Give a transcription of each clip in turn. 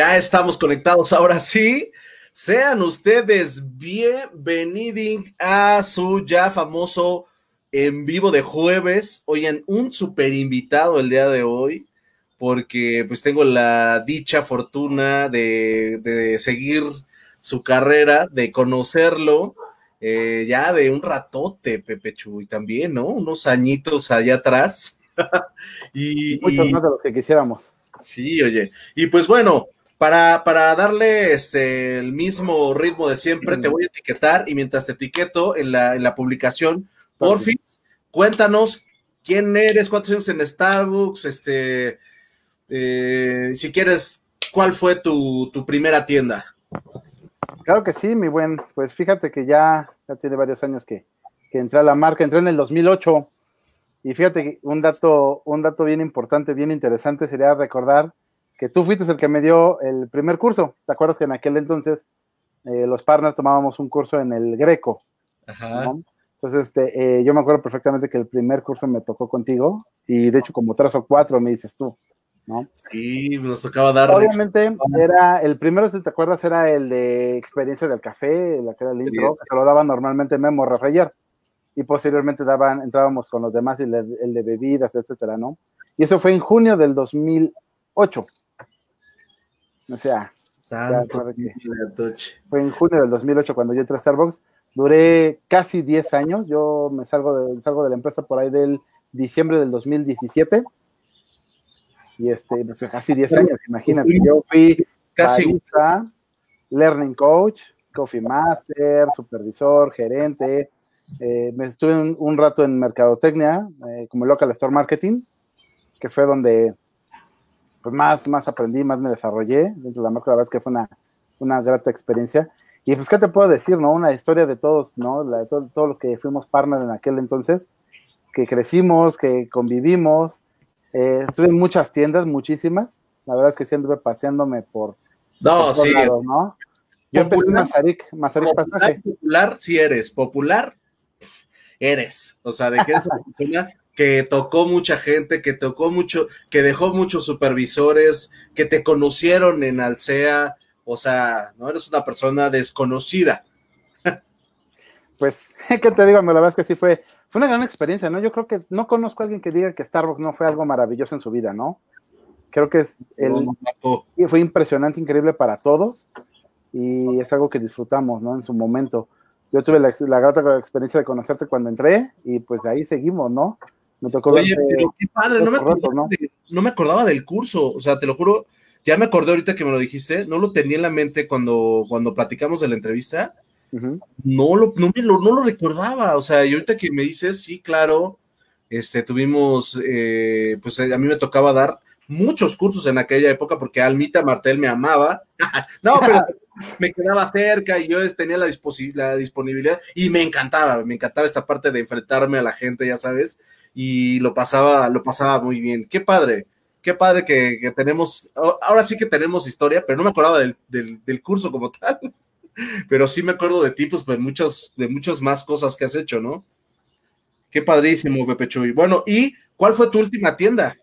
Ya estamos conectados ahora sí. Sean ustedes bienvenidos a su ya famoso en vivo de jueves. Oigan, un super invitado el día de hoy, porque pues tengo la dicha fortuna de, de seguir su carrera, de conocerlo. Eh, ya de un ratote, Pepe Chuy, también, ¿no? Unos añitos allá atrás. y, Muchos más de los que quisiéramos. Sí, oye. Y pues bueno, para, para darle este, el mismo ritmo de siempre, te voy a etiquetar y mientras te etiqueto en la, en la publicación, fin, cuéntanos quién eres, cuántos años en Starbucks, este, eh, si quieres, ¿cuál fue tu, tu primera tienda? Claro que sí, mi buen. Pues fíjate que ya, ya tiene varios años que, que entré a la marca, entré en el 2008. Y fíjate que un dato, un dato bien importante, bien interesante sería recordar que tú fuiste el que me dio el primer curso. ¿Te acuerdas que en aquel entonces eh, los partners tomábamos un curso en el Greco? Ajá. Entonces, este, eh, yo me acuerdo perfectamente que el primer curso me tocó contigo y de hecho como tres o cuatro me dices tú. ¿no? Sí, nos tocaba dar. Obviamente era el primero, si te acuerdas, era el de experiencia del café, la que era el intro, que lo daba normalmente Memo Rafael y posteriormente daban, entrábamos con los demás y el, de bebidas, etcétera, ¿no? Y eso fue en junio del 2008. O sea, fue en junio del 2008 cuando yo entré a Starbucks. Duré casi 10 años. Yo me salgo de, salgo de la empresa por ahí del diciembre del 2017 y este, pues casi 10 años, imagínate. Yo fui casi learning coach, coffee master, supervisor, gerente. Eh, me estuve un, rato en mercadotecnia eh, como local store marketing, que fue donde pues más, más aprendí, más me desarrollé dentro de la marca. La verdad es que fue una, una grata experiencia. Y pues, ¿qué te puedo decir, no? Una historia de todos, ¿no? La de todos los que fuimos partner en aquel entonces, que crecimos, que convivimos, eh, estuve en muchas tiendas, muchísimas. La verdad es que anduve paseándome por. No, sí. ¿no? Yo empecé en Mazarik, Mazarik popular, Pasaje. Popular, sí eres. Popular, eres. O sea, de que eres una persona que tocó mucha gente, que tocó mucho, que dejó muchos supervisores, que te conocieron en Alsea. O sea, no eres una persona desconocida. Pues, ¿qué te digo? La verdad es que sí fue fue una gran experiencia, ¿no? Yo creo que no conozco a alguien que diga que Starbucks no fue algo maravilloso en su vida, ¿no? Creo que es el, fue impresionante, increíble para todos y es algo que disfrutamos, ¿no? En su momento. Yo tuve la, la grata experiencia de conocerte cuando entré y pues de ahí seguimos, ¿no? Me tocó Oye, pero qué padre, no me, ¿no? no me acordaba del curso, o sea, te lo juro, ya me acordé ahorita que me lo dijiste, no lo tenía en la mente cuando, cuando platicamos de la entrevista no, lo, no, no, lo recordaba, o sea, y ahorita que me dices, sí, claro, este, tuvimos, eh, pues a mí me tocaba dar muchos cursos en aquella época porque Almita Martel me amaba. no, pero me quedaba cerca y yo tenía la, la, disponibilidad y me encantaba, me encantaba esta parte de enfrentarme a la gente, ya sabes, y lo pasaba, lo pasaba muy bien. Qué padre, qué padre que, tenemos, ahora sí que tenemos historia, pero no me acordaba del, del curso como tal pero sí me acuerdo de ti, pues, de muchas, de muchas más cosas que has hecho, ¿no? Qué padrísimo, Pepe Chuy. Bueno, ¿y cuál fue tu última tienda?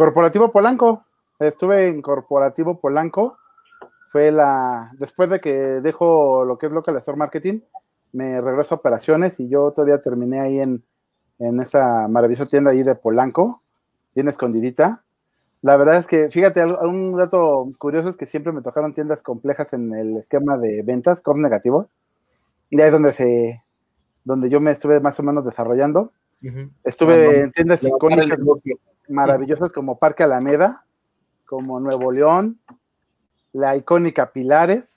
Corporativo Polanco. Estuve en Corporativo Polanco. Fue la. Después de que dejo lo que es Local Store Marketing, me regreso a operaciones y yo todavía terminé ahí en, en esa maravillosa tienda ahí de Polanco, bien escondidita. La verdad es que, fíjate, un dato curioso es que siempre me tocaron tiendas complejas en el esquema de ventas, con negativos. Y ahí es donde se, donde yo me estuve más o menos desarrollando. Estuve en tiendas icónicas maravillosas como Parque Alameda, como Nuevo León, la icónica Pilares,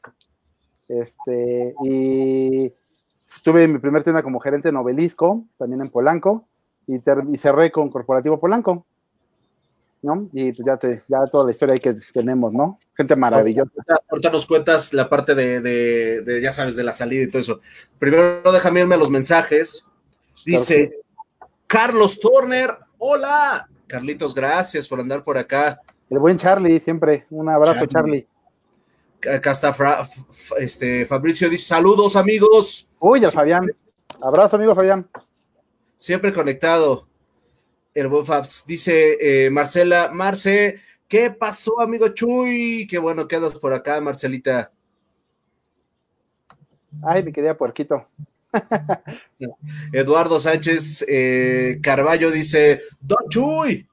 este, y estuve en mi primera tienda como gerente en Obelisco, también en Polanco, y, y cerré con Corporativo Polanco. ¿no? Y pues ya, te, ya toda la historia ahí que tenemos, ¿no? Gente maravillosa. Ahorita, nos cuentas la parte de, de, ya sabes, de la salida y todo eso. Primero déjame irme a los mensajes. Dice Carlos Turner, hola. Carlitos, gracias por andar por acá. El buen Charlie, siempre. Un abrazo, Charlie. Acá está este, Fabricio, dice saludos, amigos. Uy, a Fabián. Abrazo, amigo Fabián. Siempre conectado el buen Fabs. Dice eh, Marcela, Marce, ¿Qué pasó, amigo Chuy? Qué bueno que andas por acá, Marcelita. Ay, mi querida puerquito. Eduardo Sánchez eh, Carballo dice: Don Chuy.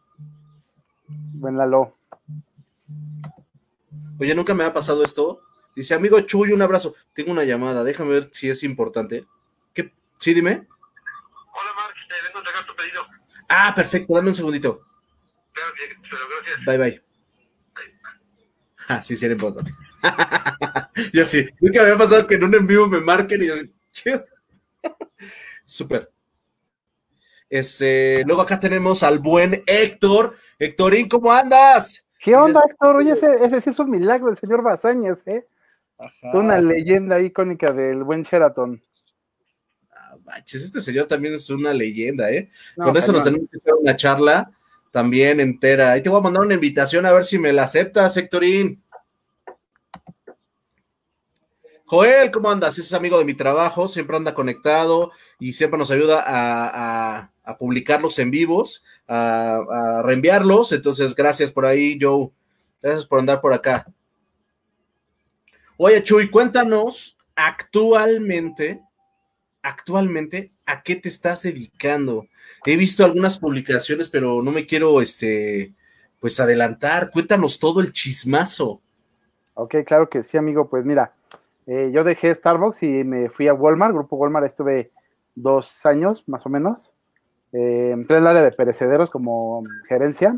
Buen Lalo. Oye, nunca me ha pasado esto. Dice, amigo Chuy, un abrazo. Tengo una llamada, déjame ver si es importante. ¿Qué? Sí, dime. Hola, Mark, te vengo a entregar tu pedido. Ah, perfecto, dame un segundito. Claro, pero gracias. Bye, bye. Ah, sí, sí era importante. ya sí, nunca me había pasado que en un en vivo me marquen y yo así, Súper. Este, luego acá tenemos al buen Héctor. Héctorín, ¿cómo andas? ¿Qué onda, Héctor? Oye, ese, ese sí es un milagro, el señor Bazañez, ¿eh? Ajá. Una leyenda icónica del buen Sheraton. Ah, baches, este señor también es una leyenda, ¿eh? No, Con eso nos tenemos que hacer una charla también entera. Ahí te voy a mandar una invitación a ver si me la aceptas, Héctorín. Joel, ¿cómo andas? Es amigo de mi trabajo, siempre anda conectado y siempre nos ayuda a publicarlos en vivos, a, a, reenviarlos. Entonces, gracias por ahí, Joe. Gracias por andar por acá. Oye, Chuy, cuéntanos actualmente, actualmente, ¿a qué te estás dedicando? He visto algunas publicaciones, pero no me quiero, este, pues adelantar. Cuéntanos todo el chismazo. Ok, claro que sí, amigo. Pues mira, eh, yo dejé Starbucks y me fui a Walmart, Grupo Walmart, estuve dos años más o menos. Eh, entré en el área de perecederos como gerencia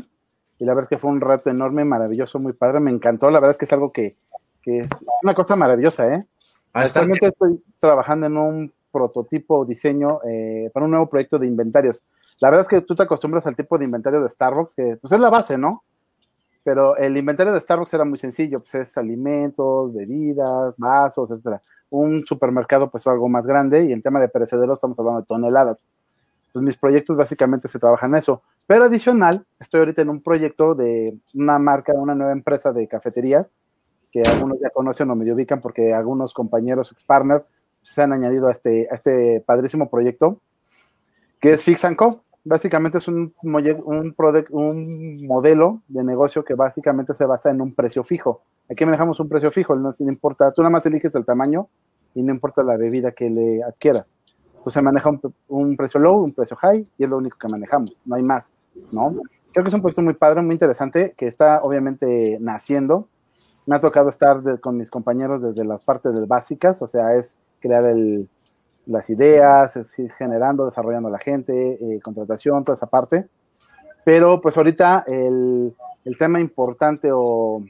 y la verdad es que fue un reto enorme, maravilloso, muy padre, me encantó, la verdad es que es algo que, que es, es, una cosa maravillosa, ¿eh? Actualmente estoy trabajando en un prototipo o diseño eh, para un nuevo proyecto de inventarios. La verdad es que tú te acostumbras al tipo de inventario de Starbucks, que pues es la base, ¿no? Pero el inventario de Starbucks era muy sencillo, pues es alimentos, bebidas, vasos, etcétera. Un supermercado, pues algo más grande, y en tema de perecederos estamos hablando de toneladas. Pues mis proyectos básicamente se trabajan eso. Pero adicional, estoy ahorita en un proyecto de una marca, una nueva empresa de cafeterías, que algunos ya conocen o me ubican porque algunos compañeros ex-partner se han añadido a este, a este padrísimo proyecto, que es Fix Co básicamente es un, modelo de negocio que básicamente se basa en un precio fijo. Aquí manejamos un precio fijo, no, importa, tú nada más eliges el tamaño y no importa la bebida que le adquieras. Entonces maneja un, un, precio low, un precio high y es lo único que manejamos, no hay más, ¿no? Creo que es un proyecto muy padre, muy interesante, que está obviamente naciendo. Me ha tocado estar con mis compañeros desde las partes básicas, o sea, es crear el, las ideas, generando, desarrollando a la gente, eh, contratación, toda esa parte. Pero pues ahorita el, el tema importante o,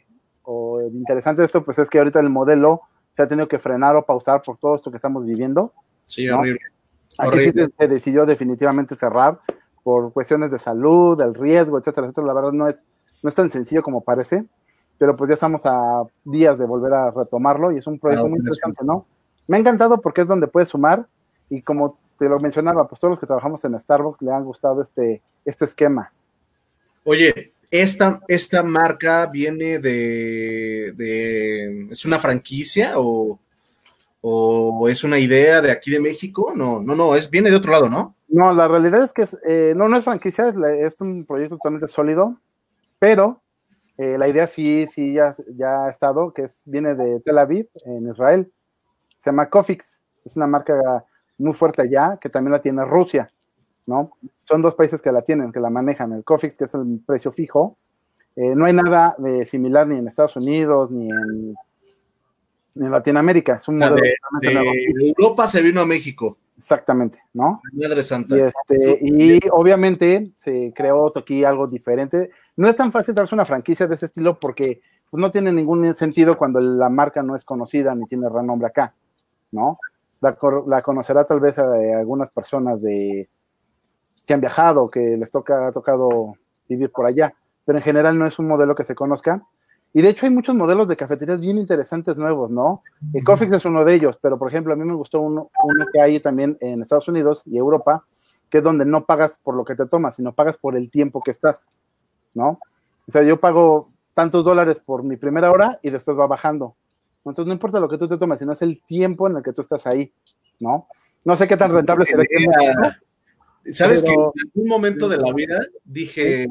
o, interesante de esto, pues es que ahorita el modelo se ha tenido que frenar o pausar por todo esto que estamos viviendo. Sí, ¿no? horrible. Aquí horrible. sí se, decidió definitivamente cerrar por cuestiones de salud, del riesgo, etcétera, etcétera. La verdad no es, no es tan sencillo como parece, pero pues ya estamos a días de volver a retomarlo y es un proyecto muy interesante, ¿no? Me ha encantado porque es donde puedes sumar y como te lo mencionaba, pues todos los que trabajamos en Starbucks le han gustado este, este esquema. Oye, esta, esta marca viene de, de, ¿es una franquicia o, o, es una idea de aquí de México? No, no, no, es, viene de otro lado, ¿no? No, la realidad es que es, eh, no, no es franquicia, es, es, un proyecto totalmente sólido, pero eh, la idea sí, sí ya, ya ha estado, que es, viene de Tel Aviv, en Israel se llama Cofix, es una marca muy fuerte allá, que también la tiene Rusia, ¿no? Son dos países que la tienen, que la manejan, el Cofix, que es el precio fijo, eh, no hay nada eh, similar ni en Estados Unidos, ni en, ni en Latinoamérica, es un modelo de, de Europa se vino a México. Exactamente, ¿no? Madre Santa. Y, este, y obviamente se creó aquí algo diferente. No es tan fácil darse una franquicia de ese estilo porque pues, no tiene ningún sentido cuando la marca no es conocida ni tiene renombre acá. ¿No? La, la conocerá tal vez a, a, algunas personas de que han viajado, que les toca, ha tocado vivir por allá, pero en general no es un modelo que se conozca. Y de hecho hay muchos modelos de cafeterías bien interesantes nuevos, ¿no? El es uno de ellos, pero por ejemplo a mí me gustó uno, uno que hay también en Estados Unidos y Europa, que es donde no pagas por lo que te tomas, sino pagas por el tiempo que estás, ¿no? O sea, yo pago tantos dólares por mi primera hora y después va bajando. Entonces no importa lo que tú te tomes, sino es el tiempo en el que tú estás ahí, ¿no? No sé qué tan rentable será. Sabes pero... que en algún momento de la vida dije,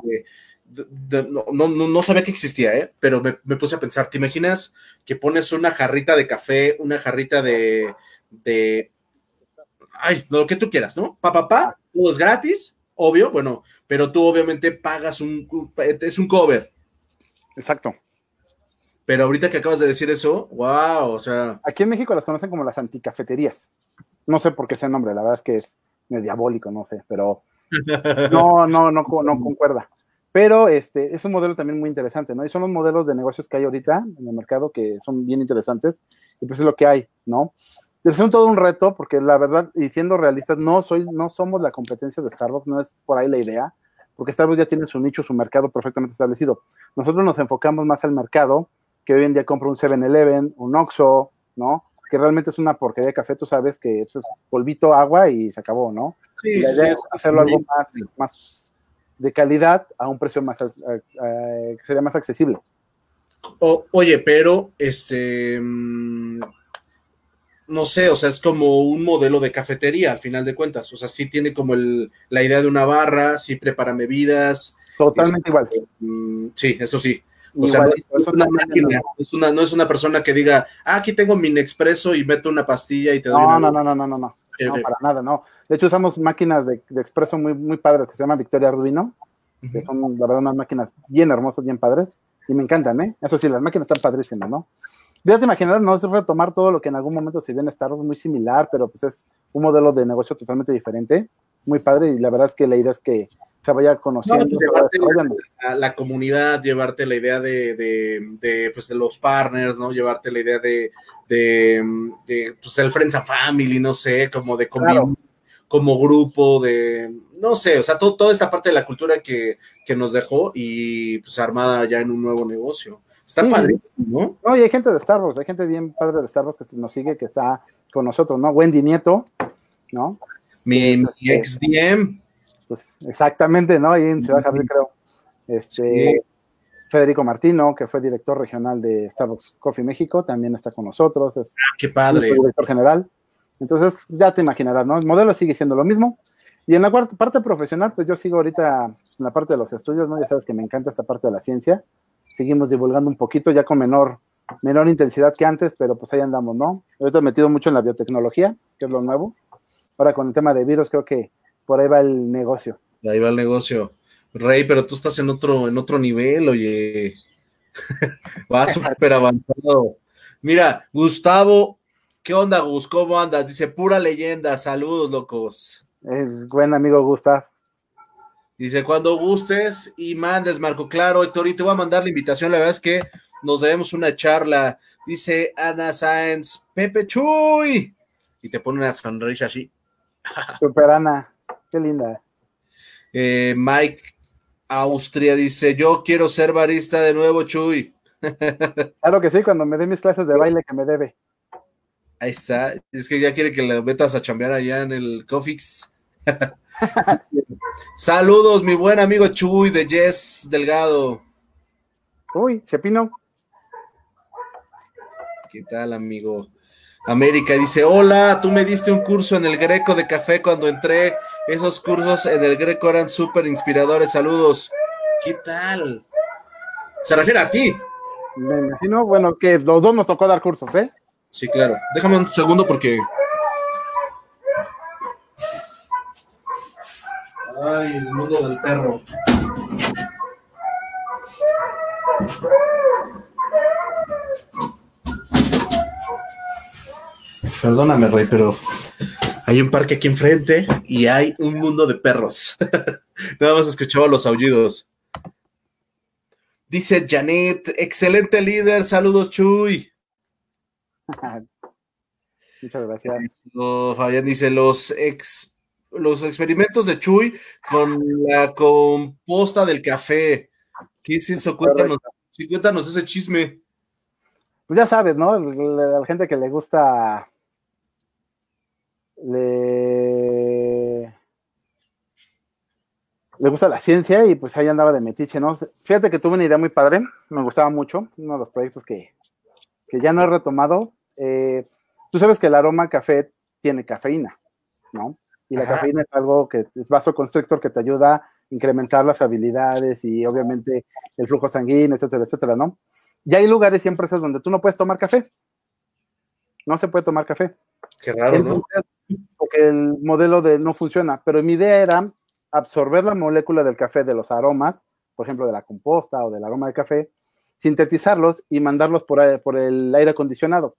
no, no, sabía que existía, ¿eh? pero me, puse a pensar, ¿te imaginas que pones una jarrita de café, una jarrita de, de ay, lo que tú quieras, ¿no? Pa, pa, pa, todo es gratis, obvio, bueno, pero tú obviamente pagas un, es un cover. Exacto. Pero ahorita que acabas de decir eso, wow, o sea. Aquí en México las conocen como las anticafeterías. No sé por qué ese nombre, la verdad es que es diabólico, no sé, pero no, no, no, no concuerda. Pero este es un modelo también muy interesante, ¿no? Y son los modelos de negocios que hay ahorita en el mercado que son bien interesantes y pues es lo que hay, ¿no? Es un todo un reto porque la verdad, y siendo realistas, no, soy, no somos la competencia de Starbucks, no es por ahí la idea, porque Starbucks ya tiene su nicho, su mercado perfectamente establecido. Nosotros nos enfocamos más al mercado, que hoy en día compra un 7-Eleven, un Oxxo, ¿no? Que realmente es una porquería de café, tú sabes que es polvito, agua y se acabó, ¿no? Sí, la idea es hacerlo algo más, más de calidad a un precio más que sería más accesible. oye, pero este mm, no sé, o sea, es como un modelo de cafetería al final de cuentas. O sea, sí tiene como el, la idea de una barra, sí prepara bebidas. Totalmente igual. Mm, sí, eso sí. O sea, no es, una máquina, no es una persona que diga, ah, aquí tengo mi expreso y meto una pastilla y te doy no, No, no, no, no, no, no. No, para nada, no. De hecho, usamos máquinas de, de expreso muy, muy padres que se llama Victoria Arduino, que son, la verdad, unas máquinas bien hermosas, bien padres, y me encantan, ¿eh? Eso sí, las máquinas están padrísimas, ¿no? Voy a imaginar, no es retomar todo lo que en algún momento se viene a muy similar, pero pues es un modelo de negocio totalmente diferente, muy padre, y la verdad es que la idea es que se vaya conociendo. No, llevarte la, la, comunidad, llevarte la idea de, de, de, pues, de los partners, ¿no? Llevarte la idea de, de, pues, el Friends and Family, no sé, como de como grupo, de, no sé, o sea, todo, toda esta parte de la cultura que, que nos dejó y pues armada ya en un nuevo negocio. Está padrísimo, ¿no? No, y hay gente de Starbucks, hay gente bien padre de Starbucks que nos sigue, que está con nosotros, ¿no? Wendy Nieto, ¿no? Mi, mi ex DM. Pues exactamente, ¿no? Ahí en Ciudad Jardín, creo. Este, Federico Martino, que fue director regional de Starbucks Coffee México, también está con nosotros. Es ah, qué padre. Director general. Entonces, ya te imaginarás, ¿no? El modelo sigue siendo lo mismo. Y en la parte profesional, pues yo sigo ahorita en la parte de los estudios, ¿no? Ya sabes que me encanta esta parte de la ciencia seguimos divulgando un poquito, ya con menor, menor intensidad que antes, pero pues ahí andamos, ¿no? Ahorita he metido mucho en la biotecnología, que es lo nuevo. Ahora con el tema de virus, creo que por ahí va el negocio. Ahí va el negocio. Rey, pero tú estás en otro, en otro nivel, oye. va súper avanzado. Mira, Gustavo, ¿qué onda, Gus? ¿Cómo andas? Dice, pura leyenda, saludos, locos. Es buen amigo Gustavo. Dice, cuando gustes y mandes, Marco. Claro, Héctor, y te voy a mandar la invitación. La verdad es que nos debemos una charla. Dice Ana Sáenz, Pepe Chuy. Y te pone una sonrisa así. Super Ana, qué linda. Eh, Mike Austria dice, yo quiero ser barista de nuevo, Chuy. Claro que sí, cuando me dé mis clases de baile que me debe. Ahí está. Es que ya quiere que le metas a chambear allá en el Cofix. Saludos, mi buen amigo Chuy de Jess Delgado. Uy, Chepino. ¿Qué tal, amigo? América dice: Hola, tú me diste un curso en el Greco de café cuando entré. Esos cursos en el Greco eran súper inspiradores. Saludos. ¿Qué tal? Se refiere a ti. Me imagino, bueno, que los dos nos tocó dar cursos, ¿eh? Sí, claro. Déjame un segundo porque Ay, el mundo del perro. Perdóname, Rey, pero hay un parque aquí enfrente y hay un mundo de perros. Nada más escuchaba los aullidos. Dice Janet, excelente líder, saludos Chuy. Muchas gracias. Fabián dice, los ex los experimentos de Chuy con la composta del café. ¿Qué es eso? Cuéntanos, cuéntanos ese chisme. Pues ya sabes, ¿no? La gente que le gusta. Le. Le gusta la ciencia y pues ahí andaba de metiche, ¿no? Fíjate que tuve una idea muy padre, me gustaba mucho, uno de los proyectos que, ya no he retomado. Eh, tú sabes que el aroma café tiene cafeína, ¿no? y la cafeína es algo que es vasoconstrictor que te ayuda incrementar las habilidades y obviamente el flujo sanguíneo, etcétera, etcétera, ¿no? Y hay lugares y empresas donde tú no puedes tomar café. No se puede tomar café. Qué raro, ¿no? Porque el modelo de no funciona. Pero mi idea era absorber la molécula del café de los aromas, por ejemplo, de la composta o del aroma de café, sintetizarlos y mandarlos por, por el aire acondicionado.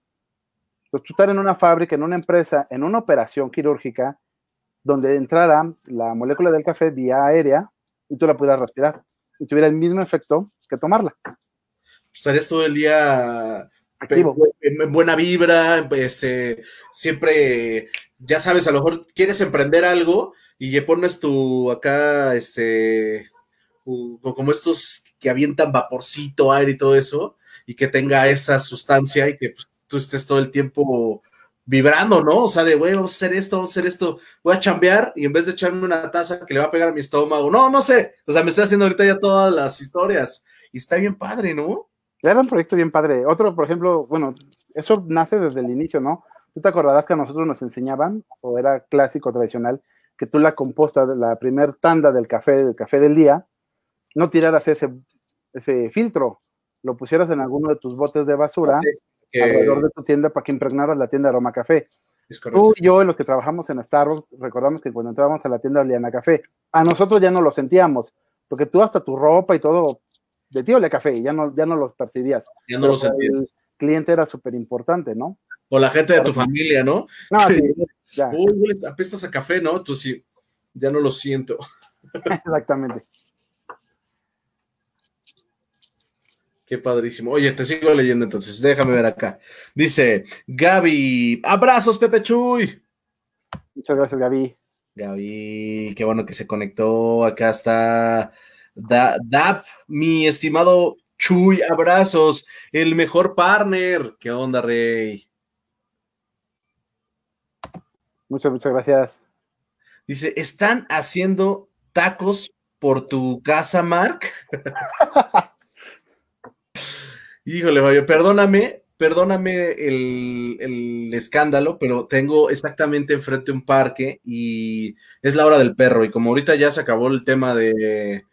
Entonces, tú estar en una fábrica, en una empresa, en una operación quirúrgica, donde entrara la molécula del café vía aérea y tú la pudieras respirar y tuviera el mismo efecto que tomarla. Estarías todo el día activo. En buena vibra, este, siempre, ya sabes, a lo mejor quieres emprender algo y le pones tu acá, este, como estos que avientan vaporcito, aire y todo eso, y que tenga esa sustancia y que pues, tú estés todo el tiempo vibrando, ¿no? O sea, de, güey, vamos a hacer esto, vamos a hacer esto, voy a chambear y en vez de echarme una taza que le va a pegar a mi estómago, no, no sé, o sea, me estoy haciendo ahorita ya todas las historias y está bien padre, ¿no? Era un proyecto bien padre. Otro, por ejemplo, bueno, eso nace desde el inicio, ¿no? Tú te acordarás que a nosotros nos enseñaban, o era clásico tradicional, que tú la composta, la primer tanda del café, del café del día, no tiraras ese, ese filtro, lo pusieras en alguno de tus botes de basura alrededor de tu tienda para que impregnaras la tienda de aroma café. Tú y yo, los que trabajamos en Starbucks, recordamos que cuando entrábamos a la tienda olían a café. A nosotros ya no lo sentíamos, porque tú hasta tu ropa y todo de ti olía café y ya no, ya no los percibías. Ya no lo sentías. El cliente era súper importante, ¿no? O la gente de tu familia, ¿no? No, sí, ya. Uy, apestas a café, ¿no? Tú sí, ya no lo siento. Exactamente. Qué padrísimo. Oye, te sigo leyendo entonces. Déjame ver acá. Dice Gaby, abrazos, Pepe Chuy. Muchas gracias, Gaby. Gaby, qué bueno que se conectó. Acá está Dap, mi estimado Chuy, abrazos. El mejor partner. ¿Qué onda, Rey? Muchas, muchas gracias. Dice, ¿están haciendo tacos por tu casa, Mark? Híjole, Mario, perdóname, perdóname el, escándalo, pero tengo exactamente enfrente un parque y es la hora del perro. Y como ahorita ya se acabó el tema de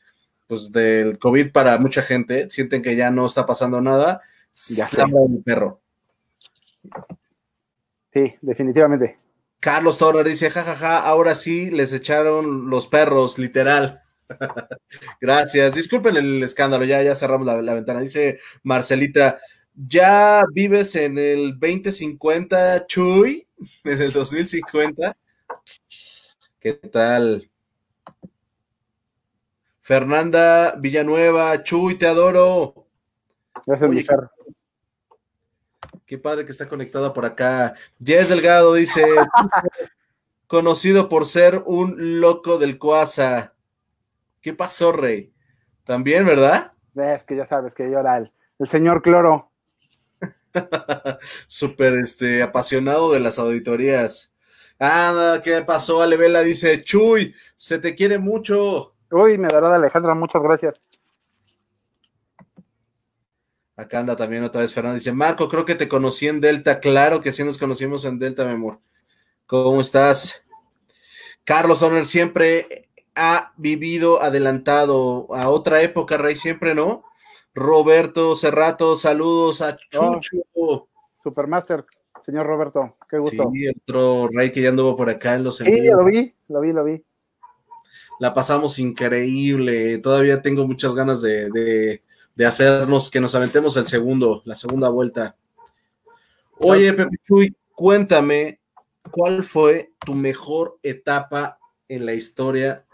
pues del COVID para mucha gente, sienten que ya no está pasando nada, ya es la hora del perro. Sí, definitivamente. Carlos Torres dice, jajaja, ahora sí les echaron los perros, literal. Gracias. Disculpen el escándalo, ya, ya cerramos la, ventana. Dice Marcelita, ¿ya vives en el 2050, Chuy? ¿En el 2050? ¿Qué tal? Fernanda Villanueva, Chuy, te adoro. Gracias, mi Qué padre que está conectada por acá. Jess Delgado dice, conocido por ser un loco del Cuasa. ¿Qué pasó, Rey? También, ¿verdad? Es que ya sabes que llora el, el señor Cloro. Súper este, apasionado de las auditorías. Ah, ¿qué pasó? Alevela dice, Chuy, se te quiere mucho. Uy, me dará de Alejandra, muchas gracias. Acá anda también otra vez Fernando. Dice, Marco, creo que te conocí en Delta. Claro que sí nos conocimos en Delta, mi amor. ¿Cómo estás? Carlos Honor, siempre ha vivido adelantado a otra época, Rey, siempre, ¿no? Roberto Cerrato, saludos a oh, Chucho. Supermaster, señor Roberto, qué gusto. Sí, otro Rey que ya anduvo por acá en los Sí, lo vi, lo vi, lo vi. La pasamos increíble. Todavía tengo muchas ganas de, hacernos, que nos aventemos el segundo, la segunda vuelta. Oye, Pepe Chuy, cuéntame, ¿cuál fue tu mejor etapa en la historia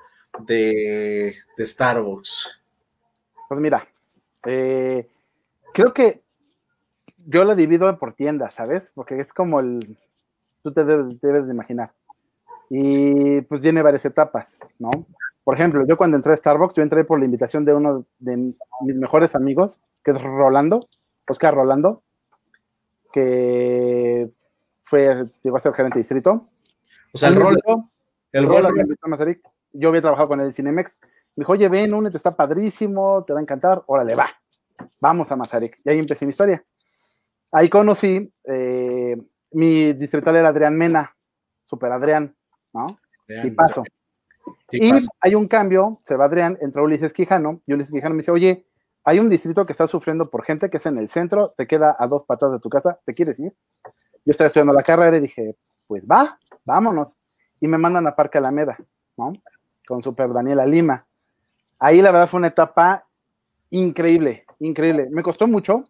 de, Starbucks? Pues mira, eh, creo que yo lo divido por tiendas, ¿sabes? Porque es como el, tú te debes, de imaginar. Y pues tiene varias etapas, ¿no? Por ejemplo, yo cuando entré a Starbucks, yo entré por la invitación de uno de mis mejores amigos, que es Rolando, Oscar Rolando, que fue, llegó a ser gerente de distrito. O sea, el Rolando, el Rolando, yo había trabajado con el Cinemex. Me dijo, oye, ven, únete, está padrísimo, te va a encantar, órale, va, vamos a Mazarik. Y ahí empecé mi historia. Ahí conocí, eh, mi distrital era Adrián Mena, super Adrián, ¿no? y paso. Y hay un cambio, se va Adrián, entra Ulises Quijano, y Ulises Quijano me dice, oye, hay un distrito que está sufriendo por gente que es en el centro, te queda a dos patas de tu casa, ¿te quieres ir? Yo estaba estudiando la carrera y dije, pues va, vámonos. Y me mandan a Parque Alameda, ¿no? Con Super Daniela Lima. Ahí la verdad fue una etapa increíble, increíble. Me costó mucho,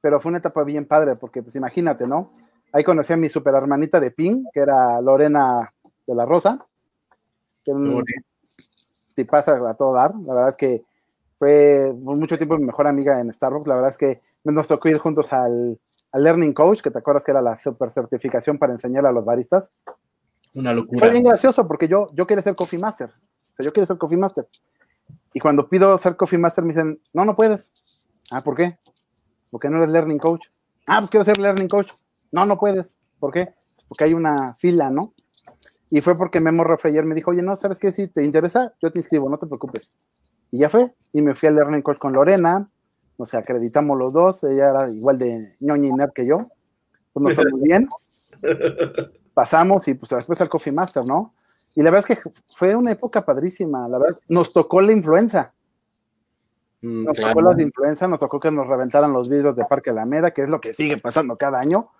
pero fue una etapa bien padre, porque pues imagínate, ¿no? Ahí conocí a mi super hermanita de PIN, que era Lorena de la Rosa, que un pasa a todo dar. La verdad es que fue por mucho tiempo mi mejor amiga en Starbucks. La verdad es que nos tocó ir juntos al, Learning Coach, que te acuerdas que era la super certificación para enseñar a los baristas. Una locura. Fue bien gracioso porque yo, yo quería ser Coffee Master. O sea, yo quería ser Coffee Master. Y cuando pido ser Coffee Master me dicen, no, no puedes. Ah, ¿por qué? Porque no eres Learning Coach. Ah, pues quiero ser Learning Coach. No, no puedes. ¿Por qué? Porque hay una fila, ¿no? Y fue porque Memo Refreyer me dijo, oye, no, ¿sabes qué? Si te interesa, yo te inscribo, no te preocupes. Y ya fue. Y me fui al Learning Coach con Lorena. Sea, acreditamos los dos. Ella era igual de ñoña que yo. Pues nos fue muy bien. Pasamos y pues después al Coffee Master, ¿no? Y la verdad es que fue una época padrísima. La verdad, nos tocó la influenza. Mm, nos tocó las influencias, nos tocó que nos reventaran los vidrios de Parque Alameda, que es lo que sigue pasando cada año.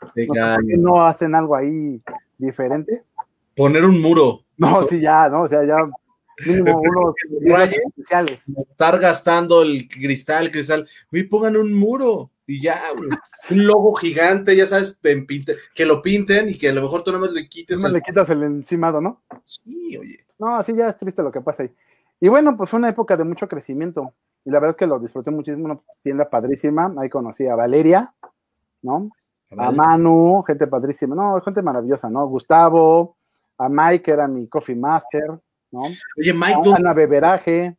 no hacen algo ahí diferente. Poner un muro. No, sí, ya, ¿no? O sea, ya mínimo unos especiales. Estar gastando el cristal, cristal. Uy, pongan un muro y ya, Un logo gigante, ya sabes, que lo pinten y que a lo mejor tú nada más le quites. Le quitas el encimado, ¿no? Sí, oye. No, así ya es triste lo que pasa ahí. Y bueno, pues fue una época de mucho crecimiento. Y la verdad es que lo disfruté muchísimo, una tienda padrísima. Ahí conocí a Valeria, ¿no? A Manu, gente padrísima, no, gente maravillosa, ¿no? Gustavo, a Mike, que era mi coffee master, ¿no? Oye, Mike, a Ana Beberaje.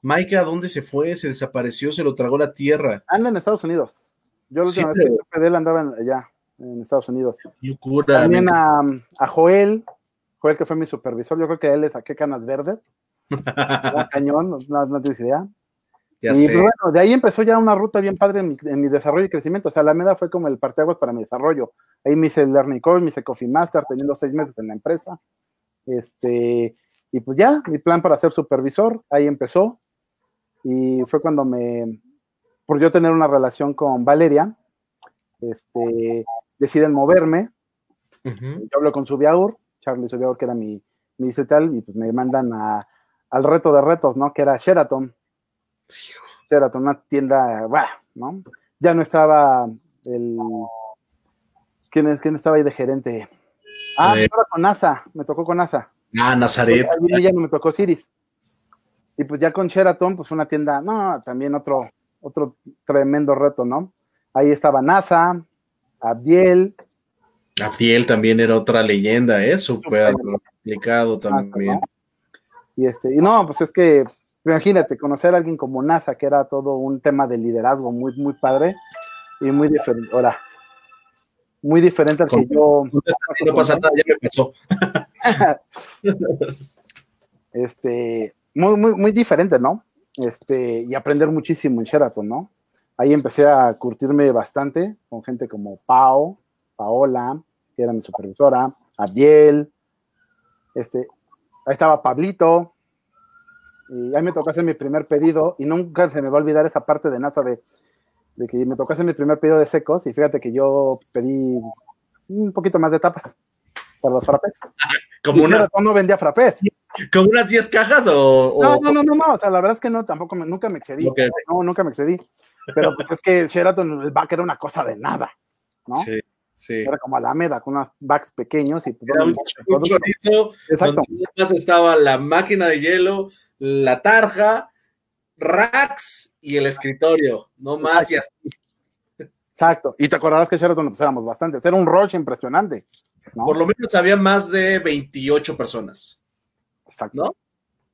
Mike, ¿a dónde se fue? Se desapareció, se lo tragó la tierra. Anda en Estados Unidos. Yo la última vez que él andaba allá, en Estados Unidos. Locura. También a, a, Joel, Joel que fue mi supervisor, yo creo que a él le saqué canas verdes. cañón, no, no tienes idea y bueno, de ahí empezó ya una ruta bien padre en mi, desarrollo y crecimiento. O sea, la MEDA fue como el parteaguas para mi desarrollo. Ahí me hice el Learning me hice Coffee Master, teniendo seis meses en la empresa. Este, y pues ya, mi plan para ser supervisor, ahí empezó. Y fue cuando me, por yo tener una relación con Valeria, este, deciden moverme. Yo hablo con Subiaur, Charlie Subiaur, que era mi, mi tal, y pues me mandan a, al reto de retos, ¿no? Que era Sheraton era una tienda, ¿no? Ya no estaba el. ¿Quién, es, ¿Quién estaba ahí de gerente? Ah, eh, estaba con NASA, me tocó con NASA. Ah, Nazaret. Pues, ya no me tocó Ciris. Y pues ya con Sheraton, pues una tienda, no, también otro, otro tremendo reto, ¿no? Ahí estaba NASA, Abdiel. Abdiel también era otra leyenda, ¿eh? Súper complicado también. Y este, y no, pues es que Imagínate, conocer a alguien como NASA, que era todo un tema de liderazgo muy, muy padre y muy diferente. Ahora, muy diferente al que yo. No pasa nada, ya me pasó. este, muy, muy, muy diferente, ¿no? Este, y aprender muchísimo en Sheraton, ¿no? Ahí empecé a curtirme bastante con gente como Pau, Paola, que era mi supervisora, Abdiel, este, ahí estaba Pablito, y ahí me tocó hacer mi primer pedido y nunca se me va a olvidar esa parte de NASA de, que me tocó hacer mi primer pedido de secos y fíjate que yo pedí un poquito más de tapas para los frappés. Como unas, no vendía frappés. ¿Como unas 10 cajas o, No, no, no, no, o sea, la verdad es que no, tampoco, nunca me excedí. No, nunca me excedí. Pero pues es que Sheraton, el back era una cosa de nada, ¿no? Sí. Sí. Era como Alameda, con unos backs pequeños y pues, Era un, chorizo, Exacto. donde estaba la máquina de hielo, la tarja, racks y el escritorio, no más y así. Exacto. Y te acordarás que Sheraton pues éramos bastante. Era un rush impresionante. Por lo menos había más de 28 personas. Exacto. ¿No?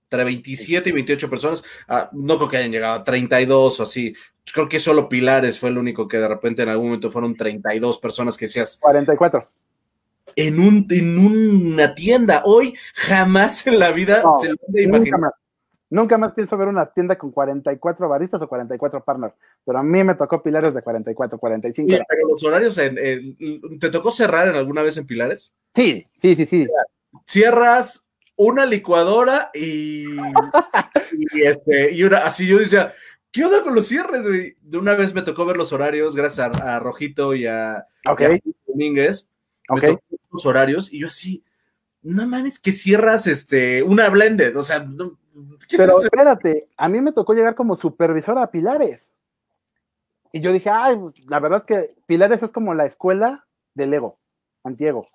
Entre 27 y 28 personas. Ah, no creo que hayan llegado a 32 o así. Creo que solo Pilares fue el único que de repente en algún momento fueron 32 personas que seas. 44 en, un, en una tienda. Hoy jamás en la vida se lo imaginar. Nunca más pienso ver una tienda con 44 baristas o 44 partners, pero a mí me tocó pilares de 44, 45. pero los horarios, ¿te tocó cerrar en alguna vez en pilares? Sí, sí, sí, sí. Cierras una licuadora y, y, este, y una, así yo decía, ¿qué onda con los cierres, güey? De una vez me tocó ver los horarios, gracias a, Rojito y a, Domínguez. Me tocó los horarios y yo así, no mames, que cierras este, una blended, o sea, pero espérate, a mí me tocó llegar como supervisora a Pilares. Y yo dije, ay, la verdad es que Pilares es como la escuela del ego, antiego.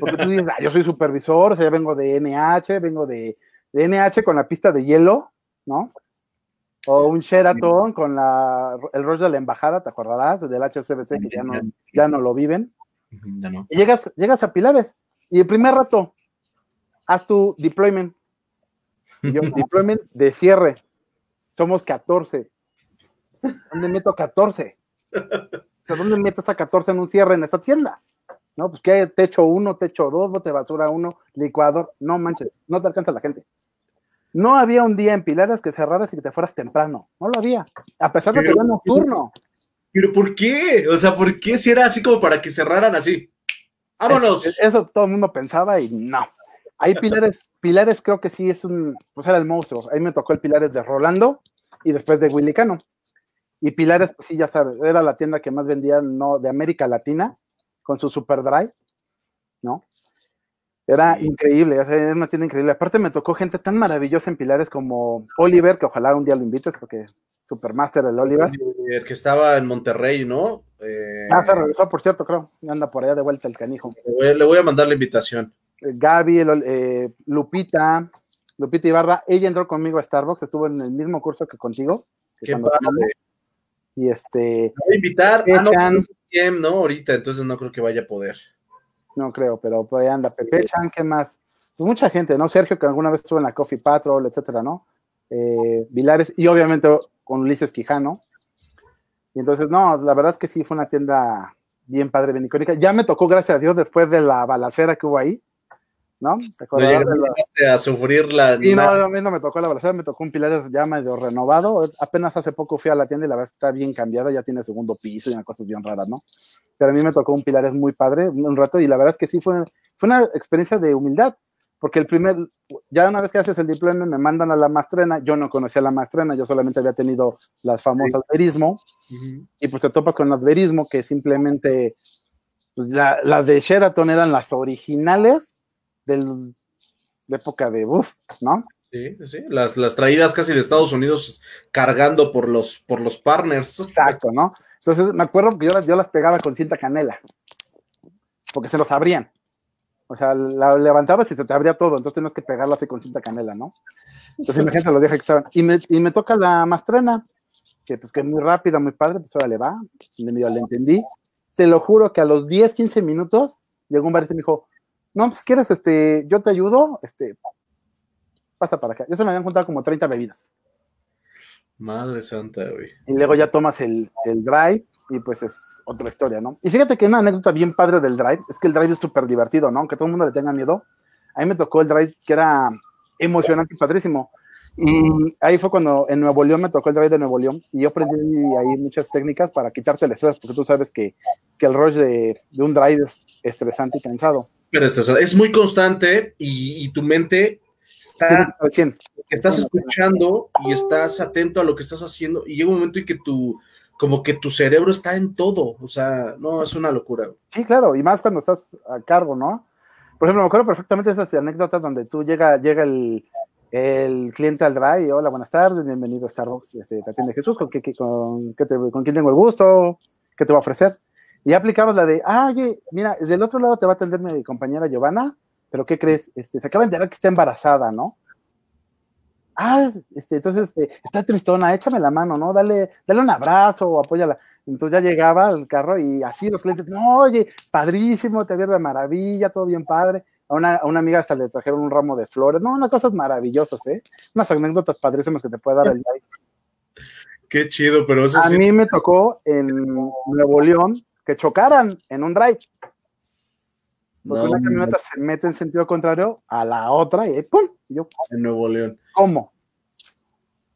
Porque tú dices, ah, yo soy supervisor, o sea, vengo de NH, vengo de, de NH con la pista de hielo, ¿no? O un Sheraton con la, el rollo de la embajada, ¿te acordarás? Del HSBC que ya no, ya no lo viven. Y llegas, llegas a Pilares y el primer rato, haz tu deployment. Yo, deployment de cierre. Somos 14. ¿Dónde meto 14? O sea, ¿dónde metes a 14 en un cierre en esta tienda? ¿No? Pues que hay techo 1, techo 2, bote de basura 1, licuador. No manches, no te alcanza la gente. No había un día en Pilares que cerraras y que te fueras temprano. No lo había. A pesar de que era nocturno. ¿Pero por qué? O sea, ¿por qué si era así como para que cerraran así? ¡Vámonos! eso todo el mundo pensaba y no. Hay pilares, pilares creo que sí es un, pues era el monstruo. Ahí me tocó el pilares de Rolando y después de Willy Cano. Y pilares, pues sí, ya sabes, era la tienda que más vendía no, de América Latina con su Super Dry, ¿no? Era increíble, era una tienda increíble. Aparte me tocó gente tan maravillosa en Pilares como Oliver, que ojalá un día lo invites porque Supermaster el Oliver. El que estaba en Monterrey, ¿no? Eh, ah, se regresó, por cierto, creo. Anda por allá de vuelta el canijo. Le voy, a mandar la invitación. Gaby, eh, Lupita, Lupita Ibarra, ella entró conmigo a Starbucks, estuvo en el mismo curso que contigo. Qué padre. Y este. voy a invitar a no, no, ahorita, entonces no creo que vaya a poder. No creo, pero por ahí anda. Pepe Chan, ¿qué más? Pues mucha gente, ¿no? Sergio, que alguna vez estuvo en la Coffee Patrol, etcétera, ¿no? Eh, Vilares, y obviamente con Ulises Quijano. Y entonces, no, la verdad es que sí fue una tienda bien padre, bien icónica. Ya me tocó, gracias a Dios, después de la balacera que hubo ahí, ¿no? ¿Te a sufrir la... Sí, no, a mí no me tocó la balacera, me tocó un pilar ya medio renovado. Apenas hace poco fui a la tienda y la verdad está bien cambiada, ya tiene segundo piso y unas cosas bien raras, ¿no? Pero a mí me tocó un pilar muy padre, un rato, y la verdad es que sí fue, fue una experiencia de humildad, porque el primer, ya una vez que haces el diploma me mandan a la maestrena, yo no conocía la maestrena, yo solamente había tenido las famosas verismo, y pues te topas con las verismo que simplemente, pues las de Sheraton eran las originales del, de época de Buff, ¿no? Sí, sí, las, las traídas casi de Estados Unidos cargando por los, por los partners. Exacto, ¿no? Entonces me acuerdo que yo yo las pegaba con cinta canela, porque se los abrían. O sea, la levantabas y se te abría todo, entonces tenías que pegarla así con cinta canela, ¿no? Entonces imagínate lo vieja que estaban. Y me, y me toca la mastrena, que pues que es muy rápida, muy padre, pues ahora le va, le, le entendí. Te lo juro que a los 10, 15 minutos llegó un bar y me dijo, no, pues quieres, este, yo te ayudo, este, pasa para acá. Ya se me habían juntado como 30 bebidas. Madre santa, güey. Y luego ya tomas el, el drive y pues es otra historia, ¿no? Y fíjate que una anécdota bien padre del drive es que el drive es súper divertido, ¿no? Aunque todo el mundo le tenga miedo. A mí me tocó el drive que era emocionante y padrísimo. Y ahí fue cuando en Nuevo León me tocó el drive de Nuevo León y yo aprendí ahí muchas técnicas para quitarte el estrés, porque tú sabes que, que el rush de, de, un drive es estresante y cansado. Pero es, muy constante y, y tu mente está, estás escuchando y estás atento a lo que estás haciendo y llega un momento en que tu, como que tu cerebro está en todo, o sea, no, es una locura. Sí, claro, y más cuando estás a cargo, ¿no? Por ejemplo, me acuerdo perfectamente esas anécdotas donde tú llega, llega el, el cliente al drive, hola, buenas tardes, bienvenido a Starbucks, este, te atiende Jesús, ¿con, qué, con, qué te, con quién tengo el gusto? ¿Qué te va a ofrecer? Y aplicabas la de, ah, mira, del otro lado te va a atender mi compañera Giovanna, pero ¿qué crees? Este, se acaba de enterar que está embarazada, ¿no? ah, este, entonces este, está tristona, échame la mano, ¿no? Dale, dale un abrazo o apóyala. Entonces ya llegaba al carro y así los clientes, no, oye, padrísimo, te veo de maravilla, todo bien padre. A una, a una amiga hasta le trajeron un ramo de flores, no, unas cosas maravillosas, ¿eh? Unas anécdotas padrísimas que te puede dar el like. Qué chido, pero eso A mí me tocó en Nuevo León que chocaran en un drive. Porque una camioneta se mete en sentido contrario a la otra y ¡pum! Yo, en Nuevo León. ¿Cómo?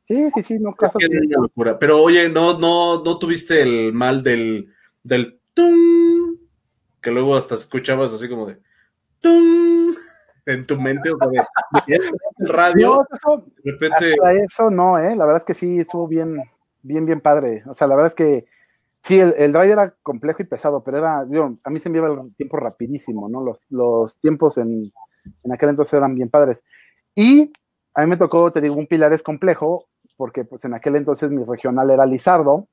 Sí, sí, sí, no caso. locura. Pero oye, no, no, no tuviste el mal del, del tum, que luego hasta escuchabas así como de tum. en tu mente, o sea, el radio, de repente... eso no, ¿eh? La verdad es que sí, estuvo bien, bien, bien padre. O sea, la verdad es que sí, el, drive era complejo y pesado, pero era, yo, a mí se me iba el tiempo rapidísimo, ¿no? Los, los tiempos en, en aquel entonces eran bien padres. Y a mí me tocó, te digo, un pilar es complejo, porque pues en aquel entonces mi regional era Lizardo,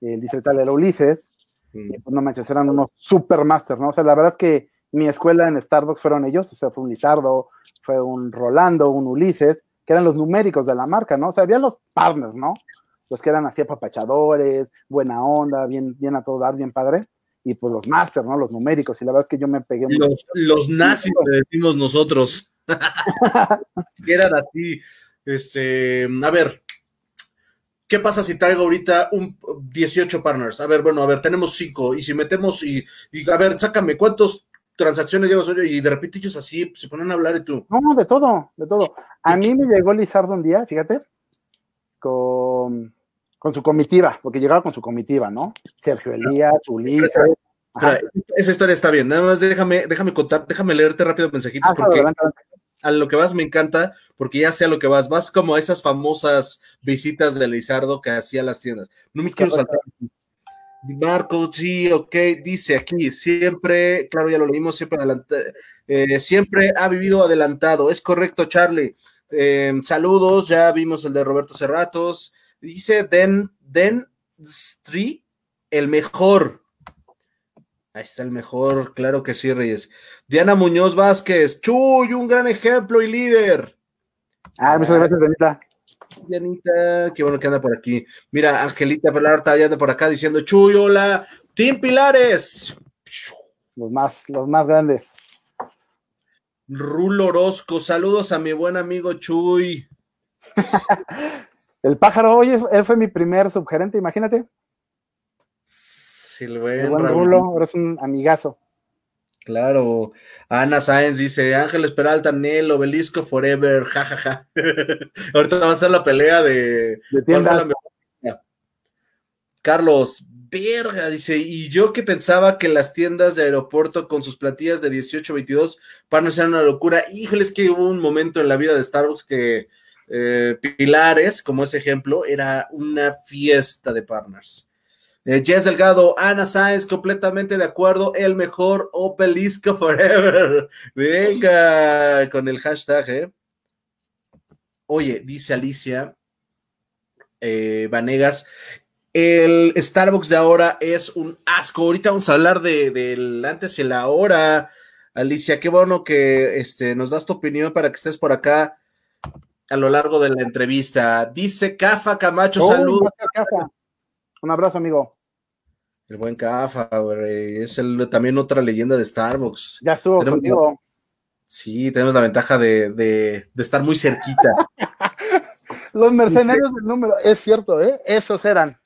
el distrital era Ulises, y pues no manches, eran unos supermaster, ¿no? O sea, la verdad es que mi escuela en Starbucks fueron ellos, o sea, fue un Lizardo, fue un Rolando, un Ulises, que eran los numéricos de la marca, ¿no? O sea, había los partners, ¿no? Los que eran así apapachadores, buena onda, bien, bien a todo dar, bien padre. Y pues los masters, ¿no? Los numéricos. Y la verdad es que yo me pegué. Los, los nazis, le decimos nosotros. que eran así. Este, a ver, ¿Qué pasa si traigo ahorita un 18 partners? A ver, bueno, a ver, tenemos 5 y si metemos y, y a ver, sácame cuántos transacciones llevas hoy y de repente ellos así se ponen a hablar y tú. No, de todo, de todo. A mí me llegó Lizardo un día, fíjate, con, con su comitiva, porque llegaba con su comitiva, ¿no? Sergio Elías, Ulises. esa historia está bien, nada más déjame, déjame contar, déjame leerte rápido mensajitos ah, porque a lo que vas me encanta, porque ya sé a lo que vas, vas como a esas famosas visitas de Lizardo que hacía las tiendas. No me quiero saltar. Marco, sí, ok, dice aquí, siempre, claro, ya lo leímos, siempre adelante, eh, siempre ha vivido adelantado, es correcto, Charlie. Em, saludos, ya vimos el de Roberto Cerratos. Dice Den, Den Street, el mejor. Ahí está el mejor, claro que sí, Reyes. Diana Muñoz Vázquez, Chuy, un gran ejemplo y líder. Ah, muchas gracias, Dianita. Dianita, qué bueno que anda por aquí. Mira, Angelita Pelarta ya anda por acá diciendo, Chuy, hola, Team Pilares. Los más, los más grandes. Rulo Orozco, saludos a mi buen amigo Chuy. el pájaro, oye, él fue mi primer subgerente, imagínate el buen, Rulo, ahora es un amigazo. Claro. Ana Sáenz dice: Ángeles Peralta, Nel, Obelisco Forever, jajaja. Ahorita va a ser la pelea de. Carlos, verga, dice, y yo que pensaba que las tiendas de aeropuerto con sus plantillas de 18, 22 para no ser una locura, híjole, es que hubo un momento en la vida de Starbucks que eh, Pilares, como ese ejemplo, era una fiesta de partners. Eh, Jess Delgado, Ana Sáenz, completamente de acuerdo, el mejor Opelisco Forever. Venga, con el hashtag, ¿eh? Oye, dice Alicia eh, Vanegas, el Starbucks de ahora es un asco. Ahorita vamos a hablar del de, antes y el ahora. Alicia, qué bueno que este, nos das tu opinión para que estés por acá a lo largo de la entrevista. Dice Cafa Camacho, oh, saludos. Un abrazo, amigo. El buen Cafa, güey. Es el, también otra leyenda de Starbucks. Ya estuvo contigo. sí, tenemos la ventaja de, estar muy cerquita. los mercenarios del número, es cierto, ¿eh? Esos eran.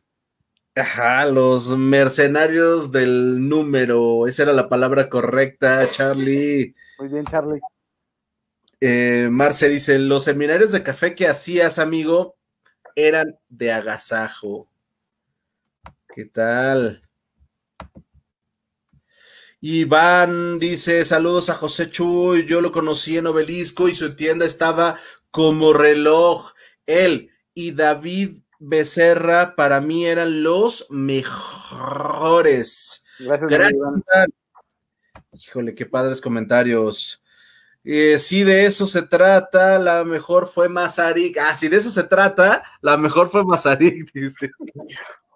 Ajá, los mercenarios del número. Esa era la palabra correcta, Charlie. Muy bien, Charlie. Eh, Marce dice: Los seminarios de café que hacías, amigo, eran de agasajo. ¿Qué tal? Iván dice: Saludos a José Chuy. Yo lo conocí en Obelisco y su tienda estaba como reloj. Él y David Becerra para mí eran los mejores. Gracias, Iván. Híjole, qué padres comentarios. Eh, si de eso se trata, la mejor fue Mazarik. Ah, si de eso se trata, la mejor fue Mazarik, dice.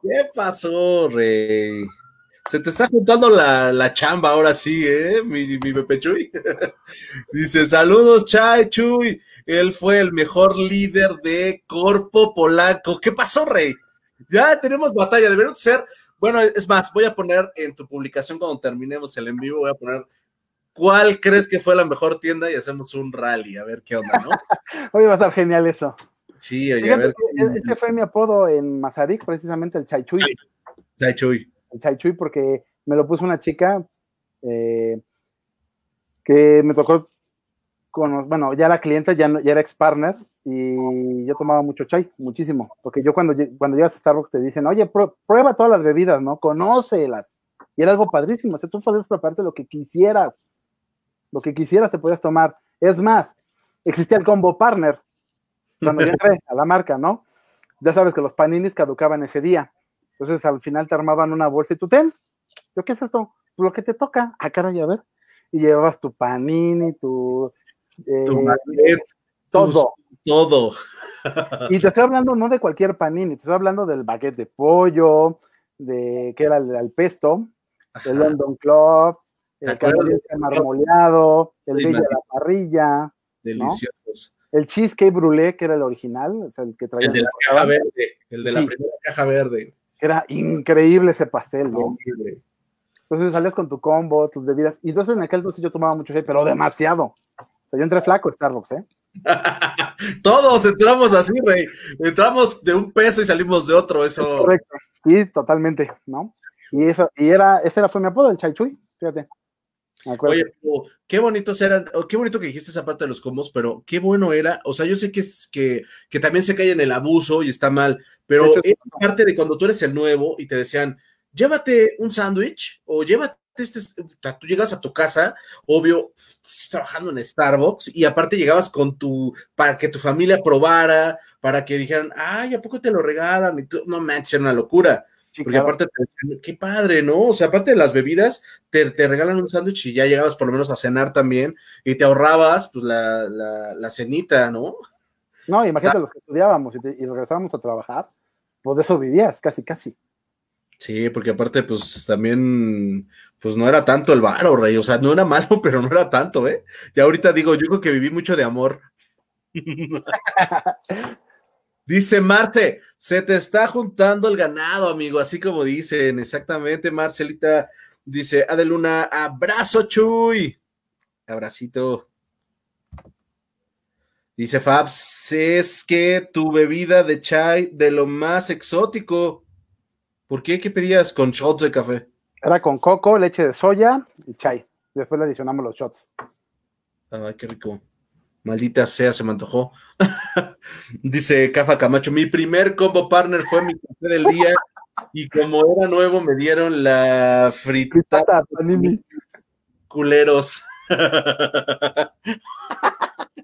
¿Qué pasó, Rey? Se te está juntando la, chamba ahora sí, ¿eh? Mi, mi Pepe Chuy. Dice, saludos, Chay Chuy. Él fue el mejor líder de Corpo Polaco. ¿Qué pasó, Rey? Ya tenemos batalla. Debería ser. Bueno, es más, voy a poner en tu publicación cuando terminemos el en vivo, voy a poner cuál crees que fue la mejor tienda y hacemos un rally, a ver qué onda, ¿no? Hoy va a estar genial eso. Sí, oye, a ver. Este fue mi apodo en Mazarik, precisamente el Chaichuy. Chaichuy. El Chaichuy, porque me lo puso una chica eh, que me tocó con, bueno, ya la clienta ya, ya era ex partner y yo tomaba mucho chai, muchísimo, porque yo cuando, cuando llegas a Starbucks te dicen, oye, prueba todas las bebidas, ¿no? Conócelas. Y era algo padrísimo, o sea, tú puedes prepararte lo que quisieras. lo que quisieras te podías tomar. Es más, existía el combo partner, cuando yo entré a la marca, ¿no? Ya sabes que los paninis caducaban ese día. Entonces al final te armaban una bolsa y tú ten. ¿Yo qué es esto? Lo que te toca. Ah, caray, a ver. Y llevabas tu panini, tu. Eh, todo. todo. y te estoy hablando no de cualquier panini, te estoy hablando del baguette de pollo, de que era el, el pesto, el London Club, el canadiense marmoleado, el bello de la parrilla. Deliciosos. El cheesecake brûlé, que era el original, o sea, el que traía. El de la caja verde, el de la primera caja verde. Era increíble ese pastel, ¿no? Entonces salías con tu combo, tus bebidas. Y entonces en aquel entonces yo tomaba mucho shake, pero demasiado. O sea, yo entré flaco en Starbucks, ¿eh? Todos entramos así, rey. Entramos de un peso y salimos de otro, eso. correcto. Sí, totalmente, ¿no? Y eso, y era, ese era, fue mi apodo, el Chai Chui, fíjate. Oye, qué bonitos eran, qué bonito que dijiste esa parte de los combos, pero qué bueno era, o sea, yo sé que, es, que, que también se cae en el abuso y está mal, pero es parte de cuando tú eres el nuevo y te decían, llévate un sándwich o llévate este, tú llegas a tu casa, obvio, trabajando en Starbucks, y aparte llegabas con tu, para que tu familia probara, para que dijeran, ay, ¿a poco te lo regalan? Y tú, no manches, era una locura. Porque aparte te qué padre, ¿no? O sea, aparte de las bebidas, te, regalan un sándwich y ya llegabas por lo menos a cenar también, y te ahorrabas, pues, la, la, cenita, ¿no? No, imagínate los que estudiábamos y, y regresábamos a trabajar, pues de eso vivías, casi, casi. Sí, porque aparte, pues también, pues no era tanto el varo, rey. O sea, no era malo, pero no era tanto, ¿eh? Y ahorita digo, yo creo que viví mucho de amor. Dice Marce, se te está juntando el ganado, amigo, así como dicen, exactamente, Marcelita. Dice, Adeluna, abrazo, Chuy. Abracito. Dice Fabs, es que tu bebida de chai de lo más exótico. ¿Por qué? ¿Qué pedías con shots de café? Era con coco, leche de soya y chai. Después le adicionamos los shots. Ay, qué rico. Maldita sea, se me antojó. Dice Cafa Camacho, mi primer combo partner fue mi café del día y como era nuevo me dieron la fritada. Culeros.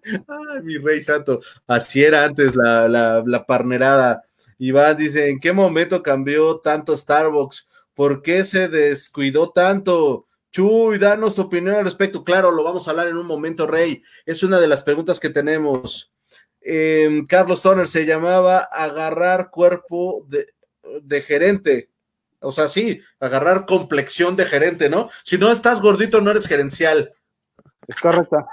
Ay, mi rey santo. Así era antes la, la, la parnerada. Iván dice, ¿en qué momento cambió tanto Starbucks? ¿Por qué se descuidó tanto? Chuy, danos tu opinión al respecto. Claro, lo vamos a hablar en un momento, Rey. Es una de las preguntas que tenemos. Em, Carlos Toner se llamaba agarrar cuerpo de, de, gerente. O sea, sí, agarrar complexión de gerente, ¿no? Si no estás gordito, no eres gerencial. Es correcto.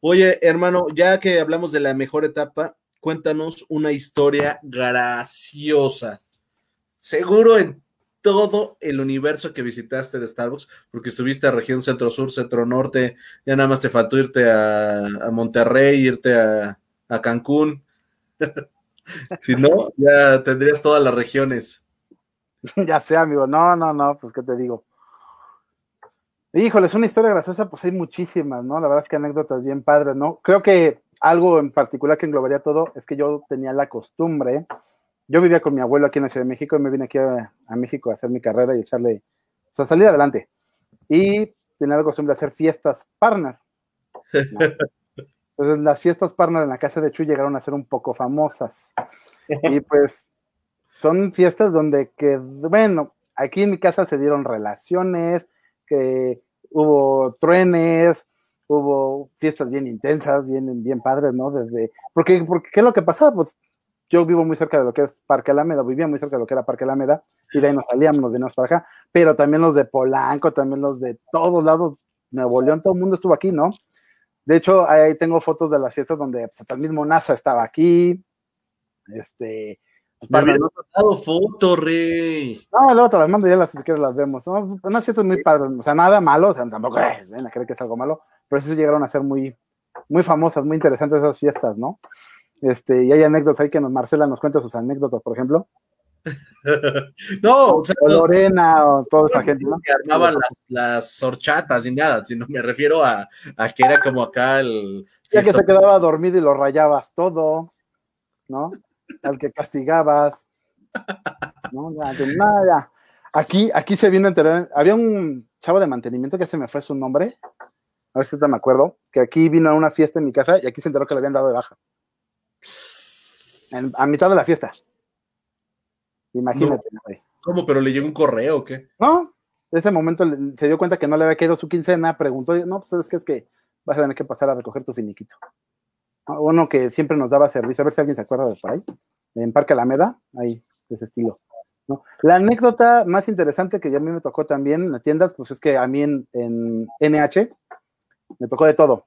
Oye, hermano, ya que hablamos de la mejor etapa, cuéntanos una historia graciosa. Seguro en todo el universo que visitaste de Starbucks, porque estuviste a región centro-sur, centro-norte, ya nada más te faltó irte a, Monterrey, irte a, Cancún. si no, ya tendrías todas las regiones. ya sé, amigo. No, no, no, pues qué te digo. Híjole, es una historia graciosa, pues hay muchísimas, ¿no? La verdad es que anécdotas bien padres, ¿no? Creo que algo en particular que englobaría todo es que yo tenía la costumbre, yo vivía con mi abuelo aquí en la Ciudad de México y me vine aquí a, México a hacer mi carrera y echarle, o sea, salir adelante. Y tenía la costumbre de hacer fiestas partner. Entonces las fiestas partner en la casa de Chu llegaron a ser un poco famosas. Y pues son fiestas donde que, bueno, aquí en mi casa se dieron relaciones, que hubo truenes, hubo fiestas bien intensas, bien, bien padres, ¿no? Desde, porque, porque, ¿qué es lo que pasaba? Pues yo vivo muy cerca de lo que es Parque Alameda, vivía muy cerca de lo que era Parque Alameda, y de ahí nos salíamos, nos veníamos para acá, pero también los de Polanco, también los de todos lados, Nuevo León, todo el mundo estuvo aquí, ¿no? De hecho, ahí tengo fotos de las fiestas donde pues, hasta el mismo NASA estaba aquí, este, pues, me pasado foto, rey. No, luego te las mando y ya las, que las vemos. ¿no? Unas fiestas muy padres, o sea, nada malo, o sea, tampoco es, ven a creer que es algo malo, pero sí llegaron a ser muy, muy famosas, muy interesantes esas fiestas, ¿no? Este, y hay anécdotas ahí que nos, Marcela nos cuenta sus anécdotas, por ejemplo. no, o, sea, Lorena o toda esa gente, ¿no? Que armaban las, las horchatas y nada, sino me refiero a, a que era como acá el. Ya que se quedaba dormido y lo rayabas todo, ¿no? Al que castigabas. ¿no? Nada, Aquí, aquí se vino a enterar, había un, chavo de mantenimiento que se me fue su nombre. A ver si te me acuerdo. Que aquí vino a una fiesta en mi casa y aquí se enteró que le habían dado de baja. A mitad de la fiesta. Imagínate, güey. ¿Cómo? ¿Pero le llegó un correo o qué? No, en ese momento se dio cuenta que no le había quedado su quincena, preguntó, no, pues es que es que vas a tener que pasar a recoger tu finiquito. Uno que siempre nos daba servicio, a ver si alguien se acuerda de por ahí, en Parque Alameda, ahí, de ese estilo. La anécdota más interesante que ya a mí me tocó también en las tiendas, pues es que a mí en, NH me tocó de todo.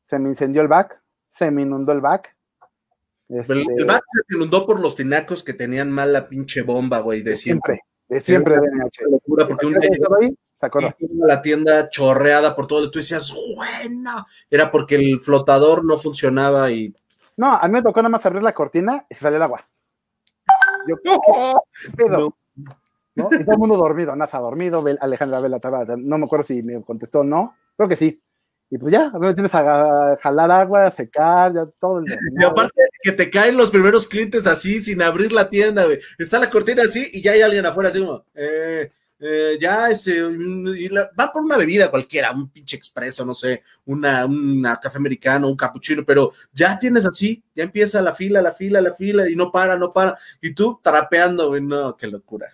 Se me incendió el back, se me inundó el back. Este el back se inundó por los tinacos que tenían mal la pinche bomba, güey, de siempre. De siempre, de NH. Locura porque un ahí, la tienda chorreada por todo, tú decías, bueno, era porque el flotador no funcionaba y... No, a mí me tocó nada más abrir la cortina y se salió el agua. Yo, ¿no? Y todo el mundo dormido, Nasa dormido, Alejandra Vela estaba, no me acuerdo si me contestó o no, creo que sí. Y pues ya, a ver, tienes a jalar agua, a secar, ya todo. El y aparte que te caen los primeros clientes así, sin abrir la tienda, güey. Está la cortina así y ya hay alguien afuera así como, eh, eh, ya este, van por una bebida cualquiera, un pinche expreso, no sé, una, una café americano, un cappuccino, pero ya tienes así, ya empieza la fila, la fila, la fila, y no para, no para, y tú trapeando, güey, no, qué locura.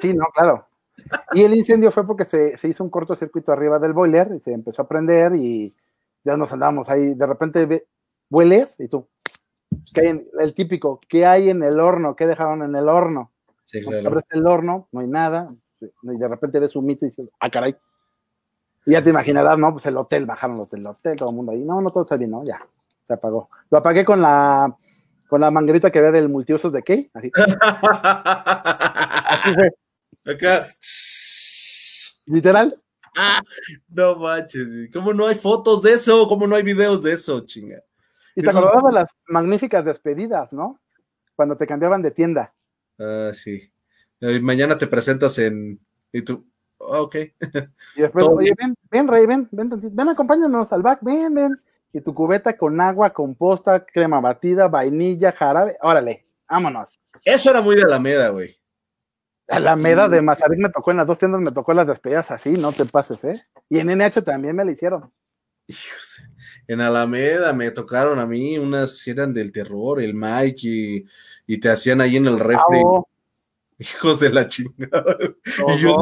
Sí, no, claro. Y el incendio fue porque se, se hizo un cortocircuito arriba del boiler y se empezó a prender y ya nos andábamos ahí, de repente hueles y tú, ¿qué el típico, ¿qué hay en el horno? ¿Qué dejaron en el horno? Sí, claro. Abres el horno, no hay nada, y de repente ves un mito y dices, ah, caray. Y ya te imaginarás, ¿no? Pues el hotel, bajaron los del hotel, todo el mundo ahí. No, no, todo está bien, ¿no? Ya, se apagó. Lo apagué con la, con la manguerita que había del multiusos de Key. Así. así fue. Acá. Literal. no manches, ¿cómo no hay fotos de eso? ¿Cómo no hay videos de eso, chinga? Y te acordabas de las magníficas despedidas, ¿no? Cuando te cambiaban de tienda. Ah, sí. Eh, mañana te presentas en. Y tú, ah, ok. Y después, oye, ven, ven, Rey, ven, ven, ven, acompáñanos al back, ven, ven. Y tu cubeta con agua, composta, crema batida, vainilla, jarabe, órale, vámonos. Eso era muy de Alameda, güey. Alameda de Mazarik me tocó en las dos tiendas, me tocó las despedidas así, no te pases, ¿eh? Y en NH también me la hicieron. En Alameda me tocaron a mí unas eran del terror, el Mike, y, te hacían ahí en el refri. Hijos de la chingada. y yo,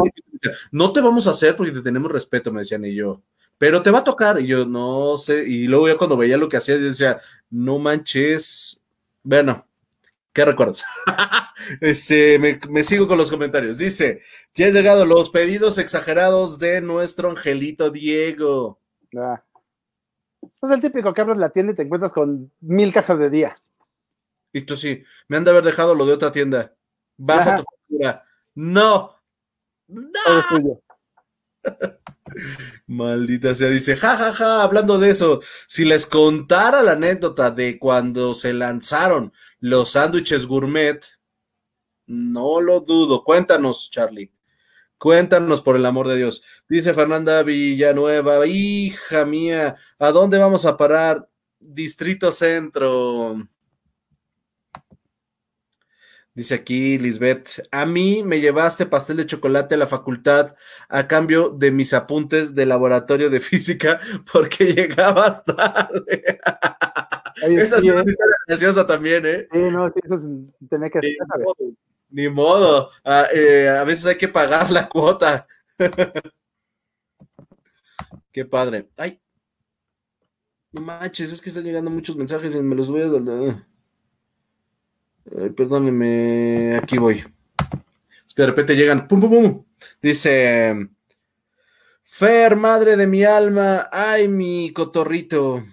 no te vamos a hacer porque te tenemos respeto, me decían, y yo, pero te va a tocar. Y yo, no sé. Y luego ya cuando veía lo que hacía, yo decía, no manches. Bueno, ¿qué recuerdos? este, me, sigo con los comentarios. Dice, ya han llegado los pedidos exagerados de nuestro angelito Diego. Ah. Es el típico que abres la tienda y te encuentras con mil cajas de día. Y tú sí, me han de haber dejado lo de otra tienda. Vas a tu factura. No. No. Maldita sea, dice, jajaja, ja, ja, hablando de eso, si les contara la anécdota de cuando se lanzaron los sándwiches gourmet, no lo dudo. Cuéntanos, Charlie. Cuéntanos por el amor de Dios. Dice Fernanda Villanueva, hija mía, ¿a dónde vamos a parar? Distrito Centro. Dice aquí Lisbeth, a mí me llevaste pastel de chocolate a la facultad a cambio de mis apuntes de laboratorio de física porque llegabas tarde. Esa es una historia graciosa también, ¿eh? Sí, no, sí, eso tiene que ser. Ni modo, a, eh, a veces hay que pagar la cuota. Qué padre. Ay, no manches, es que están llegando muchos mensajes y me los voy a perdónenme, aquí voy. Es que de repente llegan, pum, pum, pum. Dice, Fer, madre de mi alma, ay, mi cotorrito.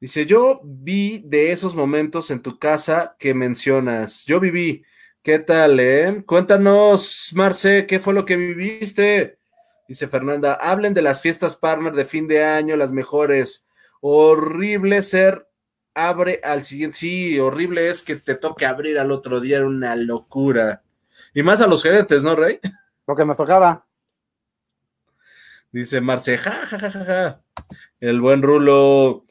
Dice, yo vi de esos momentos en tu casa que mencionas. Yo viví. ¿Qué tal, eh? Cuéntanos, Marce, ¿qué fue lo que viviste? Dice Fernanda, hablen de las fiestas partner de fin de año, las mejores. Horrible ser abre al siguiente. Sí, horrible es que te toque abrir al otro día, era una locura. Y más a los gerentes, ¿no, Rey? Lo que nos tocaba. Dice Marce, ja, ja, ja, ja, ja. El buen Rulo.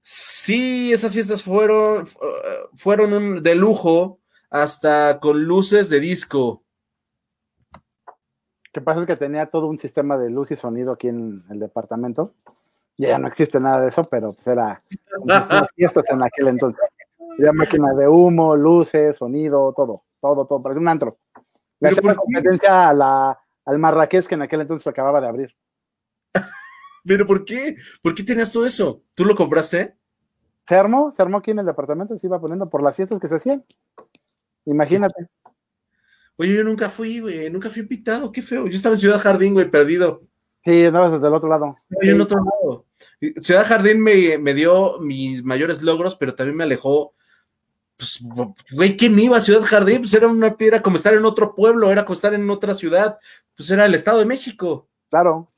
Sí, esas fiestas fueron, fueron de lujo, hasta con luces de disco. que pasa es que tenía todo un sistema de luz y sonido aquí en el departamento. Ya no existe nada de eso, pero pues era fiestas en aquel entonces. Había máquina de humo, luces, sonido, todo, todo, todo. Parece un antro. Le hacía competencia a la, al Marrakech que en aquel entonces acababa de abrir. ¿Pero por qué? ¿Por qué tenías todo eso? ¿Tú lo compraste? Se armó, se armó aquí en el departamento, se iba poniendo por las fiestas que se hacían. Imagínate. Oye, yo nunca fui, güey, nunca fui invitado, qué feo. Yo estaba en Ciudad Jardín, güey, perdido. Sí, andabas desde el otro lado. Yo en otro lado. Ciudad Jardín me, me, dio mis mayores logros, pero también me alejó. Pues, güey, ¿quién iba a Ciudad Jardín? Pues era una era como estar en otro pueblo, era como estar en otra ciudad. Pues era el Estado de México. Claro.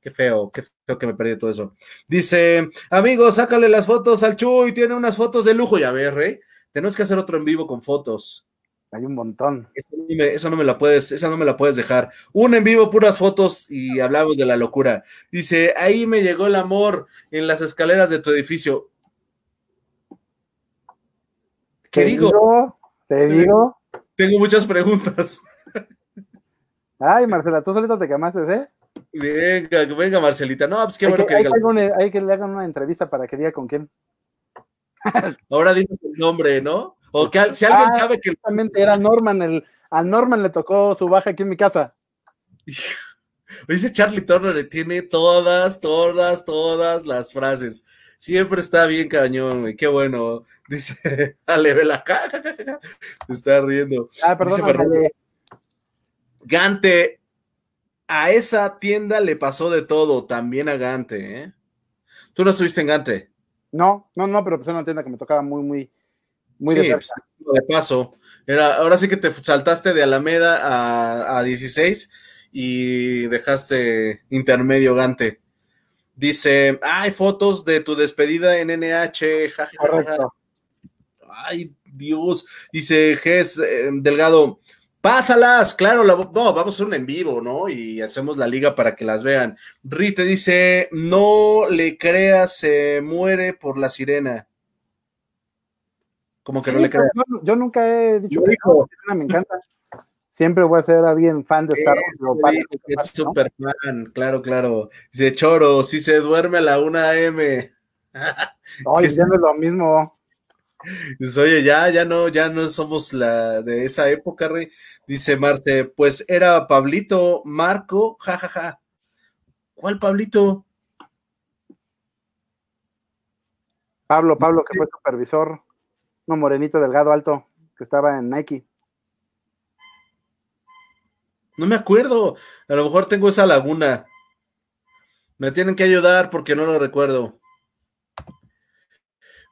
Qué feo, qué feo que me perdí todo eso. Dice, amigos, sácale las fotos al Chuy, tiene unas fotos de lujo. Ya ver, Rey, tenemos que hacer otro en vivo con fotos. Hay un montón. Eso no me la puedes, esa no me la puedes dejar. Un en vivo, puras fotos y hablamos de la locura. Dice, ahí me llegó el amor en las escaleras de tu edificio. ¿Qué digo? Te digo. Tengo muchas preguntas. Ay, Marcela, tú solito te quemaste, ¿eh? Venga, venga, Marcelita. No, pues qué bueno que, hay, que hay que le hagan una entrevista para que diga con quién. Ahora dime el nombre, ¿no? O que si alguien ah, sabe que. era Norman, el, a Norman le tocó su baja aquí en mi casa. Dice Charlie Turner, tiene todas, todas, todas las frases. Siempre está bien cañón, güey. Qué bueno. Dice, Ale, vela Se está riendo. Ah, perdón. Gante, a esa tienda le pasó de todo, también a Gante, ¿eh? ¿Tú no estuviste en Gante? No, no, no, pero pues era una tienda que me tocaba muy, muy, muy de, pues, de paso. Era, ahora sí que te saltaste de Alameda a, a 16 y dejaste intermedio Gante. Dice, hay fotos de tu despedida en NH. Ay, Dios. Dice Ges eh, Delgado, pásalas, claro, no, vamos a hacer un en vivo, ¿no? Y hacemos la liga para que las vean. Rite dice, no le creas, se muere por la sirena. Como que no le creas. Yo, nunca he dicho, que me encanta siempre voy a ser alguien fan de Star Wars. es súper fan, claro, claro. Dice Choro, si se duerme a la 1 AM. Oye, ya no es lo mismo. Dice, oye, ya, ya no, ya no somos la de esa época, Rey. Dice Marte, pues era Pablito, Marco, jajaja. Ja, ja. ¿Cuál Pablito? Pablo, Pablo, que fue supervisor, no morenito, delgado, alto, que estaba en Nike. No me acuerdo. A lo mejor tengo esa laguna. Me tienen que ayudar porque no lo recuerdo.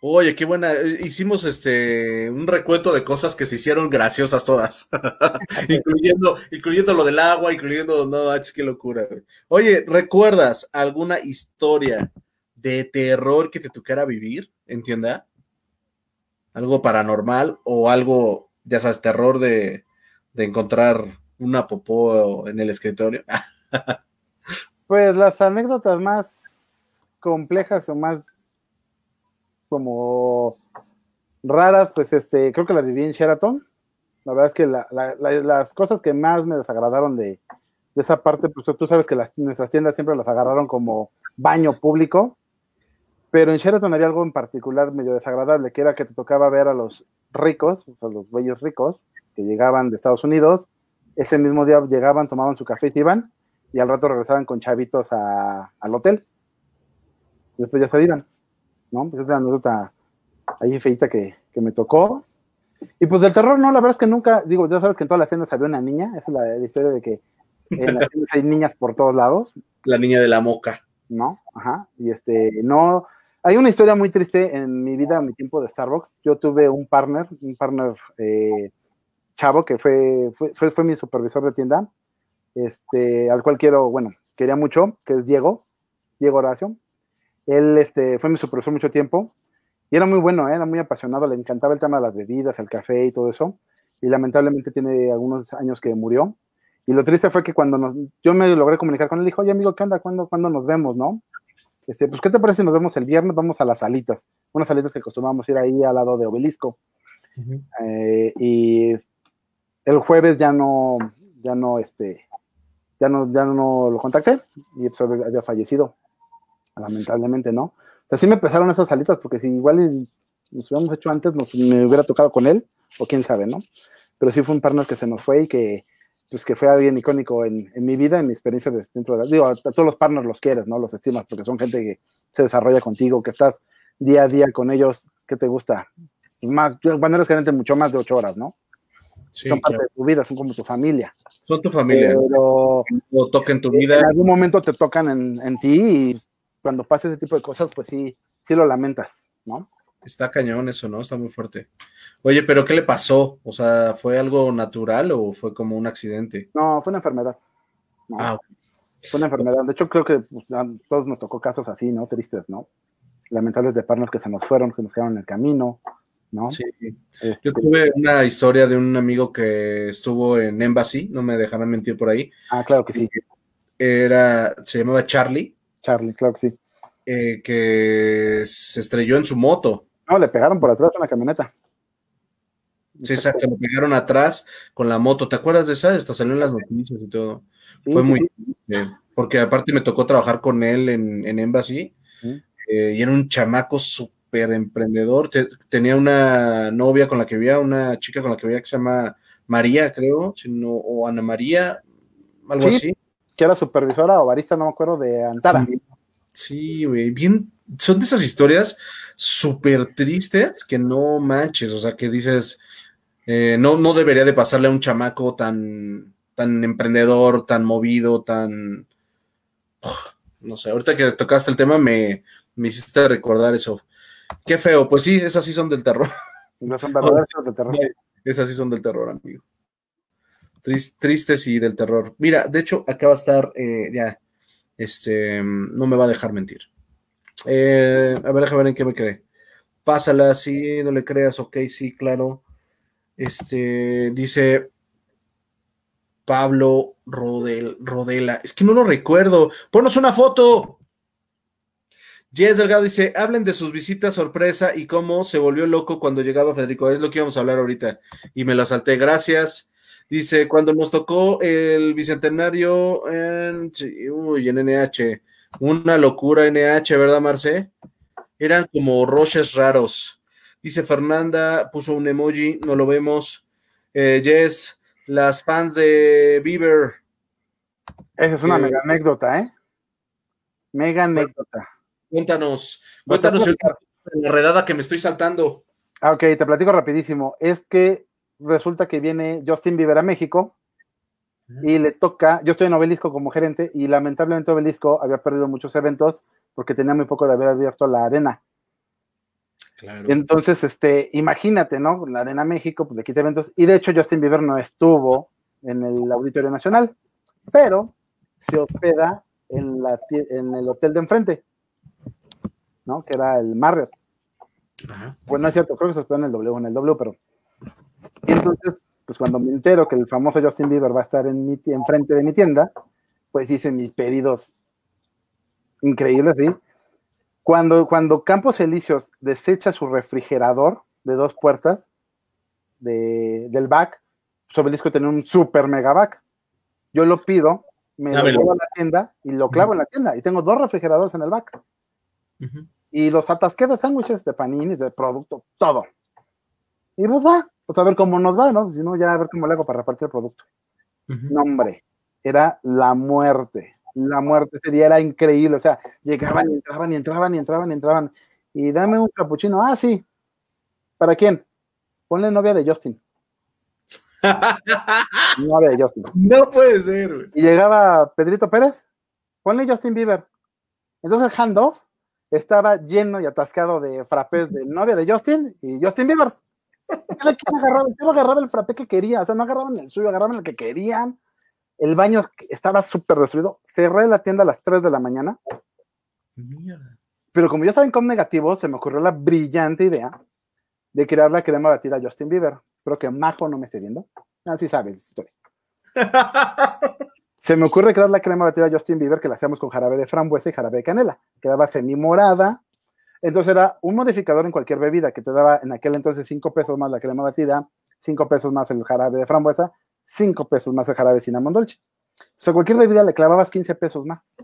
Oye, qué buena. Eh, hicimos este un recuento de cosas que se hicieron graciosas todas. incluyendo, incluyendo lo del agua, incluyendo. No, qué locura. Oye, ¿recuerdas alguna historia de terror que te tocara vivir? ¿Entienda? Algo paranormal o algo, ya sabes, terror de, de encontrar una popó en el escritorio? pues las anécdotas más complejas o más como raras, pues este, creo que las viví en Sheraton. La verdad es que las cosas que más me desagradaron de, esa parte, pues tú sabes que nuestras tiendas siempre las agarraron como baño público, pero en Sheraton había algo en particular medio desagradable, que era que te tocaba ver a los ricos, o sea, los güeyes ricos, que llegaban de Estados Unidos, ese mismo día llegaban, tomaban su café y se iban, y al rato regresaban con chavitos al hotel. después ya se iban, ¿no? Pues es una anécdota ahí feita que, que, me tocó. Y pues del terror, no, la verdad es que nunca, digo, ya sabes que en todas las tiendas había una niña, esa es la, historia de que en las tiendas hay niñas por todos lados. La niña de la moca. ¿No? Ajá. Y este, no, hay una historia muy triste en mi vida, en mi tiempo de Starbucks. Yo tuve un partner, un partner eh, chavo que fue, fue, fue, mi supervisor de tienda, este, al cual quiero, bueno, quería mucho, que es Diego, Diego Horacio. Él este, fue mi supervisor mucho tiempo y era muy bueno, ¿eh? era muy apasionado, le encantaba el tema de las bebidas, el café y todo eso. Y lamentablemente tiene algunos años que murió. Y lo triste fue que cuando nos, yo me logré comunicar con él, dijo, oye amigo, ¿qué onda? ¿Cuándo, ¿cuándo nos vemos, no? Este, pues, ¿qué te parece si nos vemos el viernes? Vamos a las salitas, unas salitas que acostumbramos ir ahí al lado de Obelisco. eh, y el jueves ya no, ya no, este, ya no, ya no lo contacté y pues, había fallecido, lamentablemente, ¿no? O sea, sí me pesaron esas salitas porque si igual nos hubiéramos hecho antes, nos, me hubiera tocado con él, o quién sabe, ¿no? Pero sí fue un partner que se nos fue y que, pues, que fue alguien icónico en, en mi vida, en mi experiencia de, dentro de la... Digo, a, todos los partners los quieres, ¿no? Los estimas porque son gente que se desarrolla contigo, que estás día a día con ellos, ¿qué te gusta? Más, cuando eres gerente, mucho más de ocho horas, ¿no? Sí, son parte de tu vida, son como tu familia. Son tu familia. Pero no toquen tu vida. En algún momento te tocan en, en ti y cuando pasa ese tipo de cosas, pues sí, sí lo lamentas, ¿no? Está cañón eso, ¿no? Está muy fuerte. Oye, pero ¿qué le pasó? O sea, ¿fue algo natural o fue como un accidente? No, fue una enfermedad. ah, Fue una enfermedad. De hecho, creo que pues, a todos nos tocó casos así, ¿no? Tristes, ¿no? Lamentables de partners que se nos fueron, que nos quedaron en el camino, ¿no? Sí. Este, Yo tuve una historia de un amigo que estuvo en Embassy, no me dejarán mentir por ahí. Ah, claro que sí. Era, se llamaba Charlie. Charlie, claro que sí. Eh, que se estrelló en su moto. No, le pegaron por atrás una camioneta. Sí, exacto, que le pegaron atrás con la moto. ¿Te acuerdas de esa? Hasta salió en las noticias y todo. Fue muy. porque aparte me tocó trabajar con él en, en Embassy eh, y era un chamaco súper emprendedor. tenía una novia con la que vivía, una chica con la que vivía que se llama María, creo, sino, o Ana María, algo así. Que era supervisora o barista, no me acuerdo, de Antara. Sí, güey, bien, son de esas historias súper tristes que no manches, o sea, que dices, eh, no, no debería de pasarle a un chamaco tan, tan emprendedor, tan movido, tan... no sé, ahorita que tocaste el tema me, me hiciste recordar eso. Qué feo, pues sí, esas sí son del terror. No son verdaderas del terror. Esas sí son del terror, amigo. tristes y del terror. Mira, de hecho, acaba de estar eh, ya este, no me va a dejar mentir. Eh, a ver, déjame ver en qué me quedé. Pásala, sí, no le creas, ok, sí, claro. Este, dice Pablo Rodel, Rodela. Es que no lo recuerdo. Ponos una foto. Jess Delgado dice, hablen de sus visitas sorpresa y cómo se volvió loco cuando llegaba Federico. Es lo que íbamos a hablar ahorita. Y me lo salté. Gracias. Dice, cuando nos tocó el bicentenario en, uy, en NH, una locura NH, ¿verdad, Marce? Eran como roches raros. Dice Fernanda, puso un emoji, no lo vemos. Eh, Jess, las fans de Bieber. Esa es una eh, mega anécdota, ¿eh? Mega anécdota. Cuéntanos, cuéntanos la redada que me estoy saltando. Ah, ok, te platico rapidísimo. Es que resulta que viene Justin Bieber a México y le toca, yo estoy en Obelisco como gerente y lamentablemente Obelisco había perdido muchos eventos porque tenía muy poco de haber abierto la arena. Entonces, este, imagínate, ¿no? La Arena México, pues le quita eventos. Y de hecho, Justin Bieber no estuvo en el Auditorio Nacional, pero se hospeda en, la, en el hotel de enfrente, ¿no? Que era el Marriott. Ajá. Pues no es cierto, creo que se hospeda en el W, en el W, pero y entonces, pues cuando me entero que el famoso Justin Bieber va a estar en mi enfrente de mi tienda, pues hice mis pedidos increíbles, ¿sí? Cuando, cuando Campos Elíseos desecha su refrigerador de dos puertas del back, pues Obelisco tiene un super mega back. Yo lo pido, me lo llevo a la tienda y lo clavo en la tienda. Y tengo dos refrigeradores en el back. Y los atasqué de sándwiches, de panini, de producto, todo. Y pues va, pues a ver cómo nos va, ¿no? Si no, ya a ver cómo le hago para repartir el producto. No, hombre, era la muerte. La muerte ese día era increíble. O sea, llegaban y entraban y entraban y entraban y entraban. Y dame un capuchino. Ah, sí. ¿Para quién? Ponle novia de Justin. novia de Justin. No puede ser, güey. Y llegaba Pedrito Pérez. Ponle Justin Bieber. Entonces el handoff estaba lleno y atascado de frappés de novia de Justin y Justin Bieber. Cada quien agarraba, yo agarraba el frappé que quería, o sea, no agarraban el suyo, agarraban el que querían. El baño estaba súper destruido. Cerré la tienda a las 3 de la mañana. Pero como yo estaba en com negativo, se me ocurrió la brillante idea de crear la crema batida a Justin Bieber. Espero que Majo no me esté viendo. Así sabes, estoy. se me ocurre crear la crema batida a Justin Bieber que la hacíamos con jarabe de frambuesa y jarabe de canela. Quedaba semi morada, entonces era un modificador en cualquier bebida que te daba en aquel entonces 5 pesos más la crema batida, 5 pesos más el jarabe de frambuesa, 5 pesos más el jarabe de cinnamon dolce. O sea, cualquier bebida le clavabas 15 pesos más.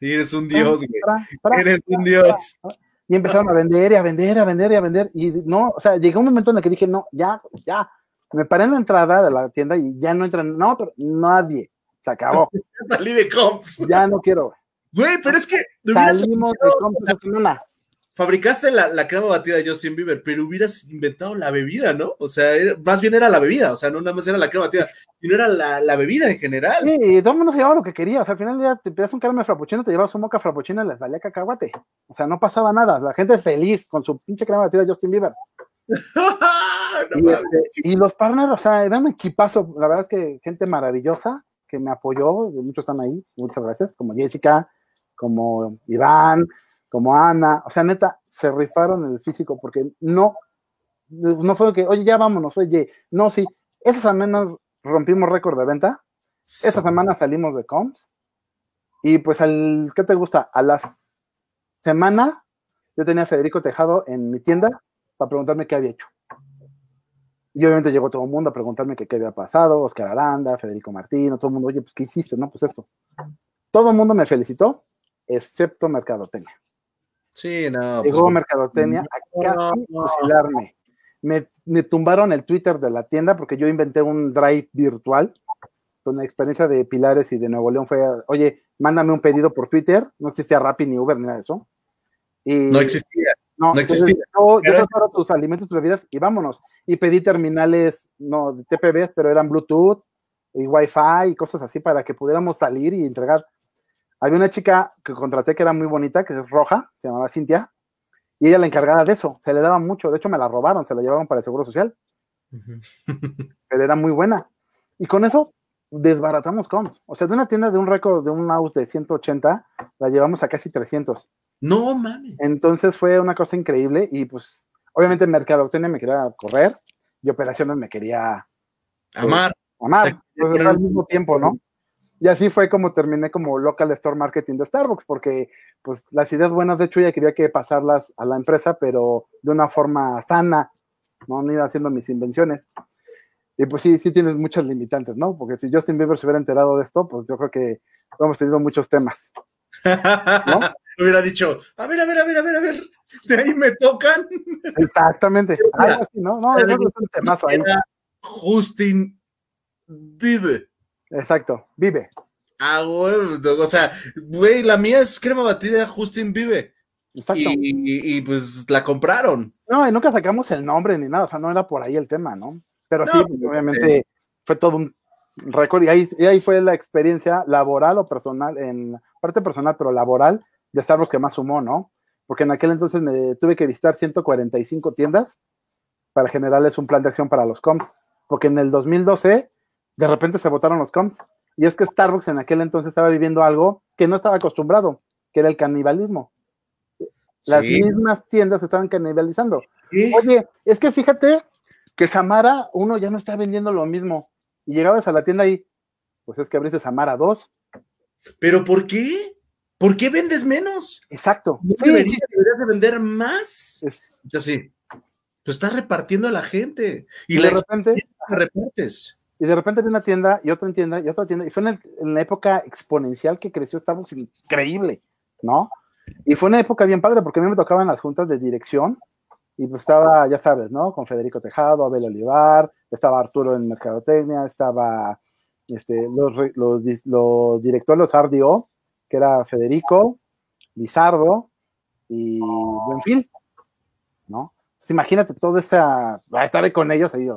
Y eres un dios, güey. Eres un dios. Y empezaron a vender y a vender, a vender y a vender. Y no, o sea, llegó un momento en el que dije, no, ya, ya. Me paré en la entrada de la tienda y ya no entran, no, pero nadie. Se acabó. Salí de comps. Ya no quiero. Güey, pero es que. Salimos de semana fabricaste la, la, crema batida de Justin Bieber, pero hubieras inventado la bebida, ¿no? O sea, más bien era la bebida, o sea, no nada más era la crema batida, sino era la, la bebida en general. Sí, todo el mundo se llevaba lo que quería, o sea, al final día te pedías un caramelo frappuccino, te llevabas un moca frappuccino y les valía cacahuate. O sea, no pasaba nada, la gente feliz con su pinche crema batida de Justin Bieber. y, este, y, los partners, o sea, eran un equipazo, la verdad es que gente maravillosa que me apoyó, muchos están ahí, muchas gracias, como Jessica, como Iván, como Ana, o sea, neta, se rifaron el físico porque no, no fue que, oye, ya vámonos, oye, no, sí, esa semana rompimos récord de venta, esa semana salimos de comps y pues al, ¿qué te gusta? A la semana yo tenía a Federico Tejado en mi tienda para preguntarme qué había hecho. Y obviamente llegó todo el mundo a preguntarme qué había pasado, Oscar Aranda, Federico Martino, todo el mundo, oye, pues ¿qué hiciste? No, pues esto. Todo el mundo me felicitó, excepto Mercadotecnia. Sí, no. Llegó pues, Mercadotecnia a fusilarme. Me, me, tumbaron el Twitter de la tienda porque yo inventé un drive virtual. Con la experiencia de Pilares y de Nuevo León fue, oye, mándame un pedido por Twitter. No existía Rappi ni Uber ni nada de eso. Y, no existía. No, no existía. Yo, yo tus alimentos, tus bebidas y vámonos. Y pedí terminales, no, de TPBs, pero eran Bluetooth y Wi-Fi y cosas así para que pudiéramos salir y entregar había una chica que contraté que era muy bonita, que es roja, se llamaba Cintia, y ella la encargada de eso, se le daba mucho, de hecho me la robaron, se la llevaban para el Seguro Social, pero era muy buena. Y con eso desbaratamos con, o sea, de una tienda de un récord de un mouse de 180, la llevamos a casi 300. No mames. Entonces fue una cosa increíble y pues obviamente Mercadotecnia me quería correr y operaciones me quería pues, amar. amar, pues, al mismo tiempo, ¿no? Y así fue como terminé como local store marketing de Starbucks, porque pues las ideas buenas, de hecho, ya quería que pasarlas a la empresa, pero de una forma sana, no, no iba haciendo mis invenciones. Y pues sí, sí tienes muchas limitantes, ¿no? Porque si Justin Bieber se hubiera enterado de esto, pues yo creo que hemos tenido muchos temas. ¿no? hubiera dicho, a ver, a ver, a ver, a ver, a ver, de ahí me tocan. Exactamente. ¿no? No, es un temazo ahí. Justin Bieber. Exacto, vive. Ah, güey, o sea, güey, la mía es crema batida Justin Vive. Exacto. Y, pues la compraron. No, y nunca sacamos el nombre ni nada, o sea, no era por ahí el tema, ¿no? Pero sí, pues, obviamente fue todo un récord y ahí, y ahí fue la experiencia laboral o personal, en parte personal, pero laboral, de Starbucks que más sumó, ¿no? Porque en aquel entonces me tuve que visitar 145 tiendas para generarles un plan de acción para los comps, porque en el 2012 de repente se votaron los comps. Y es que Starbucks en aquel entonces estaba viviendo algo que no estaba acostumbrado, que era el canibalismo. Las mismas tiendas estaban canibalizando. Oye, es que fíjate que Samara, uno ya no está vendiendo lo mismo. Y llegabas a la tienda y, pues es que abriste Samara 2. ¿Pero por qué? ¿Por qué vendes menos? Exacto. sí, deberías, de vender más. Es... sí, tú estás repartiendo a la gente. Y, de repente repartes. Y de repente vi una tienda y otra tienda y otra tienda. Y fue en, la época exponencial que creció Starbucks increíble, ¿no? Y fue una época bien padre porque a mí me tocaban las juntas de dirección y pues estaba, ya sabes, ¿no? Con Federico Tejado, Abel Olivar, estaba Arturo en Mercadotecnia, estaba este, los, los, directores, los RDO, que era Federico, Lizardo y Buenfil, ¿no? Entonces, imagínate toda esa, estar con ellos ahí,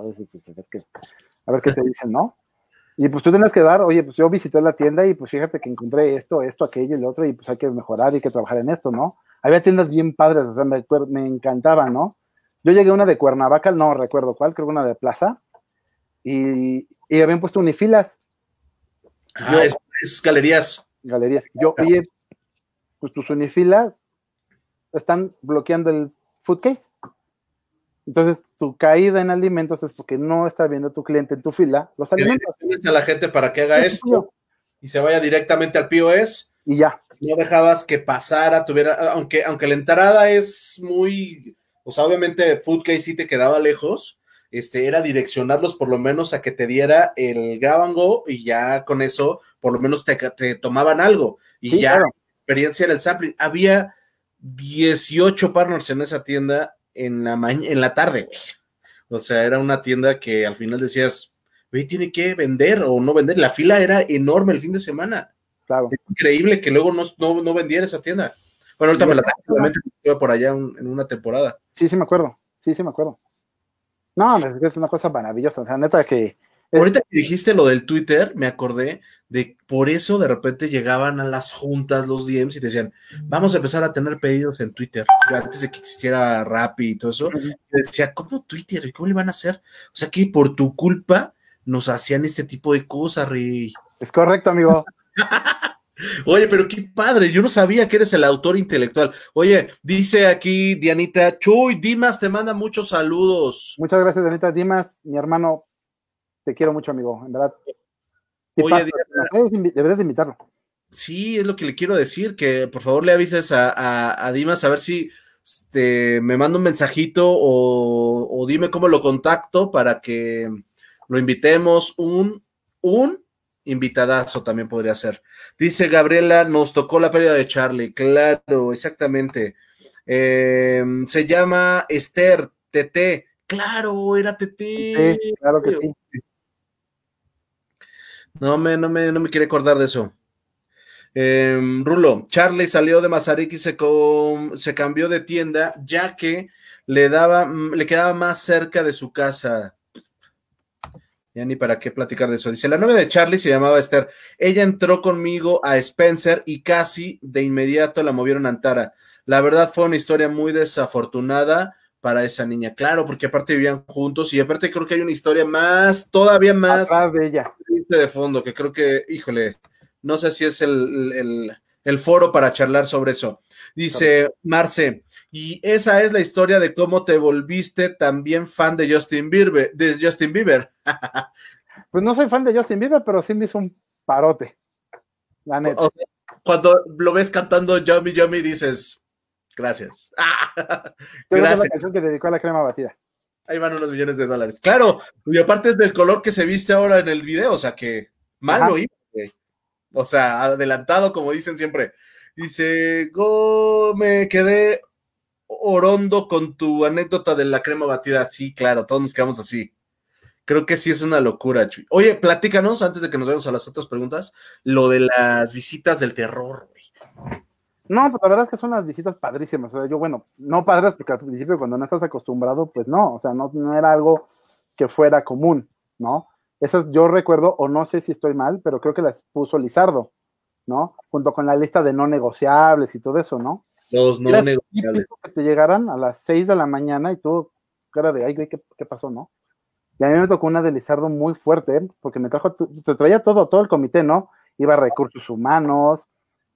a ver qué te dicen, ¿no? Y pues tú tienes que dar, oye, pues yo visité la tienda y pues fíjate que encontré esto, esto, aquello y lo otro, y pues hay que mejorar y hay que trabajar en esto, ¿no? Había tiendas bien padres, o sea, me, me encantaban, ¿no? Yo llegué a una de Cuernavaca, no recuerdo cuál, creo que una de Plaza, y, y habían puesto unifilas. Ah, es, galerías. Galerías. Yo, oye, pues tus unifilas están bloqueando el footcase. Entonces, tu caída en alimentos es porque no está viendo tu cliente en tu fila los alimentos. a la gente para que haga esto y se vaya directamente al POS. Y ya. No dejabas que pasara, tuviera, aunque, aunque la entrada es muy, o sea, obviamente Foodcase sí te quedaba lejos, este, era direccionarlos por lo menos a que te diera el grab go y ya con eso por lo menos te, te tomaban algo y ya experiencia en el sampling. Había 18 partners en esa tienda en la, en la tarde, güey. O sea, era una tienda que al final decías, güey, tiene que vender o no vender. La fila era enorme el fin de semana. Claro. increíble que luego no, no, vendiera esa tienda. Bueno, ahorita me la tengo, iba por allá en una temporada. Sí, sí me acuerdo. Sí, sí me acuerdo. No, es una cosa maravillosa. O sea, neta que. Ahorita que dijiste lo del Twitter, me acordé de por eso de repente llegaban a las juntas los DMs y te decían, vamos a empezar a tener pedidos en Twitter. antes de que existiera Rappi y todo eso, decía, ¿cómo Twitter? ¿Y cómo le van a hacer? O sea que por tu culpa nos hacían este tipo de cosas, Rey. Es correcto, amigo. Oye, pero qué padre, yo no sabía que eres el autor intelectual. Oye, dice aquí Dianita, Chuy, Dimas te manda muchos saludos. Muchas gracias, Dianita. Dimas, mi hermano, te quiero mucho, amigo, en verdad. Oye, deberías invitarlo. Sí, es lo que le quiero decir, que por favor le avises a, Dimas a ver si este, me manda un mensajito o, o, dime cómo lo contacto para que lo invitemos un, un invitadazo también podría ser. Dice Gabriela, nos tocó la pérdida de Charlie, claro, exactamente. Eh, se llama Esther, TT, claro, era TT. claro que sí. No me, no me, no me quiere acordar de eso. Em, Rulo, Charlie salió de Mazarik y se, se cambió de tienda ya que le daba, le quedaba más cerca de su casa. Ya ni para qué platicar de eso. Dice, la novia de Charlie se llamaba Esther. Ella entró conmigo a Spencer y casi de inmediato la movieron a Antara. La verdad fue una historia muy desafortunada para esa niña. Claro, porque aparte vivían juntos y aparte creo que hay una historia más, todavía más de ella. de fondo, que creo que, híjole, no sé si es el, foro para charlar sobre eso. Dice Marce, y esa es la historia de cómo te volviste también fan de Justin Bieber. De Justin Bieber. pues no soy fan de Justin Bieber, pero sí me hizo un parote. La neta. cuando lo ves cantando Yummy Yummy dices, gracias. gracias. la canción que dedicó a la crema batida. Ahí van unos millones de dólares. Claro, y aparte es del color que se viste ahora en el video, o sea que mal lo iba, O sea, adelantado, como dicen siempre. Dice, go, me quedé orondo con tu anécdota de la crema batida. Sí, claro, todos nos quedamos así. Creo que sí es una locura, Chuy. Oye, platícanos, antes de que nos vayamos a las otras preguntas, lo de las visitas del terror, güey. No, pues la verdad es que son las visitas padrísimas. O sea, yo, bueno, no padres porque al principio cuando no estás acostumbrado, pues no, o sea, no, no era algo que fuera común, ¿no? Esas yo recuerdo, o no sé si estoy mal, pero creo que las puso Lizardo, ¿no? Junto con la lista de no negociables y todo eso, ¿no? Los no negociables. Que te llegaran a las 6 de la mañana y tú, cara de, ay, güey, ¿qué, ¿qué, pasó, no? Y a mí me tocó una de Lizardo muy fuerte, porque me trajo, te traía todo, todo el comité, ¿no? Iba a recursos humanos,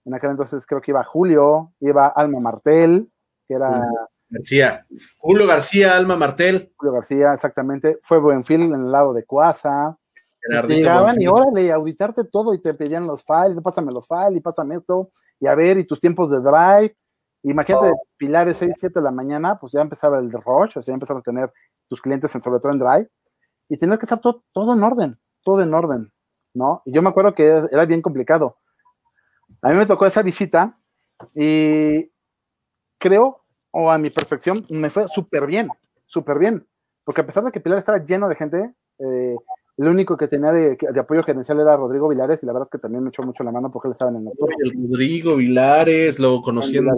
en aquel entonces creo que iba Julio, iba Alma Martel, que era... García. Julio García, Alma Martel. Julio García, exactamente. Fue Buenfil en el lado de Cuasa. Llegaban y órale, auditarte todo y te pedían los files, pásame los files y pásame esto, y a ver, y tus tiempos de drive. Imagínate, oh. pilares 6, 7 de la mañana, pues ya empezaba el rush, o sea, ya empezaron a tener tus clientes, sobre todo en drive, y tenías que estar todo, todo en orden, todo en orden, ¿no? Y yo me acuerdo que era bien complicado. A mí me tocó esa visita y creo, o a mi perfección, me fue súper bien, súper bien, porque a pesar de que Pilar estaba lleno de gente, eh, el único que tenía de, apoyo gerencial era Rodrigo Vilares y la verdad es que también me echó mucho la mano porque él estaba en el nocturno. Rodrigo Vilares, lo conocí en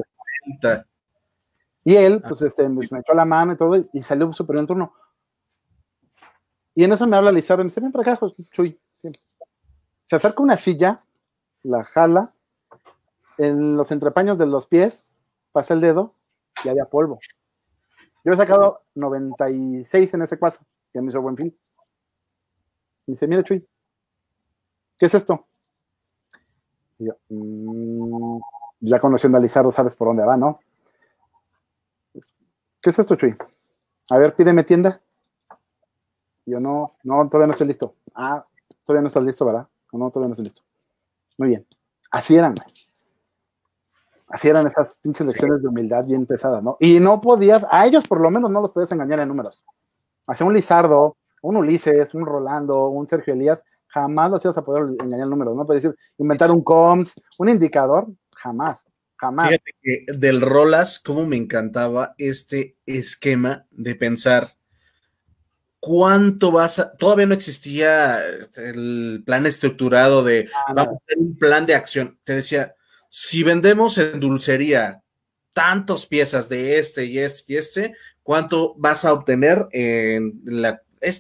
Y él, pues, este, me echó la mano y todo, y salió súper bien turno. Y en eso me habla Lizardo me dice, ven para acá, Chuy. Se acerca una silla, la jala, en los entrepaños de los pies, pasé el dedo y había polvo. Yo he sacado 96 en ese cuaso, que me hizo buen fin. Y dice, mira, Chuy, ¿qué es esto? Y yo, mm, ya conociendo a Lizardo, sabes por dónde va, ¿no? ¿Qué es esto, Chuy? A ver, pídeme tienda. Yo, no, no, todavía no estoy listo. Ah, todavía no estás listo, ¿verdad? No, todavía no estoy listo. Muy bien. Así eran. Así eran esas pinches lecciones de humildad bien pesadas, ¿no? Y no podías, a ellos por lo menos no los podías engañar en números. hacia un Lizardo, un Ulises, un Rolando, un Sergio Elías, jamás los ibas a poder engañar el número, ¿no? Puedes decir, inventar un COMS, un indicador, jamás, jamás. Fíjate que del Rolas, cómo me encantaba este esquema de pensar cuánto vas a. Todavía no existía el plan estructurado de ah, vamos a hacer un plan de acción. Te decía, si vendemos en dulcería tantas piezas de este y este y este, ¿cuánto vas a obtener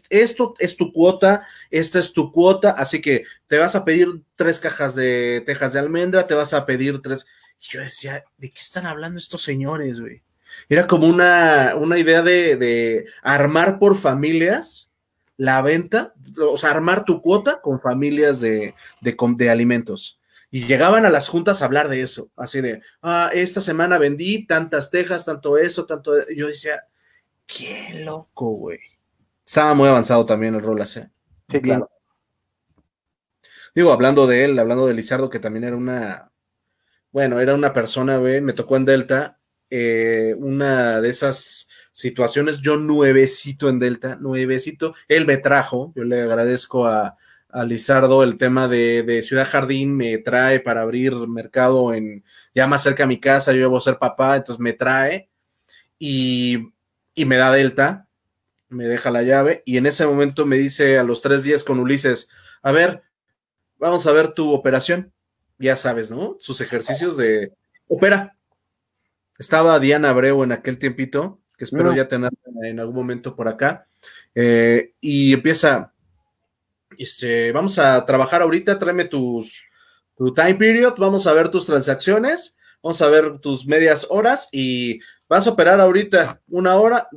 esto es tu cuota, esta es tu cuota, así que te vas a pedir tres cajas de tejas de almendra, te vas a pedir tres. yo decía, ¿de qué están hablando estos señores, güey? Era como una, una idea de, de, armar por familias la venta, o sea, armar tu cuota con familias de, de alimentos. Y llegaban a las juntas a hablar de eso, así de, ah, esta semana vendí tantas tejas, tanto eso, tanto... Yo decía, qué loco, güey. Estaba muy avanzado también el rol así. Sí, claro. Digo, hablando de él, hablando de Lizardo, que también era una, bueno, era una persona, güey, me tocó en Delta, eh, una de esas situaciones, yo nuevecito en Delta, nuevecito, él me trajo, yo le agradezco a, a Lizardo el tema de, de, Ciudad Jardín, me trae para abrir mercado en, ya más cerca a mi casa, yo voy a ser papá, entonces me trae y, y me da Delta, me deja la llave y en ese momento me dice a los tres días con Ulises, a ver, vamos a ver tu operación. Ya sabes, ¿no? Sus ejercicios de opera. Estaba Diana Abreu en aquel tiempito, que espero ya tener en algún momento por acá, eh, y empieza, este, vamos a trabajar ahorita, tráeme tus, tu time period, vamos a ver tus transacciones, vamos a ver tus medias horas y vas a operar ahorita una hora,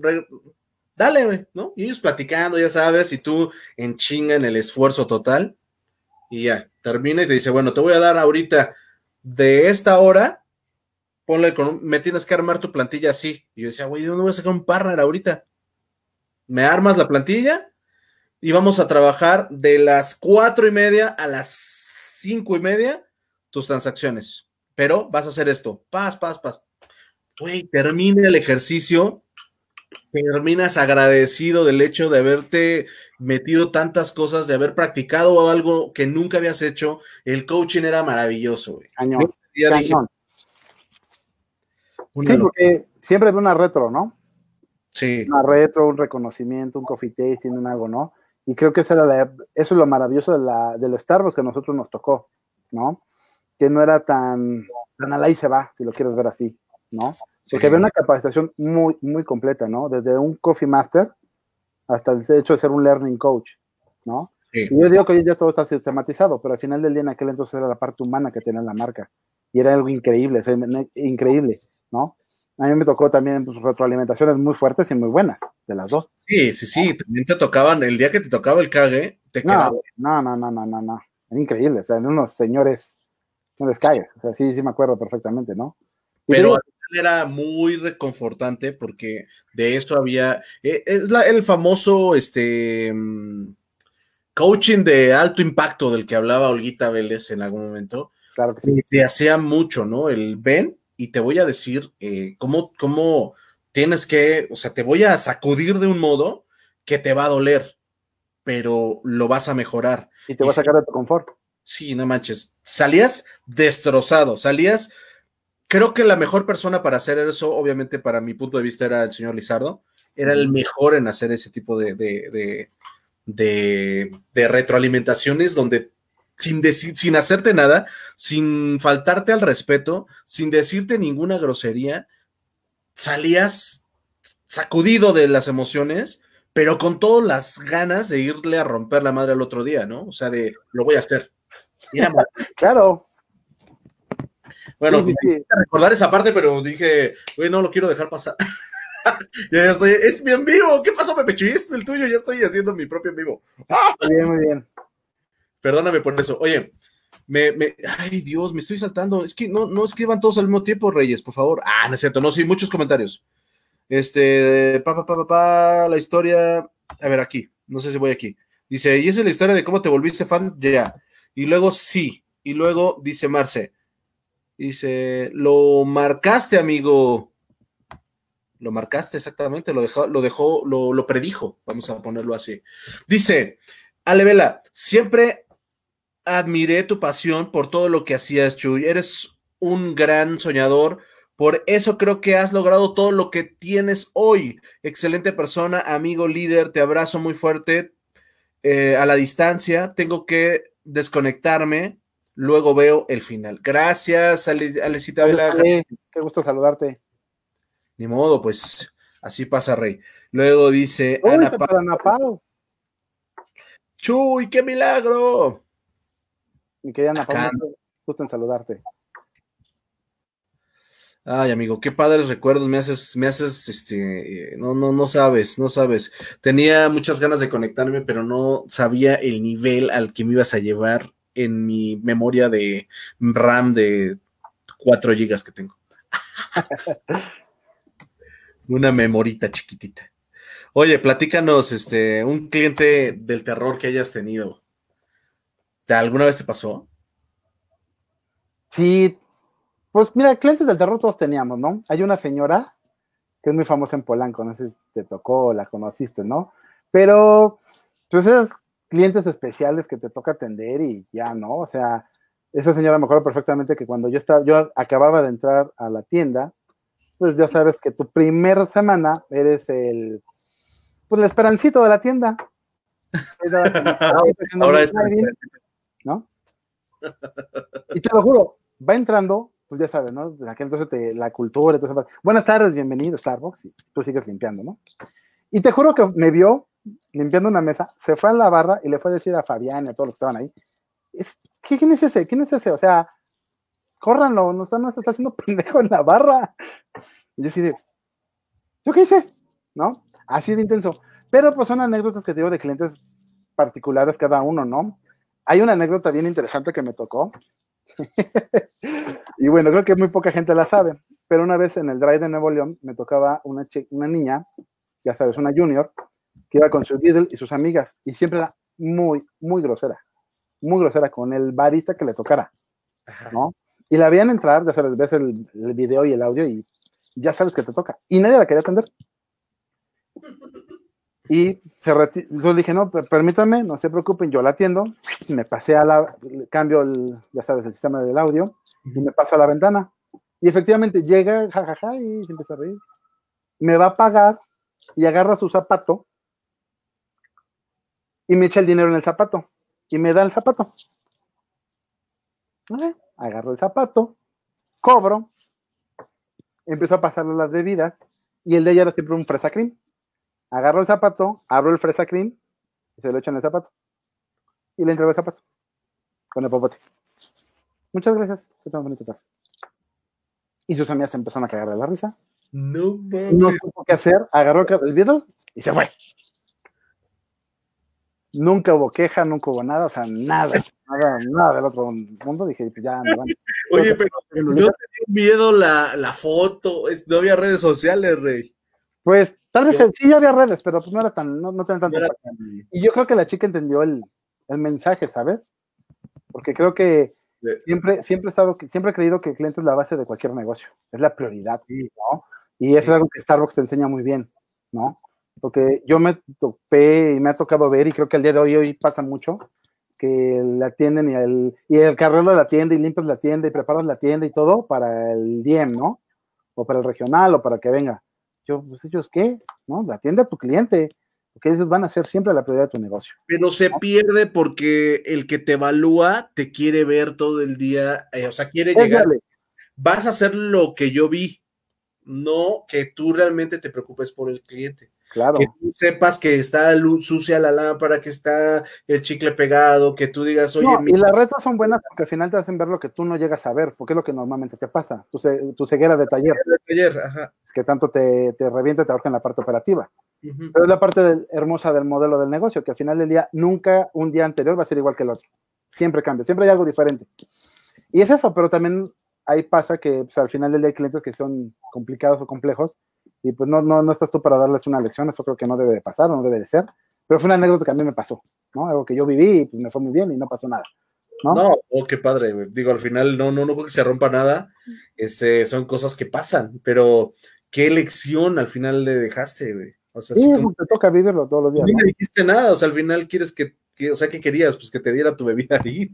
dale, ¿no? Y ellos platicando, ya sabes, y tú en chinga en el esfuerzo total, y ya, termina y te dice, bueno, te voy a dar ahorita de esta hora, ponle con, me tienes que armar tu plantilla así. Y yo decía, güey, ¿dónde voy a sacar un partner ahorita? Me armas la plantilla y vamos a trabajar de las cuatro y media a las cinco y media tus transacciones. Pero vas a hacer esto, paz, paz, paz. Güey, termine el ejercicio terminas agradecido del hecho de haberte metido tantas cosas, de haber practicado algo que nunca habías hecho. El coaching era maravilloso, güey. sí, porque siempre es una retro, ¿no? Sí. Una retro, un reconocimiento, un coffee tasting, un algo, ¿no? Y creo que eso es lo maravilloso de la, del Starbucks que a nosotros nos tocó, ¿no? Que no era tan, tan a la y se va, si lo quieres ver así, ¿no? Porque había una capacitación muy, muy completa, ¿no? Desde un Coffee Master hasta el hecho de ser un Learning Coach, ¿no? Y yo digo que hoy ya todo está sistematizado, pero al final del día en aquel entonces era la parte humana que tenía la marca. Y era algo increíble, increíble, ¿no? A mí me tocó también pues, retroalimentaciones muy fuertes y muy buenas, de las dos. Sí, sí, sí, también te tocaban, el día que te tocaba el cague, te no, No, no, no, no, no, no. Era increíble, o sea, en unos señores, no les calles, o sea, sí, sí me acuerdo perfectamente, ¿no? pero era muy reconfortante porque de eso había, eh, es el famoso este, mm, coaching de alto impacto del que hablaba Olguita Vélez en algún momento. Claro que sí. Se hacía mucho, ¿no? El ven y te voy a decir eh, cómo, cómo tienes que, o sea, te voy a sacudir de un modo que te va a doler, pero lo vas a mejorar. Y te va a sacar de tu confort. Sí, no manches. Salías destrozado, salías creo que la mejor persona para hacer eso, obviamente para mi punto de vista, era el señor Lizardo. Era el mejor en hacer ese tipo de, de, de, retroalimentaciones donde sin, decir, sin hacerte nada, sin faltarte al respeto, sin decirte ninguna grosería, salías sacudido de las emociones, pero con todas las ganas de irle a romper la madre al otro día, ¿no? O sea, de lo voy a hacer. claro, bueno, recordar esa parte, pero dije, güey, no lo quiero dejar pasar. ya, estoy, es mi en vivo. ¿Qué pasó, Pepe Es el tuyo, ya estoy haciendo mi propio en vivo. Muy bien, muy bien. Perdóname por eso. Oye, me, me, ay Dios, me estoy saltando. Es que no, no escriban todos al mismo tiempo, Reyes, por favor. Ah, no es cierto, no, sí, muchos comentarios. Este, pa, pa, pa, pa, pa, la historia. A ver, aquí, no sé si voy aquí. Dice, ¿y esa es la historia de cómo te volviste fan? Ya. Y luego sí. Y luego dice Marce, Dice, lo marcaste, amigo. Lo marcaste exactamente, lo dejó, lo dejó, lo, predijo, vamos a ponerlo así. Dice, Ale Vela, siempre admiré tu pasión por todo lo que hacías, Chuy. Eres un gran soñador. Por eso creo que has logrado todo lo que tienes hoy. Excelente persona, amigo, líder. Te abrazo muy fuerte eh, a la distancia. Tengo que desconectarme. Luego veo el final. Gracias, Alecita Vela. Qué gusto saludarte. Ni modo, pues así pasa, Rey. Luego dice Ana Pau. Chuy, qué milagro. Mi querida Ana Pau, gusto en saludarte. Ay, amigo, qué padres recuerdos me haces, me haces, este, no, no, no sabes, no sabes. Tenía muchas ganas de conectarme, pero no sabía el nivel al que me ibas a llevar en mi memoria de RAM de 4 gigas que tengo. Una memorita chiquitita. Oye, platícanos, este, un cliente del terror que hayas tenido. ¿Te alguna vez te pasó? Sí, pues mira, clientes del terror todos teníamos, ¿no? Hay una señora que es muy famosa en Polanco, no sé si te tocó, la conociste, ¿no? Pero, pues esos clientes especiales que te toca atender y ya, ¿no? O sea, esa señora me acuerdo perfectamente que cuando yo estaba, yo acababa de entrar a la tienda, pues ya sabes que tu primera semana eres el, pues el esperancito de la tienda. Ahora es ¿no? Y te lo juro, va entrando, pues ya sabes, ¿no? entonces te, la cultura, entonces, buenas tardes, bienvenido Starbucks, y tú sigues limpiando, ¿no? Y te juro que me vio limpiando una mesa, se fue a la barra y le fue a decir a Fabián y a todos los que estaban ahí, ¿quién es ese? ¿Quién es ese? O sea, córranlo, no está, no está haciendo pendejo en la barra. Y yo así de, ¿yo qué hice? ¿No? Así de intenso. Pero pues son anécdotas que te digo de clientes particulares cada uno, ¿no? Hay una anécdota bien interesante que me tocó. y bueno, creo que muy poca gente la sabe. Pero una vez en el drive de Nuevo León me tocaba una, una niña, ya sabes, una junior, que iba con su Beatle y sus amigas. Y siempre era muy, muy grosera. Muy grosera con el barista que le tocara. ¿no? Y la veían entrar, ya sabes, ves el, video y el audio y ya sabes que te toca. Y nadie la quería atender. Y se yo dije, no, permítanme, no se preocupen, yo la atiendo. Me pasé a la, cambio, el, ya sabes, el sistema del audio y me paso a la ventana. Y efectivamente llega, jajaja, y se empieza a reír. Me va a pagar y agarra su zapato y me echa el dinero en el zapato y me da el zapato agarro el zapato, cobro, empiezo a pasarle las bebidas y el de ella era siempre un fresa cream. Agarro el zapato, abro el fresa cream y se lo echo en el zapato. Y le entrego el zapato con el popote. Muchas gracias. Que bonito Y sus amigas empezaron a cagar de la risa. No, no supo qué hacer. Agarró el video y se fue. Nunca hubo queja, nunca hubo nada, o sea, nada, nada, nada del otro mundo. Dije, pues ya me van. Oye, pero no te dio miedo la, la foto, no había redes sociales, Rey. Pues tal vez sí había redes, pero pues no era tan, no, no tanto. Y yo creo que la chica entendió el, el mensaje, ¿sabes? Porque creo que siempre, siempre he estado, siempre he creído que el cliente es la base de cualquier negocio, es la prioridad, ¿no? Y eso es algo que Starbucks te enseña muy bien, ¿no? porque yo me topé y me ha tocado ver, y creo que el día de hoy, hoy pasa mucho, que la atienden y el, y el carrero de la tienda y limpias la tienda y preparas la tienda y todo para el DM, ¿no? O para el regional o para que venga. Yo, pues ellos, ¿qué? ¿No? Atiende a tu cliente, porque ellos van a ser siempre la prioridad de tu negocio. Pero se pierde porque el que te evalúa te quiere ver todo el día, eh, o sea, quiere llegar. Vas a hacer lo que yo vi, no que tú realmente te preocupes por el cliente. Claro. Que tú sepas que está sucia la lámpara, que está el chicle pegado, que tú digas, oye. y las retas son buenas porque al final te hacen ver lo que tú no llegas a ver, porque es lo que normalmente te pasa, tu, tu ceguera de taller. De taller ajá. Es que tanto te, te revienta y te ahorca en la parte operativa. Pero es la parte hermosa del modelo del negocio, que al final del día, nunca un día anterior va a ser igual que el otro. Siempre cambia, siempre hay algo diferente. Y es eso, pero también ahí pasa que pues, al final del día hay clientes que son complicados o complejos y pues no, no, no estás tú para darles una lección, eso creo que no debe de pasar, no debe de ser, pero fue una anécdota que a mí me pasó, ¿no? Algo que yo viví y pues me fue muy bien y no pasó nada. No, no oh, qué padre, digo, al final no, no, no creo que se rompa nada, este, son cosas que pasan, pero qué elección al final le dejaste, güey. O sea, sí, te toca vivirlo todos los días. No me dijiste nada, o sea, al final quieres que, o sea, ¿qué querías? Pues que te diera tu bebida ahí.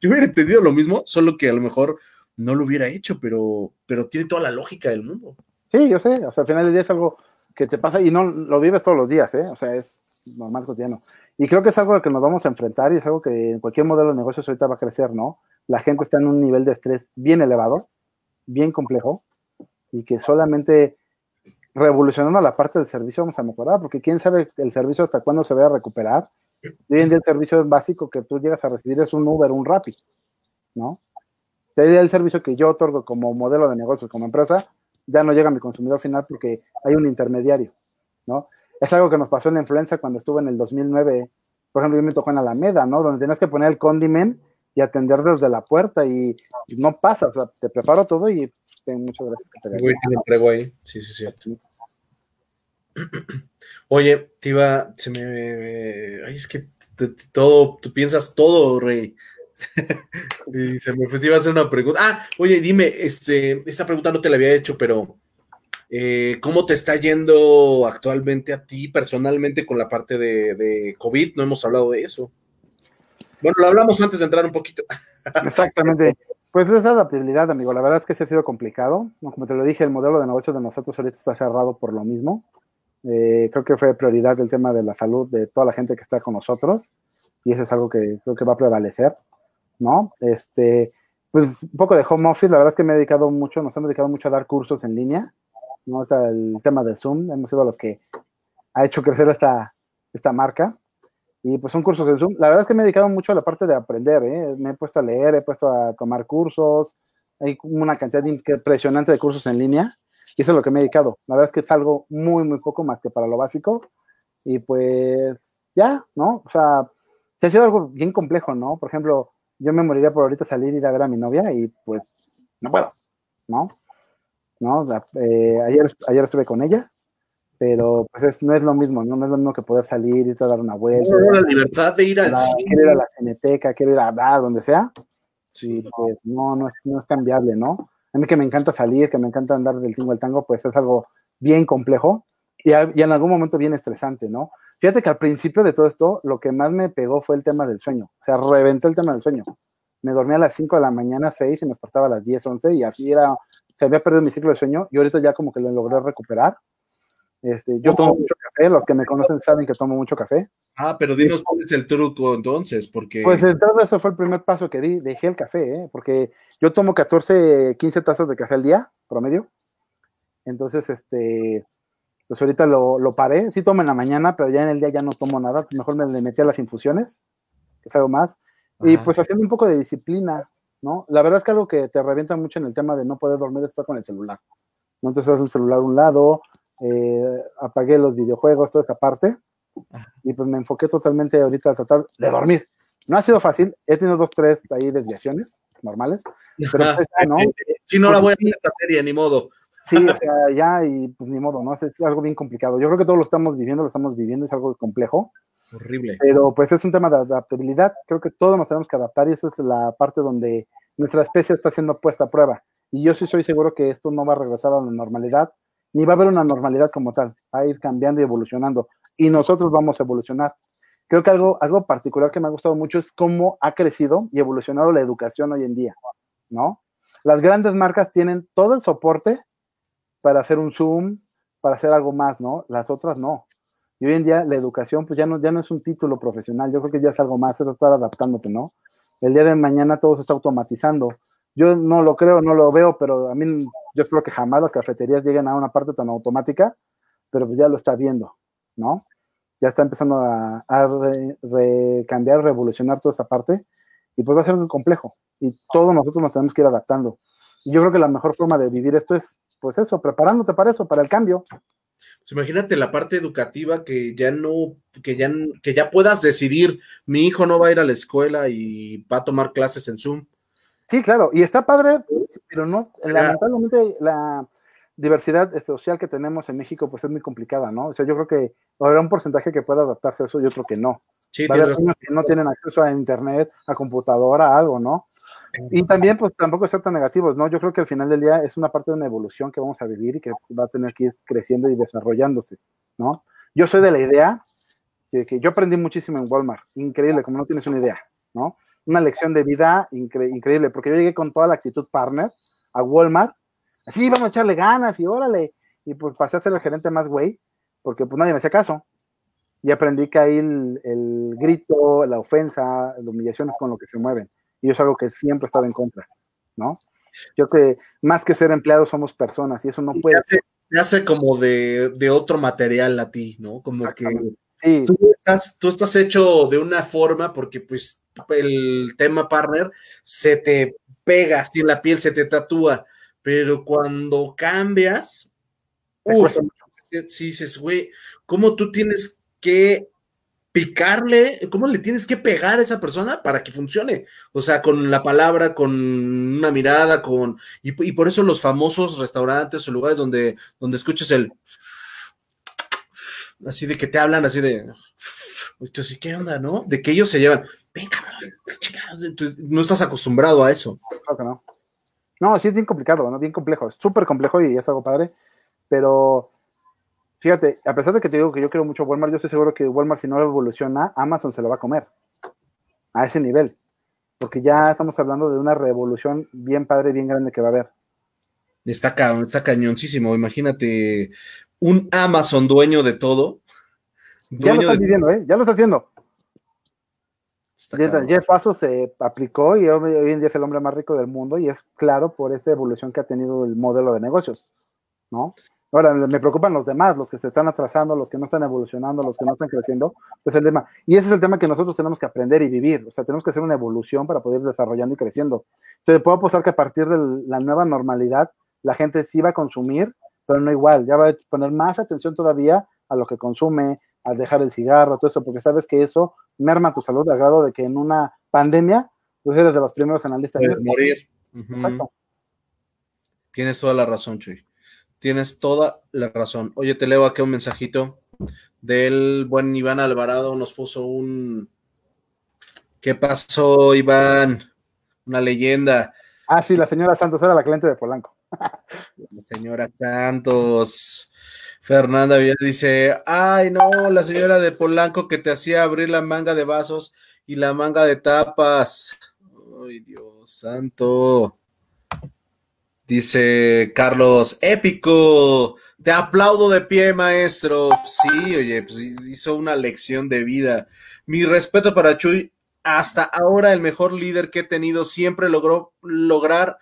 Yo hubiera entendido lo mismo, solo que a lo mejor no lo hubiera hecho, pero, pero tiene toda la lógica del mundo. Sí, yo sé, o sea, al final del día es algo que te pasa y no lo vives todos los días, ¿eh? O sea, es normal cotidiano. Y creo que es algo que nos vamos a enfrentar y es algo que en cualquier modelo de negocios ahorita va a crecer, ¿no? La gente está en un nivel de estrés bien elevado, bien complejo, y que solamente revolucionando la parte del servicio vamos a mejorar, porque quién sabe el servicio hasta cuándo se vaya a recuperar. Hoy en día el servicio básico que tú llegas a recibir es un Uber, un Rappi, ¿no? O sea, el servicio que yo otorgo como modelo de negocio, como empresa, ya no llega a mi consumidor final porque hay un intermediario, ¿no? Es algo que nos pasó en la influenza cuando estuve en el 2009, por ejemplo, yo me tocó en Alameda, ¿no? Donde tenías que poner el condiment y atender desde la puerta y, no pasa, o sea, te preparo todo y muchas gracias. Que te te entrego ahí, sí, sí, cierto. Oye, te iba, se me, ay, es que todo, tú piensas todo, Rey. Y se me fue, te iba a hacer una pregunta. Ah, oye, dime, este, esta pregunta no te la había hecho, pero eh, ¿cómo te está yendo actualmente a ti personalmente con la parte de, COVID? No hemos hablado de eso. Bueno, lo hablamos antes de entrar un poquito. Exactamente. Pues esa adaptabilidad, amigo. La verdad es que se ha sido complicado. Como te lo dije, el modelo de negocio de nosotros ahorita está cerrado por lo mismo. Eh, creo que fue prioridad el tema de la salud de toda la gente que está con nosotros y eso es algo que creo que va a prevalecer, ¿no? Este, pues un poco de home office, la verdad es que me he dedicado mucho, nos hemos dedicado mucho a dar cursos en línea, ¿no? el tema de Zoom, hemos sido los que ha hecho crecer esta, esta marca y pues son cursos en Zoom. La verdad es que me he dedicado mucho a la parte de aprender, ¿eh? me he puesto a leer, he puesto a tomar cursos, hay una cantidad impresionante de cursos en línea y eso es lo que me he dedicado. La verdad es que es algo muy, muy poco más que para lo básico. Y pues ya, ¿no? O sea, se ha sido algo bien complejo, ¿no? Por ejemplo, yo me moriría por ahorita salir y ir a ver a mi novia y pues no puedo, ¿no? ¿No? Eh, ayer, ayer estuve con ella, pero pues no es lo mismo, ¿no? No es lo mismo que poder salir y a dar una vuelta. No, la libertad de ir al cine. Quiero ir a la cineteca, quiero ir a, a donde sea. Sí, pues no, no es, no es tan viable, ¿no? A mí que me encanta salir, que me encanta andar del tingo al tango, pues es algo bien complejo y, en algún momento bien estresante, ¿no? Fíjate que al principio de todo esto, lo que más me pegó fue el tema del sueño. O sea, reventé el tema del sueño. Me dormía a las 5 de la mañana, 6 y me despertaba a las 10, 11 y así era, se había perdido mi ciclo de sueño y ahorita ya como que lo logré recuperar. Este, yo tomo mucho café, los que me conocen saben que tomo mucho café. Ah, pero dinos cuál es el truco entonces, porque... Pues entonces eso fue el primer paso que di, dejé el café, ¿eh? porque yo tomo 14, 15 tazas de café al día, promedio. Entonces, este, pues ahorita lo, lo, paré, sí tomo en la mañana, pero ya en el día ya no tomo nada, mejor me le metí a las infusiones, que es algo más. Y pues haciendo un poco de disciplina, ¿no? La verdad es que algo que te revienta mucho en el tema de no poder dormir es estar con el celular. ¿no? Entonces, el celular a un lado, eh, apagué los videojuegos, toda esa parte, y pues me enfoqué totalmente ahorita a tratar de dormir. No ha sido fácil, he tenido dos, tres ahí desviaciones normales, pero pues, no. Si no la voy a hacer esta serie, ni modo. Sí, o sea, ya y pues ni modo, ¿no? Es, algo bien complicado. Yo creo que todos lo estamos viviendo, lo estamos viviendo, es algo complejo. Horrible. Pero pues es un tema de adaptabilidad. Creo que todos nos tenemos que adaptar y esa es la parte donde nuestra especie está siendo puesta a prueba. Y yo sí soy seguro que esto no va a regresar a la normalidad ni va a haber una normalidad como tal, va a ir cambiando y evolucionando, y nosotros vamos a evolucionar. Creo que algo, algo particular que me ha gustado mucho es cómo ha crecido y evolucionado la educación hoy en día, ¿no? Las grandes marcas tienen todo el soporte para hacer un Zoom, para hacer algo más, ¿no? Las otras no. Y hoy en día la educación, pues ya no, ya no es un título profesional, yo creo que ya es algo más, es estar adaptándote, ¿no? El día de mañana todo se está automatizando. Yo no lo creo, no lo veo, pero a mí yo espero que jamás las cafeterías lleguen a una parte tan automática, pero pues ya lo está viendo, ¿no? Ya está empezando a, recambiar, revolucionar toda esta parte y pues va a ser muy complejo y todos nosotros nos tenemos que ir adaptando. Y yo creo que la mejor forma de vivir esto es, pues eso, preparándote para eso, para el cambio. Pues imagínate la parte educativa que ya no, que ya, que ya puedas decidir, mi hijo no va a ir a la escuela y va a tomar clases en Zoom Sí, claro, y está padre, pero no, lamentablemente la diversidad social que tenemos en México pues es muy complicada, ¿no? O sea, yo creo que habrá un porcentaje que pueda adaptarse a eso y otro que no. Sí, Va a haber que no tienen acceso a internet, a computadora, a algo, ¿no? Y también, pues tampoco ser tan negativos, ¿no? Yo creo que al final del día es una parte de una evolución que vamos a vivir y que va a tener que ir creciendo y desarrollándose, ¿no? Yo soy de la idea que, que yo aprendí muchísimo en Walmart, increíble, como no tienes una idea, ¿no? Una lección de vida increíble, porque yo llegué con toda la actitud partner a Walmart, así vamos a echarle ganas y órale, y pues pasé a ser el gerente más güey, porque pues nadie me hacía caso. Y aprendí que ahí el, el grito, la ofensa, la humillación es con lo que se mueven. Y es algo que siempre he estado en contra, ¿no? Yo creo que más que ser empleados somos personas y eso no puede ser. Te hace como de, de, otro material a ti, ¿no? Como que tú, estás, tú estás hecho de una forma porque pues el tema partner se te pega así en la piel, se te tatúa, pero cuando cambias, uff, sí dices, güey, ¿cómo tú tienes que picarle, cómo le tienes que pegar a esa persona para que funcione. O sea, con la palabra, con una mirada, con. Y, por eso los famosos restaurantes o lugares donde, donde escuches el. Así de que te hablan así de. Entonces, ¿qué onda, no? De que ellos se llevan. Venga, no estás acostumbrado a eso. Claro que no. No, sí es bien complicado, ¿no? Bien complejo. Es súper complejo y es algo padre. Pero Fíjate, a pesar de que te digo que yo quiero mucho Walmart, yo estoy seguro que Walmart si no evoluciona, Amazon se lo va a comer. A ese nivel. Porque ya estamos hablando de una revolución bien padre, bien grande que va a haber. Está, está cañoncísimo. Imagínate un Amazon dueño de todo. ya lo está viviendo, ¿eh? Ya lo está haciendo. Jeff Bezos se aplicó y hoy en día es el hombre más rico del mundo y es claro por esa evolución que ha tenido el modelo de negocios, ¿no? Ahora, me preocupan los demás, los que se están atrasando, los que no están evolucionando, los que no están creciendo, es el tema. Y ese es el tema que nosotros tenemos que aprender y vivir. O sea, tenemos que hacer una evolución para poder ir desarrollando y creciendo. Se puede apostar que a partir de la nueva normalidad, la gente sí va a consumir, pero no igual. Ya va a poner más atención todavía a lo que consume, a dejar el cigarro, todo eso, porque sabes que eso merma tu salud al grado de que en una pandemia, tú eres de los primeros analistas. Puedes morir. Exacto. Tienes toda la razón, Chuy. Tienes toda la razón. Oye, te leo aquí un mensajito del buen Iván Alvarado. Nos puso un. ¿Qué pasó, Iván? Una leyenda. Ah, sí, la señora Santos era la cliente de Polanco. La señora Santos. Fernanda dice: Ay, no, la señora de Polanco que te hacía abrir la manga de vasos y la manga de tapas. Ay, Dios santo. Dice Carlos, épico, te aplaudo de pie, maestro. Sí, oye, pues hizo una lección de vida. Mi respeto para Chuy, hasta ahora el mejor líder que he tenido, siempre logró lograr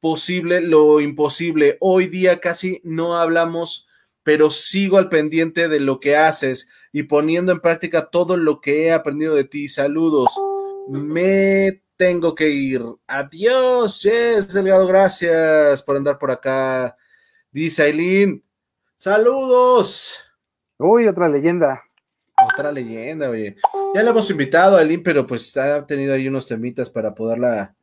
posible lo imposible. Hoy día casi no hablamos, pero sigo al pendiente de lo que haces y poniendo en práctica todo lo que he aprendido de ti. Saludos. Me tengo que ir. Adiós, yes, Delgado, gracias por andar por acá. Dice Aileen, saludos. Uy, otra leyenda. Otra leyenda, oye. Ya la hemos invitado a Aileen, pero pues ha tenido ahí unos temitas para poderla,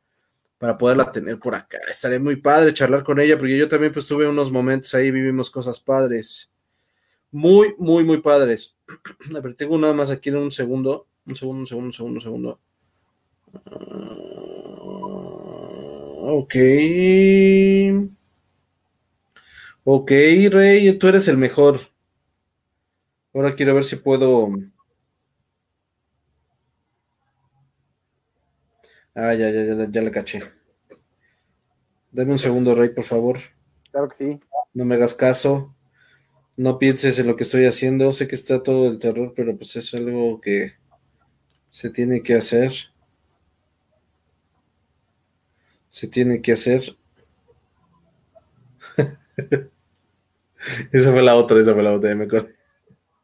para poderla tener por acá. Estaría muy padre charlar con ella, porque yo también pues tuve unos momentos ahí, vivimos cosas padres. Muy, muy, muy padres. A ver, tengo nada más aquí en un segundo. Un segundo, un segundo, un segundo, un segundo. Ok. Ok, Rey, tú eres el mejor. Ahora quiero ver si puedo. Ah, ya, ya, ya, ya le caché. Dame un segundo, Rey, por favor. Claro que sí. No me hagas caso. No pienses en lo que estoy haciendo. Sé que está todo el terror, pero pues es algo que se tiene que hacer se tiene que hacer. esa fue la otra, esa fue la otra, me acuerdo.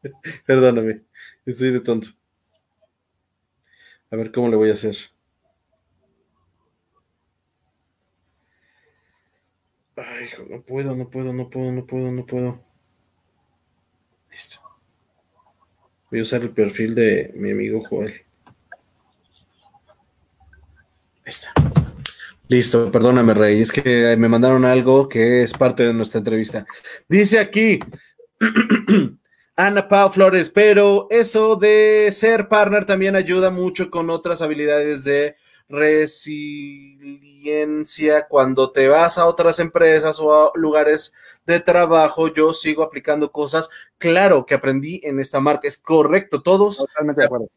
Perdóname, estoy de tonto. A ver cómo le voy a hacer. Ay, no puedo, no puedo, no puedo, no puedo, no puedo. Listo. Voy a usar el perfil de mi amigo Joel. Ahí está. Listo, perdóname, Rey, es que me mandaron algo que es parte de nuestra entrevista. Dice aquí Ana Pau Flores, pero eso de ser partner también ayuda mucho con otras habilidades de resiliencia cuando te vas a otras empresas o a lugares de trabajo. Yo sigo aplicando cosas. Claro que aprendí en esta marca, es correcto, todos. Totalmente de acuerdo.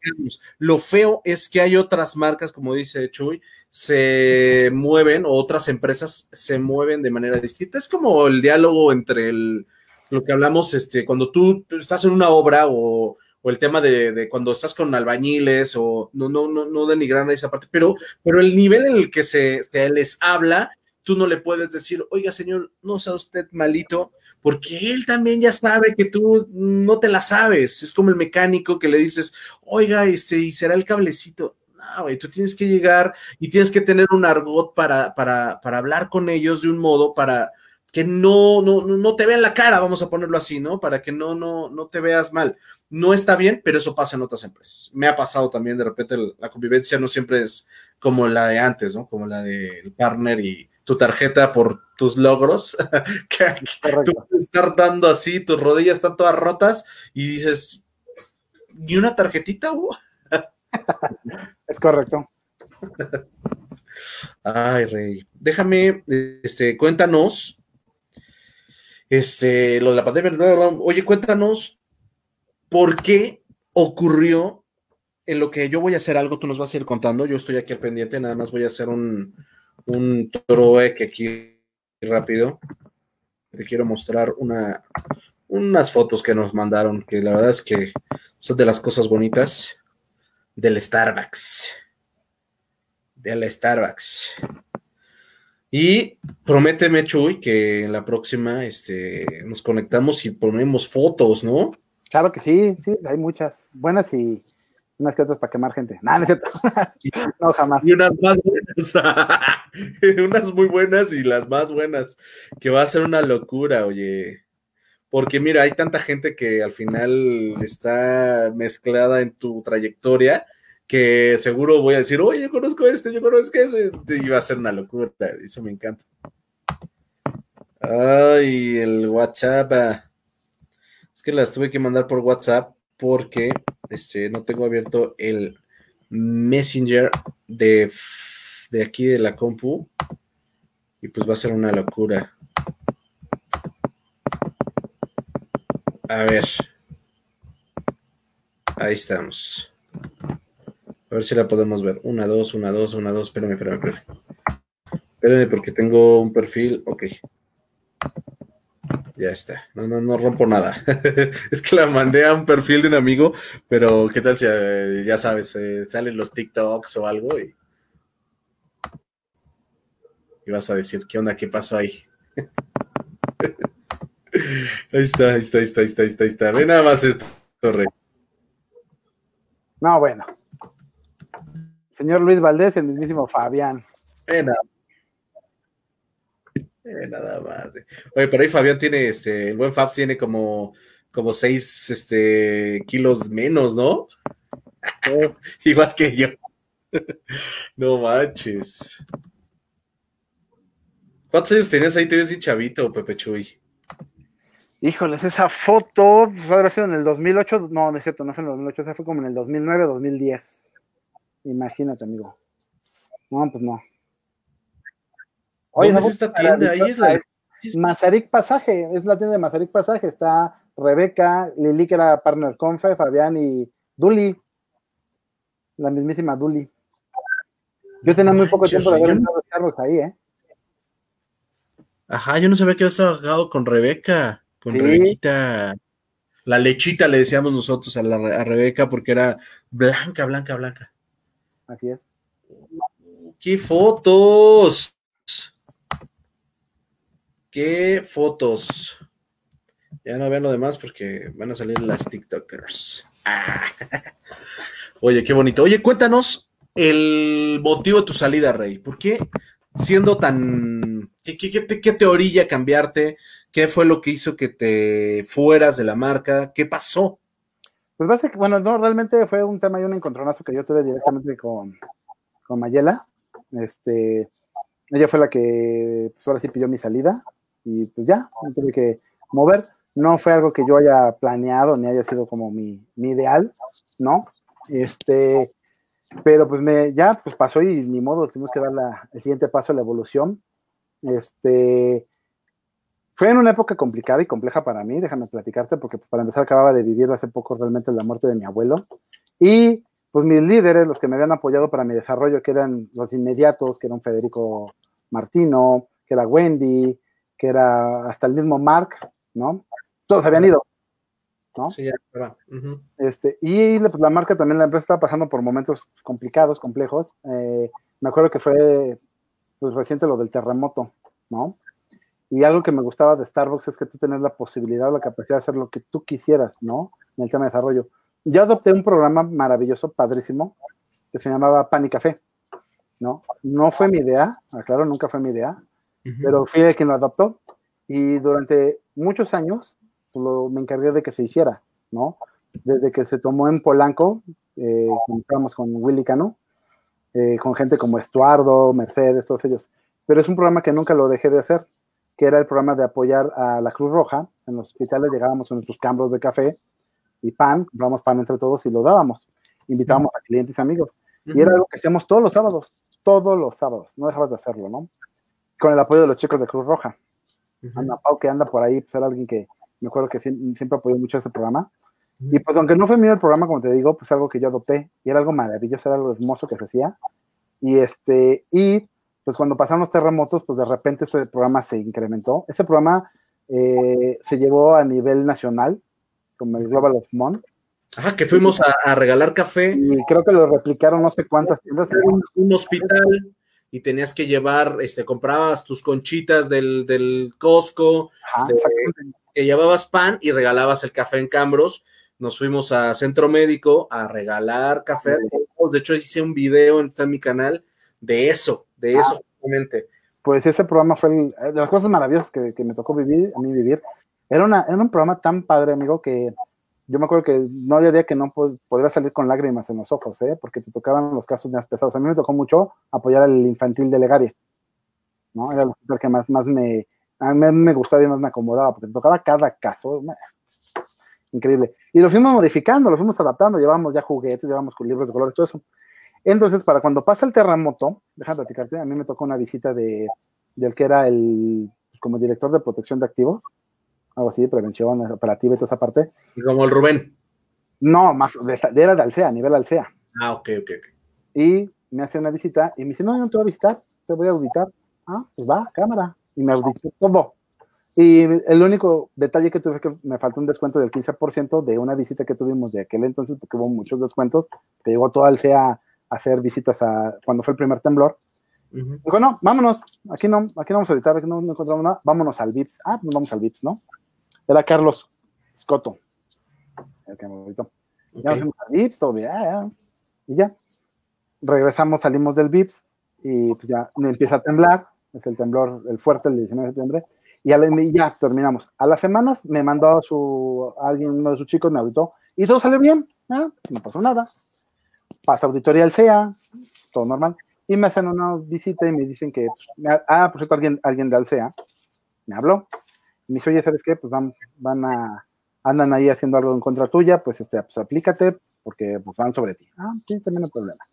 Lo feo es que hay otras marcas, como dice Chuy, se mueven o otras empresas se mueven de manera distinta. Es como el diálogo entre el, lo que hablamos, este, cuando tú estás en una obra o o el tema de, cuando estás con albañiles, o no, no, no, no denigran esa parte, pero, pero el nivel en el que se, les habla, tú no le puedes decir, oiga, señor, no sea usted malito, porque él también ya sabe que tú no te la sabes. Es como el mecánico que le dices, oiga, este, y será el cablecito. Güey, tú tienes que llegar y tienes que tener un argot para, para, para hablar con ellos de un modo para que no, no, no te vean la cara, vamos a ponerlo así, ¿no? Para que no, no, no te veas mal no está bien, pero eso pasa en otras empresas. Me ha pasado también, de repente la convivencia no siempre es como la de antes, ¿no? Como la del partner y tu tarjeta por tus logros, que, tú puedes estar dando así, tus rodillas están todas rotas y dices, ¿y una tarjetita hubo? Es correcto. Ay, Rey. Déjame, este, cuéntanos, este, lo de la pandemia. Oye, cuéntanos ¿por qué ocurrió en lo que yo voy a hacer algo? Tú nos vas a ir contando. Yo estoy aquí al pendiente, nada más voy a hacer un, un que aquí rápido. Te quiero mostrar una, unas fotos que nos mandaron, que la verdad es que son de las cosas bonitas del Starbucks. Del Starbucks. Y prométeme, Chuy, que en la próxima este, nos conectamos y ponemos fotos, ¿no? Claro que sí, sí, hay muchas buenas y unas que otras para quemar gente. No, no es cierto. no, jamás. Y unas más buenas. unas muy buenas y las más buenas. Que va a ser una locura, oye. Porque mira, hay tanta gente que al final está mezclada en tu trayectoria que seguro voy a decir, oye, yo conozco este, yo conozco ese. Y va a ser una locura. Eso me encanta. Ay, el WhatsApp. Ah. Es que las tuve que mandar por WhatsApp porque este, no tengo abierto el Messenger de, de aquí de la compu. Y pues va a ser una locura. A ver. Ahí estamos. A ver si la podemos ver. Una, dos, una, dos, una, dos. Espérame, espérame, espérame. Espérame porque tengo un perfil. Ok. Ya está. No, no, no rompo nada. es que la mandé a un perfil de un amigo, pero ¿qué tal si eh, ya sabes, eh, salen los TikToks o algo y, y vas a decir, ¿qué onda? ¿Qué pasó ahí? ahí está, ahí está, ahí está, ahí está, ahí está, ahí está. Ve nada más esto, Torre. No, bueno. Señor Luis Valdés, el mismísimo Fabián. Ve nada eh, nada más. Oye, pero ahí Fabián tiene, este, el buen Fabs tiene como, como seis este, kilos menos, ¿no? Igual que yo. no manches. ¿Cuántos años tenías ahí? Te ves bien chavito, Pepe Chuy. Híjoles, esa foto pues, haber sido en el 2008. No, no es cierto, no fue en el 2008, esa fue como en el 2009, 2010. Imagínate, amigo. No, pues no. Oye, ¿Dónde es esta tienda? Ahí es la. Mazarik Pasaje, es la tienda de Mazarik Pasaje. Está Rebeca, Lili, que era partner Confe, Fabián y Duli. La mismísima Duli. Yo tenía muy poco tiempo de ver no... Starbucks ahí, ¿eh? Ajá, yo no sabía que habías trabajado con Rebeca, con Rebequita. La lechita le decíamos nosotros a, la, a Rebeca porque era blanca, blanca, blanca. Así es. ¡Qué fotos! ¿Qué fotos? Ya no vean lo demás porque van a salir las TikTokers. Ah. Oye, qué bonito. Oye, cuéntanos el motivo de tu salida, Rey. ¿Por qué siendo tan... ¿Qué, qué, te, orilla cambiarte? ¿Qué fue lo que hizo que te fueras de la marca? ¿Qué pasó? Pues básicamente, bueno, no, realmente fue un tema y un encontronazo que yo tuve directamente con, con Mayela. Este, ella fue la que, pues ahora sí pidió mi salida y pues ya, me tuve que mover. No fue algo que yo haya planeado ni haya sido como mi, ideal, ¿no? Este, Pero pues me, ya pues pasó y ni modo, tuvimos que dar la, el siguiente paso, la evolución. Este, fue en una época complicada y compleja para mí, déjame platicarte, porque pues, para empezar acababa de vivir hace poco realmente la muerte de mi abuelo. Y pues mis líderes, los que me habían apoyado para mi desarrollo, que eran los inmediatos, que eran Federico Martino, que era Wendy, que era hasta el mismo Mark, ¿no? Todos habían ido, ¿no? Sí, ya, pero, este, y pues, la marca también, la empresa estaba pasando por momentos complicados, complejos. Eh, me acuerdo que fue pues, reciente lo del terremoto, ¿no? Y algo que me gustaba de Starbucks es que tú tenías la posibilidad o la capacidad de hacer lo que tú quisieras, ¿no? En el tema de desarrollo. Yo adopté un programa maravilloso, padrísimo, que se llamaba Pan y Café, ¿no? No fue mi idea, aclaro, nunca fue mi idea, pero fui el quien lo adoptó. Y durante muchos años pues, lo, me encargué de que se hiciera, ¿no? Desde que se tomó en Polanco, eh, estábamos con Willy Cano, eh, con gente como Estuardo, Mercedes, todos ellos. Pero es un programa que nunca lo dejé de hacer, que era el programa de apoyar a la Cruz Roja. En los hospitales llegábamos con nuestros cambros de café y pan, comprábamos pan entre todos y lo dábamos. Invitábamos a clientes y amigos. Y era algo que hacíamos todos los sábados, todos los sábados, no dejabas de hacerlo, ¿no? Con el apoyo de los chicos de Cruz Roja. Ana Pau, que anda por ahí, pues era alguien que me acuerdo que siempre, siempre apoyó mucho ese programa. Y pues aunque no fue mío el programa, como te digo, pues algo que yo adopté y era algo maravilloso, era algo hermoso que se hacía. Y este, y pues cuando pasaron los terremotos, pues de repente ese programa se incrementó. Ese programa eh, se llevó a nivel nacional, como el Global of Month. Ajá, que fuimos a, a, regalar café. Y creo que lo replicaron no sé cuántas tiendas. Un, un hospital y tenías que llevar, este, comprabas tus conchitas del, del Costco, Ajá, de, que llevabas pan y regalabas el café en Cambros. Nos fuimos a Centro Médico a regalar café. De hecho, hice un video en, en mi canal de eso, de eso, ah, justamente. Pues ese programa fue el, de las cosas maravillosas que, que, me tocó vivir, a mí vivir. Era, una, era un programa tan padre, amigo, que yo me acuerdo que no había día que no podría salir con lágrimas en los ojos, ¿eh? porque te tocaban los casos más pesados. A mí me tocó mucho apoyar al infantil de Legaria, ¿no? Era el que más, más me, a mí me gustaba y más me acomodaba, porque te tocaba cada caso. Increíble. Y lo fuimos modificando, lo fuimos adaptando, llevamos ya juguetes, llevamos con libros de colores, todo eso. Entonces, para cuando pasa el terremoto, déjame platicarte, a mí me tocó una visita de, del que era el, como director de protección de activos, algo así, prevención operativa y toda esa parte. ¿Y como el Rubén? No, más, de, era de Alcea, a nivel Alcea. Ah, ok, ok, ok. Y me hace una visita y me dice, no, yo no te voy a visitar, te voy a auditar. Ah, pues va, cámara. Y me auditó todo. Y el único detalle que tuve es que me faltó un descuento del 15% de una visita que tuvimos de aquel entonces, porque hubo muchos descuentos, que llegó toda Alcea hacer visitas a cuando fue el primer temblor. Uh -huh. Dijo, no, vámonos, aquí no, aquí no vamos a auditar, aquí no, no encontramos nada, vámonos al VIPS. Ah, pues vamos al VIPS, ¿no? era Carlos Scotto, el que me auditó. Okay. Ya nos fuimos al VIPS, todo bien, ya, y ya. Regresamos, salimos del VIPS y pues ya empieza a temblar, es el temblor, el fuerte, el 19 de septiembre, y, la, y ya terminamos. A las semanas me mandó a su, a alguien, uno de sus chicos me auditó y todo salió bien, ¿eh? no pasó nada. Pasa auditoría al CEA, todo normal, y me hacen una visita y me dicen que, ah, por cierto, alguien, alguien de Alcea me habló, me dice, oye, ¿sabes qué? Pues van, van a, andan ahí haciendo algo en contra tuya, pues, este, pues aplícate, porque pues van sobre ti. Ah, sí, también hay problema.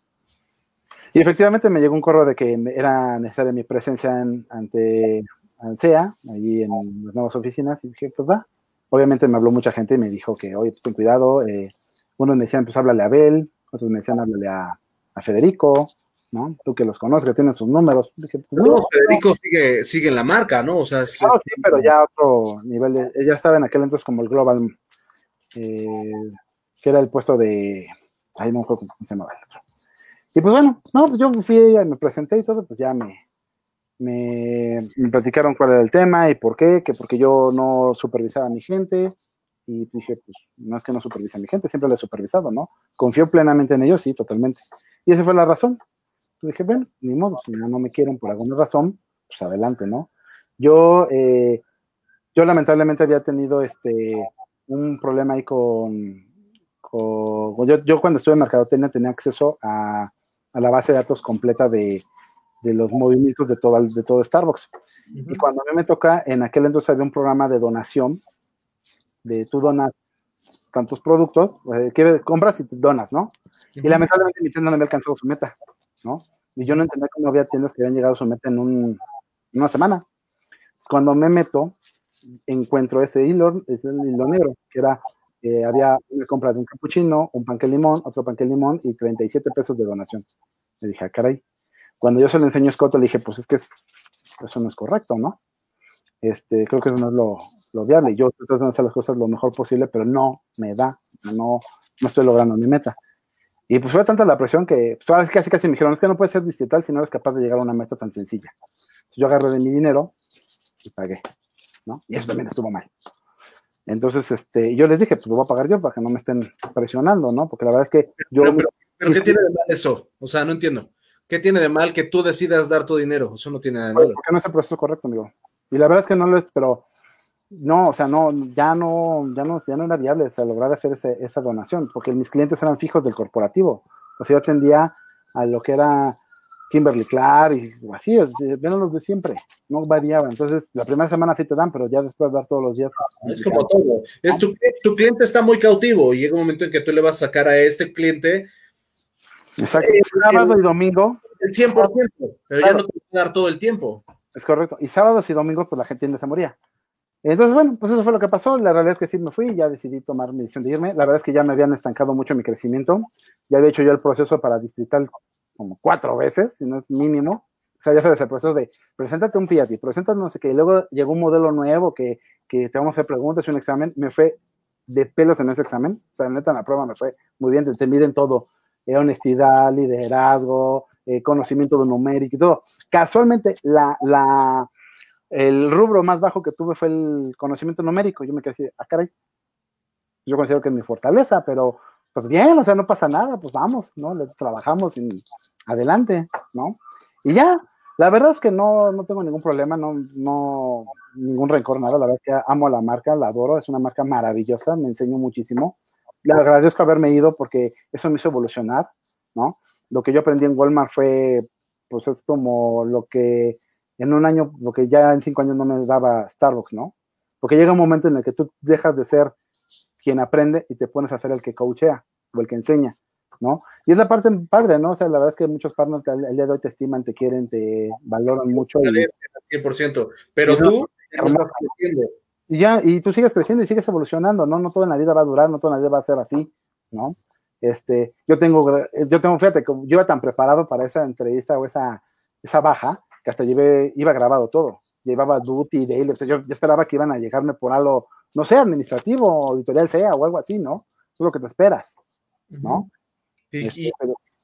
Y efectivamente me llegó un correo de que era necesaria mi presencia en, ante ANSEA, allí en las nuevas oficinas, y dije, pues va. Obviamente me habló mucha gente y me dijo que, oye, pues ten cuidado. Eh, unos me decían, pues háblale a Abel, otros me decían, háblale a, a Federico, ¿no? Tú que los conoces, que tienes sus números. Dije, pues, no, Federico sigue, sigue en la marca, ¿no? O sea, es, claro, sí, pero ya otro nivel, de, ya estaba en aquel entonces como el Global, eh, que era el puesto de, ahí no me acuerdo cómo se llamaba el otro. Y pues bueno, no, pues yo fui, me presenté y todo, pues ya me, me, me, platicaron cuál era el tema y por qué, que porque yo no supervisaba a mi gente, y dije, pues no es que no supervise a mi gente, siempre lo he supervisado, ¿no? Confío plenamente en ellos, sí, totalmente. Y esa fue la razón. Dije, bueno, ni modo, si no, no me quieren por alguna razón, pues adelante, ¿no? Yo, eh, yo lamentablemente había tenido este, un problema ahí con, con yo, yo, cuando estuve en Mercadotecnia tenía acceso a, a la base de datos completa de, de los movimientos de todo, de todo Starbucks. Uh -huh. Y cuando a mí me toca, en aquel entonces había un programa de donación, de tú donas tantos productos, eh, compras y te donas, ¿no? Y lamentablemente mi tienda no había alcanzado su meta, ¿no? Y yo no entendía cómo había tiendas que habían llegado a su meta en un, una semana. Cuando me meto, encuentro ese hilo, ese hilo negro, que era, eh, había una compra de un capuchino, un panque limón, otro panque limón y 37 pesos de donación. Le dije, ah, caray. Cuando yo se lo enseño a Scott, le dije, pues es que eso no es correcto, ¿no? Este, creo que eso no es lo, lo viable. Yo estoy tratando de hacer las cosas lo mejor posible, pero no me da, no, no estoy logrando mi meta. Y pues fue tanta la presión que pues, casi casi me dijeron, es que no puedes ser digital si no eres capaz de llegar a una meta tan sencilla. Yo agarré de mi dinero y pagué, ¿no? Y eso también estuvo mal. Entonces, este, yo les dije, pues lo voy a pagar yo para que no me estén presionando, ¿no? Porque la verdad es que yo... Pero, ¿qué tiene de mal eso? O sea, no entiendo. ¿Qué tiene de mal que tú decidas dar tu dinero? Eso no tiene nada de malo. Porque no es el proceso correcto, amigo. Y la verdad es que no lo es, pero no, o sea, no, ya no, ya no, ya no era viable lograr hacer esa donación, porque mis clientes eran fijos del corporativo. O sea, yo atendía a lo que era Kimberly Clark y así, ven los de siempre, no variaba. Entonces, la primera semana sí te dan, pero ya después de dar todos los días. Pues, es como todo. Es tu, tu, cliente está muy cautivo y llega un momento en que tú le vas a sacar a este cliente. Exacto. Eh, sábado y domingo. El 100%, pero ya no te a dar todo el tiempo. Es correcto. Y sábados y domingos, pues la gente se moría. Entonces, bueno, pues eso fue lo que pasó. La realidad es que sí me fui, ya decidí tomar mi decisión de irme. La verdad es que ya me habían estancado mucho mi crecimiento. Ya había hecho yo el proceso para distrital como cuatro veces, si no es mínimo. O sea, ya sabes, el proceso de preséntate un Fiat y preséntate no sé qué. Y luego llegó un modelo nuevo que, que te vamos a hacer preguntas y un examen. Me fue de pelos en ese examen. O sea, neta, en la prueba me fue muy bien. Te, miden todo: eh, honestidad, liderazgo, eh, conocimiento de numérico y todo. Casualmente, la, la el rubro más bajo que tuve fue el conocimiento numérico. Yo me quedé así, ah, caray. Yo considero que es mi fortaleza, pero pues bien, o sea, no pasa nada, pues vamos, ¿no? Trabajamos y adelante, ¿no? Y ya, la verdad es que no, no tengo ningún problema, no, no, ningún rencor, nada. La verdad es que amo la marca, la adoro, es una marca maravillosa, me enseñó muchísimo. Le agradezco haberme ido porque eso me hizo evolucionar, ¿no? Lo que yo aprendí en Walmart fue, pues es como lo que en un año, lo que ya en cinco años no me daba Starbucks, ¿no? Porque llega un momento en el que tú dejas de ser quien aprende y te pones a ser el que coachea o el que enseña, ¿no? Y es la parte padre, ¿no? O sea, la verdad es que muchos partners el día de hoy te estiman, te quieren, te valoran mucho. Y, 100%, pero tú Y ya, y tú sigues creciendo y sigues evolucionando, ¿no? No toda la vida va a durar, no toda la vida va a ser así, ¿no? Este, yo tengo, yo tengo, fíjate, yo iba tan preparado para esa entrevista o esa, esa baja, que hasta llevé, iba grabado todo. Llevaba duty, daily, o sea, yo, esperaba que iban a llegarme por algo, no sé, administrativo, editorial sea o algo así, ¿no? Eso es lo que te esperas, ¿no? Este,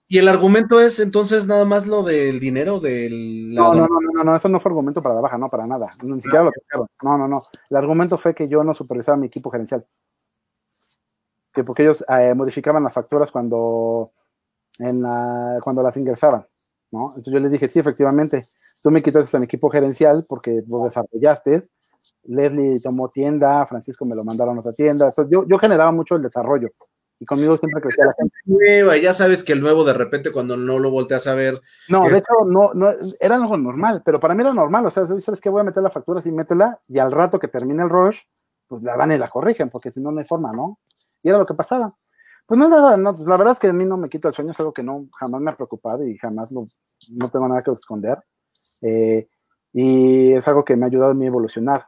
y, el argumento es entonces nada más lo del dinero del... No, no, no, no, no, eso no fue argumento para la baja, no, para nada. Ni siquiera lo que No, no, no. El argumento fue que yo no supervisaba mi equipo gerencial. Que porque ellos eh, modificaban las facturas cuando, en la, cuando las ingresaban, ¿no? Entonces yo les dije, sí, efectivamente, tú me quitaste a mi equipo gerencial porque lo desarrollaste, Leslie tomó tienda, Francisco me lo mandaron a otra tienda, yo, yo generaba mucho el desarrollo y conmigo siempre crecía la gente. Nueva, ya sabes que el nuevo de repente cuando no lo volteas a ver. No, de hecho, no, no, era algo normal, pero para mí era normal, o sea, ¿sabes qué? Voy a meter la factura así, métela, y al rato que termine el rush, pues la van y la corrigen, porque si no, no hay forma, ¿no? Y era lo que pasaba. Pues no, nada, no, la verdad es que a mí no me quita el sueño, es algo que no, jamás me ha preocupado y jamás lo, no tengo nada que esconder. Eh, y es algo que me ha ayudado a mí a evolucionar.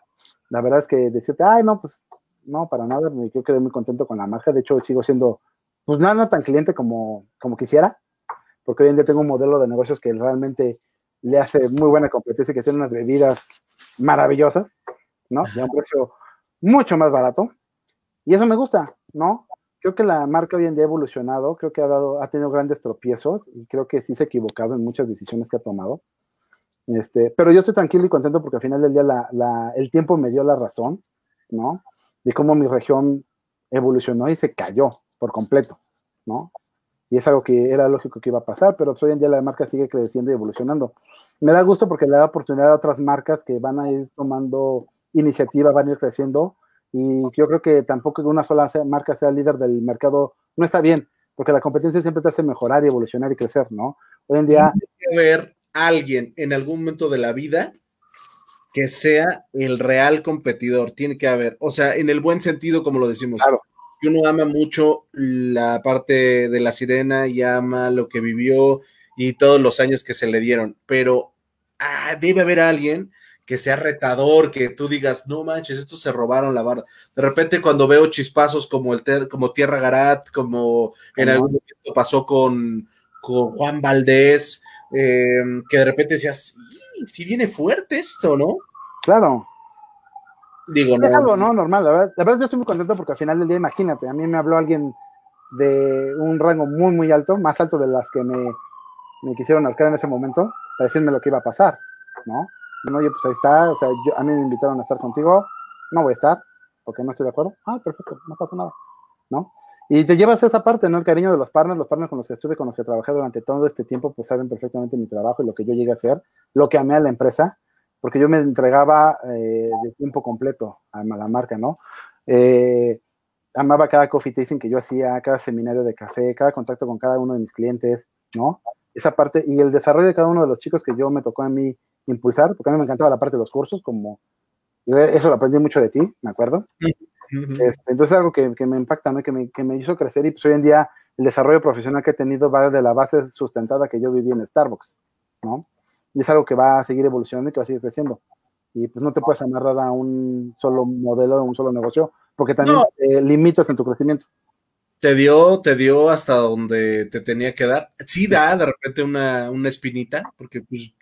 La verdad es que decirte, ay, no, pues no, para nada, yo quedé muy contento con la marca. De hecho, sigo siendo, pues nada, no tan cliente como, como quisiera, porque hoy en día tengo un modelo de negocios que realmente le hace muy buena competencia, que tiene unas bebidas maravillosas, ¿no? De un precio mucho más barato. Y eso me gusta, ¿no? Creo que la marca hoy en día ha evolucionado, creo que ha, dado, ha tenido grandes tropiezos y creo que sí se ha equivocado en muchas decisiones que ha tomado. Este, pero yo estoy tranquilo y contento porque al final del día la, el tiempo me dio la razón, ¿no? De cómo mi región evolucionó y se cayó por completo, ¿no? Y es algo que era lógico que iba a pasar, pero hoy en día la marca sigue creciendo y evolucionando. Me da gusto porque le da oportunidad a otras marcas que van a ir tomando iniciativa, van a ir creciendo. Y yo creo que tampoco que una sola marca sea líder del mercado no está bien, porque la competencia siempre te hace mejorar y evolucionar y crecer, ¿no? Hoy en día. que ver alguien en algún momento de la vida que sea el real competidor. Tiene que haber, o sea, en el buen sentido, como lo decimos. Claro. uno ama mucho la parte de la sirena y ama lo que vivió y todos los años que se le dieron, pero ah, debe haber alguien que sea retador, que tú digas, no manches, estos se robaron la barra. De repente cuando veo chispazos como el como Tierra Garat, como en algún momento pasó con, con Juan Valdés, em, que de repente decías, si viene fuerte esto, ¿no? Claro. Digo, no. Es algo, ¿no? Normal, la verdad. La verdad yo estoy muy contento porque al final del día, imagínate, a mí me habló alguien de un rango muy, muy alto, más alto de las que me, me quisieron arcar en ese momento, para decirme lo que iba a pasar, ¿no? Bueno, oye, pues ahí está, o sea, yo, a mí me invitaron a estar contigo, no voy a estar, porque no estoy de acuerdo. Ah, perfecto, no pasa nada, ¿no? Y te llevas esa parte, ¿no? El cariño de los partners, los partners con los que estuve, con los que trabajé durante todo este tiempo, pues saben perfectamente mi trabajo y lo que yo llegué a hacer, lo que amé a la empresa, porque yo me entregaba eh, de tiempo completo a la marca, ¿no? Eh, amaba cada coffee tasting que yo hacía, cada seminario de café, cada contacto con cada uno de mis clientes, ¿no? Esa parte y el desarrollo de cada uno de los chicos que yo me tocó a mí impulsar, porque a mí me encantaba la parte de los cursos, como eso lo aprendí mucho de ti, me acuerdo. este, entonces algo que, que, me impacta, ¿no? que, me, que me hizo crecer y pues hoy en día el desarrollo profesional que he tenido va de la base sustentada que yo viví en Starbucks, ¿no? Y es algo que va a seguir evolucionando y que va a seguir creciendo. Y pues no te puedes amarrar a un solo modelo, a un solo negocio, porque también te limitas en tu crecimiento te dio, te dio hasta donde te tenía que dar. Sí da de repente una, una espinita, porque pues,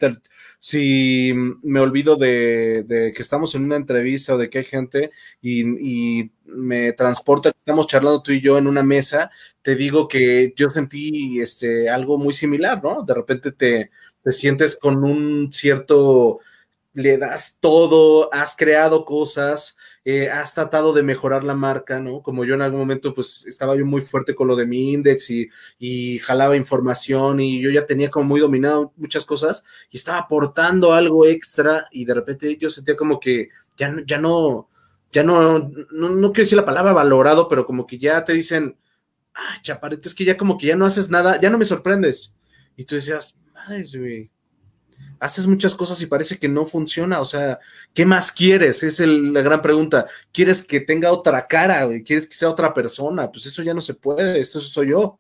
si me olvido de, que estamos en una entrevista o de que hay gente y, y, me transporta, estamos charlando tú y yo en una mesa, te digo que yo sentí este, algo muy similar, ¿no? De repente te, te sientes con un cierto, le das todo, has creado cosas, eh, has tratado de mejorar la marca, ¿no? Como yo en algún momento, pues estaba yo muy fuerte con lo de mi index y, jalaba información y yo ya tenía como muy dominado muchas cosas y estaba aportando algo extra y de repente yo sentía como que ya no, ya no, ya no, no, no quiero decir la palabra valorado, pero como que ya te dicen, ah, chaparito, es que ya como que ya no haces nada, ya no me sorprendes. Y tú decías, madre, güey, haces muchas cosas y parece que no funciona. O sea, ¿qué más quieres? Es la gran pregunta. ¿Quieres que tenga otra cara? ¿Quieres que sea otra persona? Pues eso ya no se puede. Esto soy yo.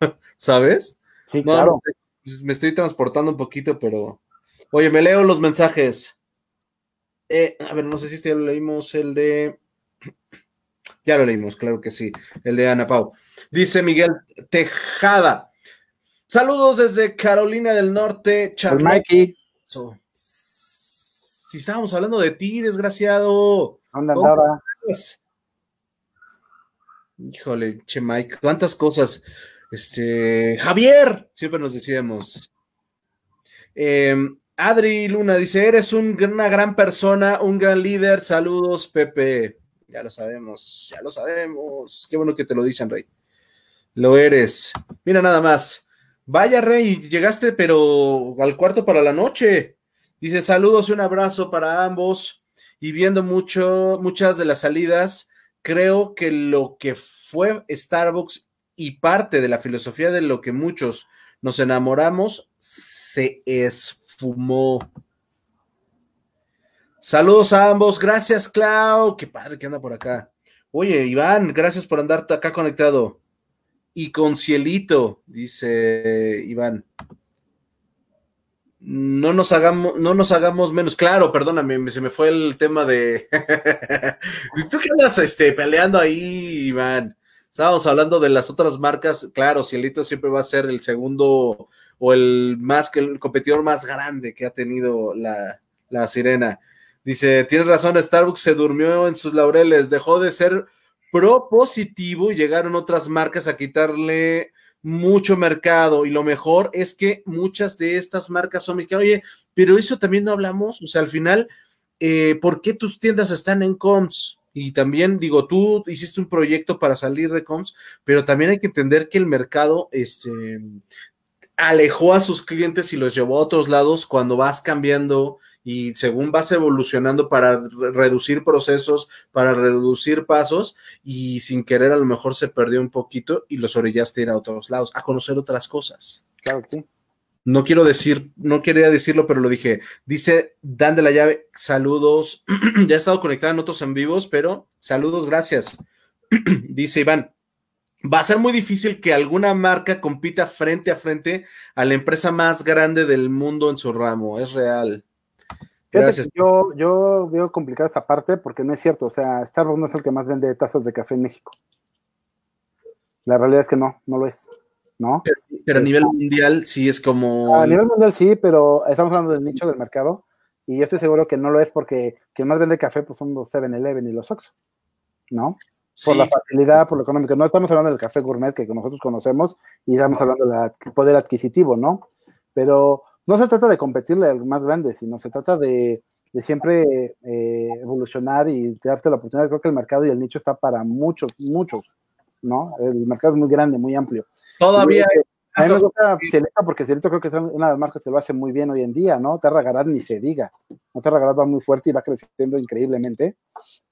¿Sabes? Sí, claro. Pues, me estoy transportando un poquito, pero. Oye, me leo los mensajes. Eh, a ver, no sé si este ya lo leímos, el de. Ya lo leímos, claro que sí. El de Ana Pau. Dice Miguel Tejada. Saludos desde Carolina del Norte, Charlotte. Si estábamos hablando de ti, desgraciado. ¿Dónde andaba? Híjole, che Mike, cuántas cosas. Este, Javier, siempre nos decíamos. Em, Adri Luna dice: Eres una gran persona, un gran líder. Saludos, Pepe. Ya lo sabemos, ya lo sabemos. Qué bueno que te lo dicen, Rey. Lo eres. Mira nada más. Vaya, Rey, llegaste, pero al cuarto para la noche. Dice saludos y un abrazo para ambos. Y viendo muchas de las salidas, creo que lo que fue Starbucks y parte de la filosofía de lo que muchos nos enamoramos se esfumó. Saludos a ambos. Gracias, Clau. Qué padre que anda por acá. Oye, Iván, gracias por andar acá conectado y con cielito, dice Iván. No nos hagamos, no nos hagamos menos. Claro, perdóname, se me fue el tema de. ¿Tú qué andas este, peleando ahí, Iván? Estábamos hablando de las otras marcas. Claro, Cielito siempre va a ser el segundo o el más que el competidor más grande que ha tenido la, la sirena. Dice, tienes razón, Starbucks se durmió en sus laureles, dejó de ser propositivo y llegaron otras marcas a quitarle mucho mercado y lo mejor es que muchas de estas marcas son mexicanas. Oye, pero eso también no hablamos, o sea, al final, eh, ¿por qué tus tiendas están en Coms? Y también digo, tú hiciste un proyecto para salir de Coms, pero también hay que entender que el mercado este, alejó a sus clientes y los llevó a otros lados cuando vas cambiando y según vas evolucionando para reducir procesos, para reducir pasos y sin querer a lo mejor se perdió un poquito y los orillaste a ir a otros lados, a conocer otras cosas. Claro que No quiero decir, no quería decirlo, pero lo dije. Dice Dan de la llave, saludos. ya he estado conectado en otros en vivos, pero saludos, gracias. dice Iván, va a ser muy difícil que alguna marca compita frente a frente a la empresa más grande del mundo en su ramo. Es real. Gracias. Yo, yo veo complicada esta parte porque no es cierto. O sea, Starbucks no es el que más vende tazas de café en México. La realidad es que no, no lo es. ¿no? Pero, a nivel mundial sí es como. A nivel mundial sí, pero estamos hablando del nicho del mercado. Y yo estoy seguro que no lo es porque quien más vende café pues son los 7-Eleven y los Oxxo, ¿no? Por la facilidad, por lo económico. No estamos hablando del café gourmet que nosotros conocemos y estamos hablando del poder adquisitivo, ¿no? Pero no se trata de competirle al más grande, sino se trata de, siempre eh, evolucionar y darte la oportunidad. Creo que el mercado y el nicho está para muchos, muchos, ¿no? El mercado es muy grande, muy amplio. Todavía. a mí me gusta Cielito porque Cielito creo que es una de las marcas que lo hace muy bien hoy en día, ¿no? Terra Garad ni se diga. ¿no? Terra Garad va muy fuerte y va creciendo increíblemente,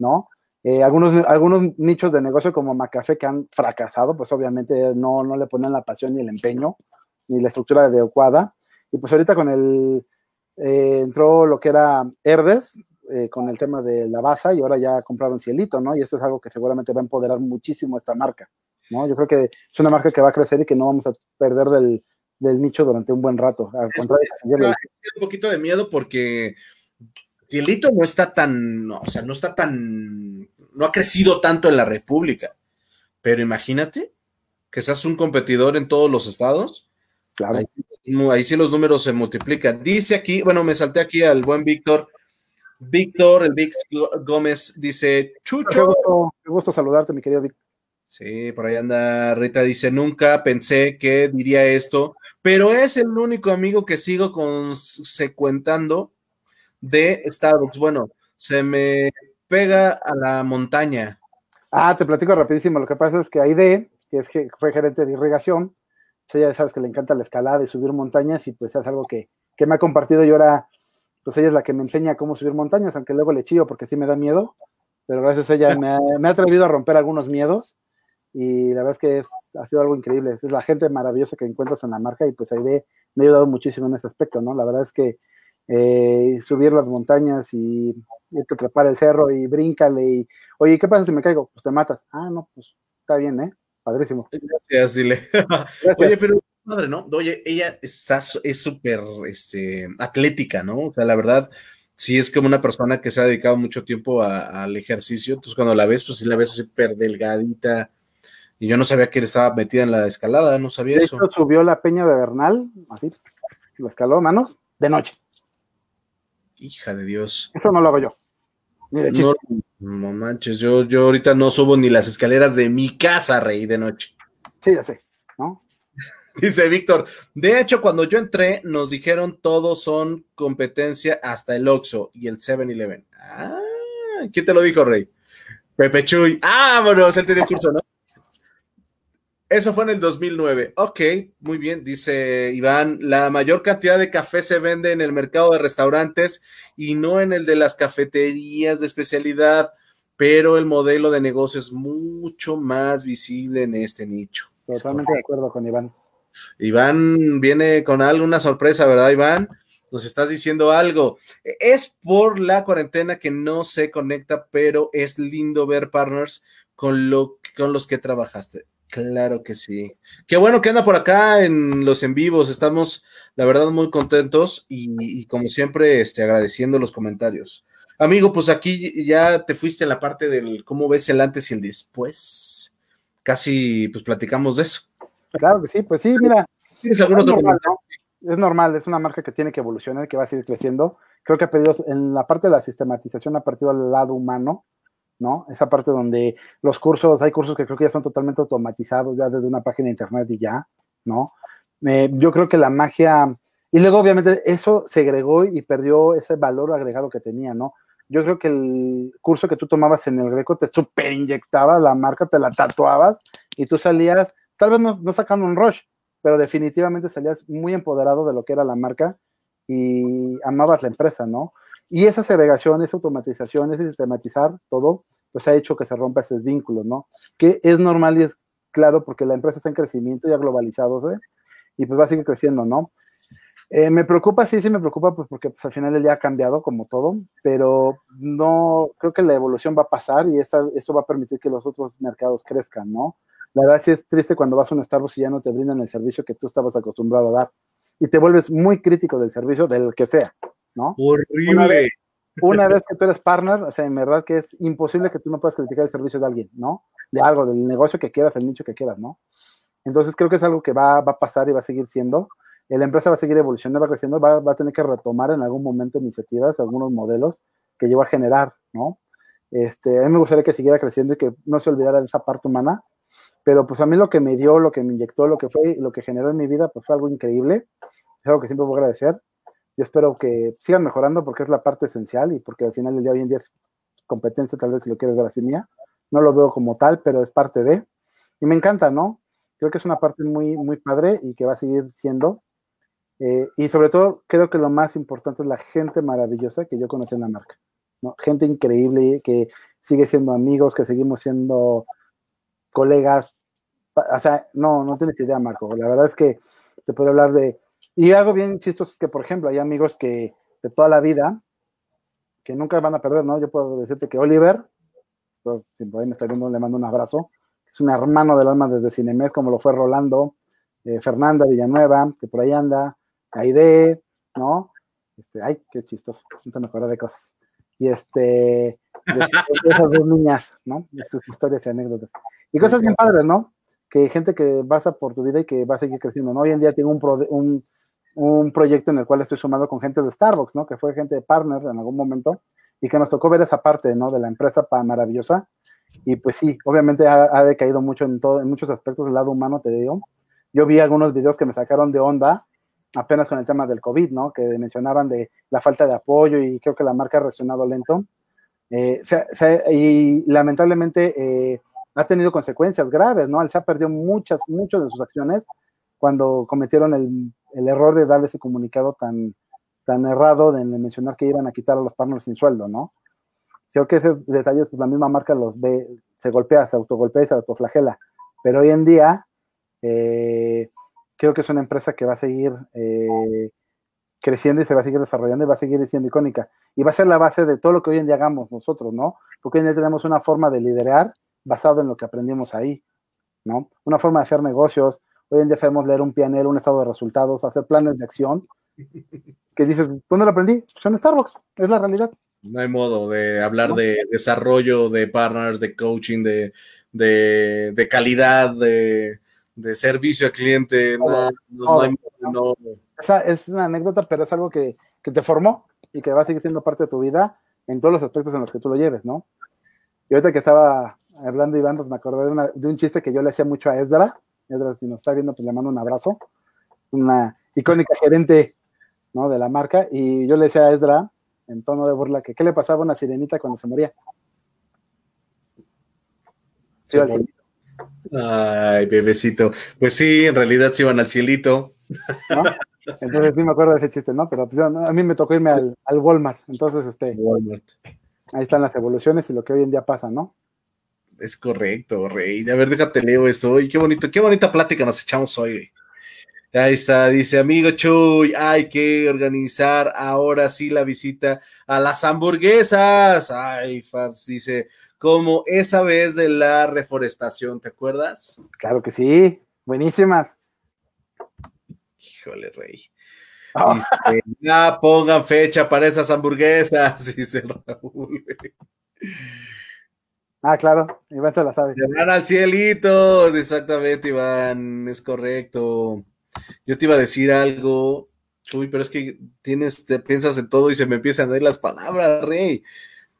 ¿no? Eh, algunos, algunos nichos de negocio como Macafé que han fracasado, pues obviamente no, no le ponen la pasión ni el empeño, ni la estructura adecuada. Y pues ahorita con el, eh, entró lo que era Herdes, eh, con el tema de la base y ahora ya compraron Cielito, ¿no? Y eso es algo que seguramente va a empoderar muchísimo esta marca, ¿no? Yo creo que es una marca que va a crecer y que no vamos a perder del, nicho durante un buen rato. Al contrario, un poquito de miedo porque Cielito no está tan, o sea, no está tan, no ha crecido tanto en la República, pero imagínate que seas un competidor en todos los estados. Claro. Ahí, sí los números se multiplican. Dice aquí, bueno, me salté aquí al buen Víctor. Víctor, el Vix Gómez dice, Chucho. Qué gusto, saludarte, mi querido Víctor. Sí, por ahí anda Rita, dice, nunca pensé que diría esto, pero es el único amigo que sigo consecuentando de Starbucks. Bueno, se me pega a la montaña. Ah, te platico rapidísimo. Lo que pasa es que Aide, que es que fue gerente de irrigación, pues ella sabes que le encanta la escalada y subir montañas y pues es algo que, me ha compartido y ahora pues ella es la que me enseña cómo subir montañas, aunque luego le chío porque sí me da miedo, pero gracias a ella me ha, atrevido a romper algunos miedos y la verdad es que es, ha sido algo increíble. Es la gente maravillosa que encuentras en la marca y pues Aide me ha ayudado muchísimo en ese aspecto, ¿no? La verdad es que eh, subir las montañas y irte a atrapar el cerro y bríncale y, oye, ¿qué pasa si me caigo? Pues te matas. Ah, no, pues está bien, ¿eh? Padrísimo. Gracias, dile. Oye, pero madre, ¿no? Oye, ella está, es súper este, atlética, ¿no? O sea, la verdad, sí es como una persona que se ha dedicado mucho tiempo al ejercicio. Entonces, cuando la ves, pues sí la ves súper delgadita. Y yo no sabía que estaba metida en la escalada, no sabía de eso. Hecho, subió la peña de Bernal, así, lo escaló, manos, de noche. Hija de Dios. Eso no lo hago yo. No, no, manches, yo, yo ahorita no subo ni las escaleras de mi casa, rey, de noche. Sí, ya sé, ¿no? Dice Víctor, de hecho, cuando yo entré, nos dijeron todos son competencia hasta el Oxxo y el 7-Eleven. Ah, ¿quién te lo dijo, Rey? Pepe Chuy. Ah, bueno, él te dio curso, ¿no? Eso fue en el 2009. Ok, muy bien, dice Iván. La mayor cantidad de café se vende en el mercado de restaurantes y no en el de las cafeterías de especialidad, pero el modelo de negocio es mucho más visible en este nicho. Totalmente de acuerdo con Iván. Iván viene con alguna sorpresa, ¿verdad, Iván? Nos estás diciendo algo. Es por la cuarentena que no se conecta, pero es lindo ver partners con, lo, con los que trabajaste. Claro que sí. Qué bueno que anda por acá en los en vivos. Estamos, la verdad, muy contentos y, como siempre, este, agradeciendo los comentarios. Amigo, pues aquí ya te fuiste en la parte del cómo ves el antes y el después. Casi, pues platicamos de eso. Claro que sí, pues sí, mira. es, normal, es normal, es una marca que tiene que evolucionar, que va a seguir creciendo. Creo que ha pedido, en la parte de la sistematización, ha partido al lado humano ¿no? Esa parte donde los cursos, hay cursos que creo que ya son totalmente automatizados, ya desde una página de internet y ya, ¿no? Eh, yo creo que la magia, y luego obviamente eso se agregó y perdió ese valor agregado que tenía, ¿no? Yo creo que el curso que tú tomabas en el Greco te super inyectaba la marca, te la tatuabas y tú salías, tal vez no, no sacando un rush, pero definitivamente salías muy empoderado de lo que era la marca y amabas la empresa, ¿no? Y esa segregación, esa automatización, ese sistematizar todo, pues ha hecho que se rompa ese vínculo, ¿no? Que es normal y es claro porque la empresa está en crecimiento, ya globalizado, ¿eh? Y pues va a seguir creciendo, ¿no? Eh, me preocupa, sí, sí me preocupa, pues porque pues, al final el día ha cambiado como todo, pero no, creo que la evolución va a pasar y eso va a permitir que los otros mercados crezcan, ¿no? La verdad sí es triste cuando vas a un Starbucks y ya no te brindan el servicio que tú estabas acostumbrado a dar y te vuelves muy crítico del servicio, del que sea, ¿no? Horrible. Una vez, que tú eres partner, o sea, en verdad que es imposible que tú no puedas criticar el servicio de alguien, ¿no? De algo, del negocio que quieras, el nicho que quieras, ¿no? Entonces creo que es algo que va, va a pasar y va a seguir siendo. La empresa va a seguir evolucionando, va creciendo, va, va a tener que retomar en algún momento iniciativas, algunos modelos que lleva a generar, ¿no? Este, a mí me gustaría que siguiera creciendo y que no se olvidara de esa parte humana, pero pues a mí lo que me dio, lo que me inyectó, lo que fue, lo que generó en mi vida, pues fue algo increíble, es algo que siempre voy a agradecer y espero que sigan mejorando porque es la parte esencial y porque al final del día hoy en día es competencia, tal vez si lo quieres ver así mía, no lo veo como tal, pero es parte de, y me encanta, ¿no? Creo que es una parte muy, muy padre y que va a seguir siendo, eh, y sobre todo creo que lo más importante es la gente maravillosa que yo conocí en la marca. Gente increíble que sigue siendo amigos, que seguimos siendo colegas, o sea, no, no tienes idea, Marco. La verdad es que te puedo hablar de. Y algo bien chistoso es que, por ejemplo, hay amigos que de toda la vida que nunca van a perder, ¿no? Yo puedo decirte que Oliver, si por ahí me está viendo, le mando un abrazo, es un hermano del alma desde Cinemes, como lo fue Rolando, eh, Fernanda Villanueva, que por ahí anda, Aide, ¿no? Este, ay, qué chistoso, no me acuerdo de cosas. Y este, esas dos niñas, ¿no? De sus historias y anécdotas. Y cosas bien padres, ¿no? Que gente que pasa por tu vida y que va a seguir creciendo, ¿no? Hoy en día tengo un, un, un proyecto en el cual estoy sumando con gente de Starbucks, ¿no? Que fue gente de partner en algún momento y que nos tocó ver esa parte, ¿no? De la empresa maravillosa. Y pues sí, obviamente ha, decaído mucho en, todo, en muchos aspectos del lado humano, te digo. Yo vi algunos videos que me sacaron de onda apenas con el tema del COVID, ¿no? Que mencionaban de la falta de apoyo y creo que la marca ha reaccionado lento. Eh, y lamentablemente eh, ha tenido consecuencias graves, ¿no? se ha perdido muchas, muchas de sus acciones cuando cometieron el, el, error de darle ese comunicado tan, tan errado de mencionar que iban a quitar a los partners sin sueldo, ¿no? Creo que esos detalles, pues la misma marca los ve, se golpea, se autogolpea y se autoflagela. Pero hoy en día, eh, creo que es una empresa que va a seguir eh, creciendo y se va a seguir desarrollando y va a seguir siendo icónica. Y va a ser la base de todo lo que hoy en día hagamos nosotros, ¿no? Porque hoy en día tenemos una forma de liderar basado en lo que aprendimos ahí, ¿no? Una forma de hacer negocios. Hoy en día sabemos leer un pianel, un estado de resultados, hacer planes de acción. Que dices, ¿dónde lo aprendí? Pues en Starbucks, es la realidad. No hay modo de hablar ¿no? de desarrollo, de partners, de coaching, de, de, de calidad, de, de servicio al cliente. No, no, no, no, Esa es una anécdota, pero es algo que, que, te formó y que va a seguir siendo parte de tu vida en todos los aspectos en los que tú lo lleves, ¿no? Y ahorita que estaba hablando Iván, pues me acordé de, una, de un chiste que yo le hacía mucho a Esdra. Esdra, si nos está viendo, pues le mando un abrazo. Una icónica gerente, ¿no? De la marca. Y yo le decía a Esdra, en tono de burla, que qué le pasaba a una sirenita cuando se moría. Sí, Ay, bebecito. Pues sí, en realidad se iban al cielito. ¿No? Entonces sí me acuerdo de ese chiste, ¿no? Pero pues, a mí me tocó irme al, al Walmart. Entonces, este, Walmart. ahí están las evoluciones y lo que hoy en día pasa, ¿no? Es correcto, Rey. A ver, déjate leo esto. Oye, qué bonito, qué bonita plática nos echamos hoy. Ahí está, dice amigo Chuy, hay que organizar ahora sí la visita a las hamburguesas. Ay, Fabs, dice, como esa vez de la reforestación, ¿te acuerdas? Claro que sí, buenísimas. Híjole, rey. Oh. Dice, ya pongan fecha para esas hamburguesas, dice Raúl. Ah, claro, Iván se la sabe. Se van al cielito, exactamente, Iván, es correcto. Yo te iba a decir algo, Chuy, pero es que tienes, te piensas en todo y se me empiezan a dar las palabras, rey.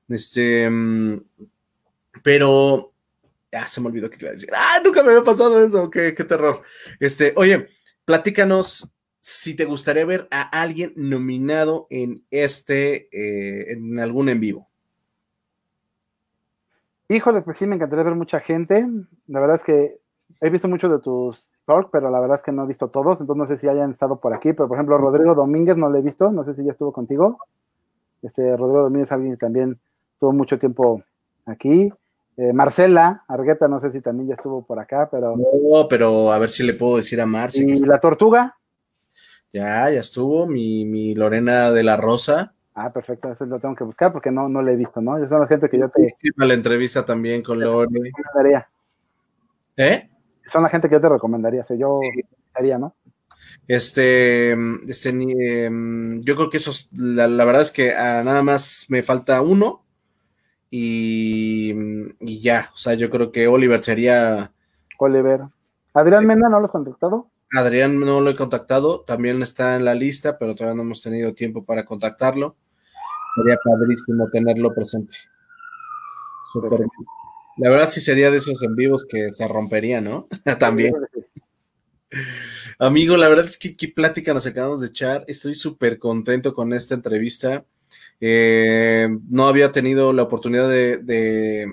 Este, pero ya se me olvidó que te iba a decir. Ah, nunca me había pasado eso. Qué, qué terror. Este, oye, platícanos si te gustaría ver a alguien nominado en este, eh, en algún en vivo. Híjole, pues sí, me encantaría ver mucha gente. La verdad es que he visto mucho de tus talk, pero la verdad es que no he visto todos, entonces no sé si hayan estado por aquí, pero por ejemplo, Rodrigo Domínguez no lo he visto, no sé si ya estuvo contigo. Este, Rodrigo Domínguez, alguien que también tuvo mucho tiempo aquí. Eh, Marcela Argueta, no sé si también ya estuvo por acá, pero. No, pero a ver si le puedo decir a Marce. ¿Y la tortuga? Ya, ya estuvo. Mi, mi, Lorena de la Rosa. Ah, perfecto, eso lo tengo que buscar porque no, no lo he visto, ¿no? Son la gente que yo te... Sí, la entrevista también con Lori. ¿Eh? Son la gente que yo te recomendaría, o yo haría, ¿no? Este, este, em, yo creo que eso, la, la verdad es que ah, nada más me falta uno y, y, ya, o sea, yo creo que Oliver sería... Oliver. Adrián Mena, ¿no lo has contactado? Adrián no lo he contactado, también está en la lista, pero todavía no hemos tenido tiempo para contactarlo. Sería padrísimo tenerlo presente. Super. La verdad sí sería de esos en vivos que se rompería, ¿no? también. Amigo, la verdad es que qué plática nos acabamos de echar. Estoy súper contento con esta entrevista. Eh, no había tenido la oportunidad de, de,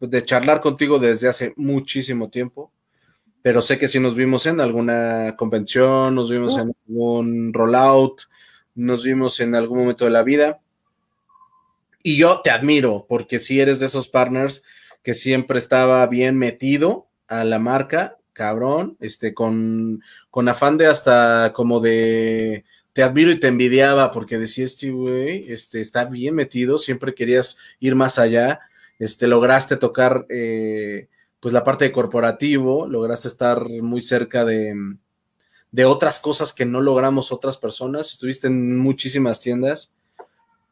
de charlar contigo desde hace muchísimo tiempo pero sé que si nos vimos en alguna convención, nos vimos en algún rollout, nos vimos en algún momento de la vida. Y yo te admiro, porque si eres de esos partners que siempre estaba bien metido a la marca, cabrón, este, con, con afán de hasta como de te admiro y te envidiaba, porque decía este güey, este, está bien metido, siempre querías ir más allá, este, lograste tocar eh, pues la parte de corporativo, lograste estar muy cerca de, de otras cosas que no logramos otras personas, estuviste en muchísimas tiendas.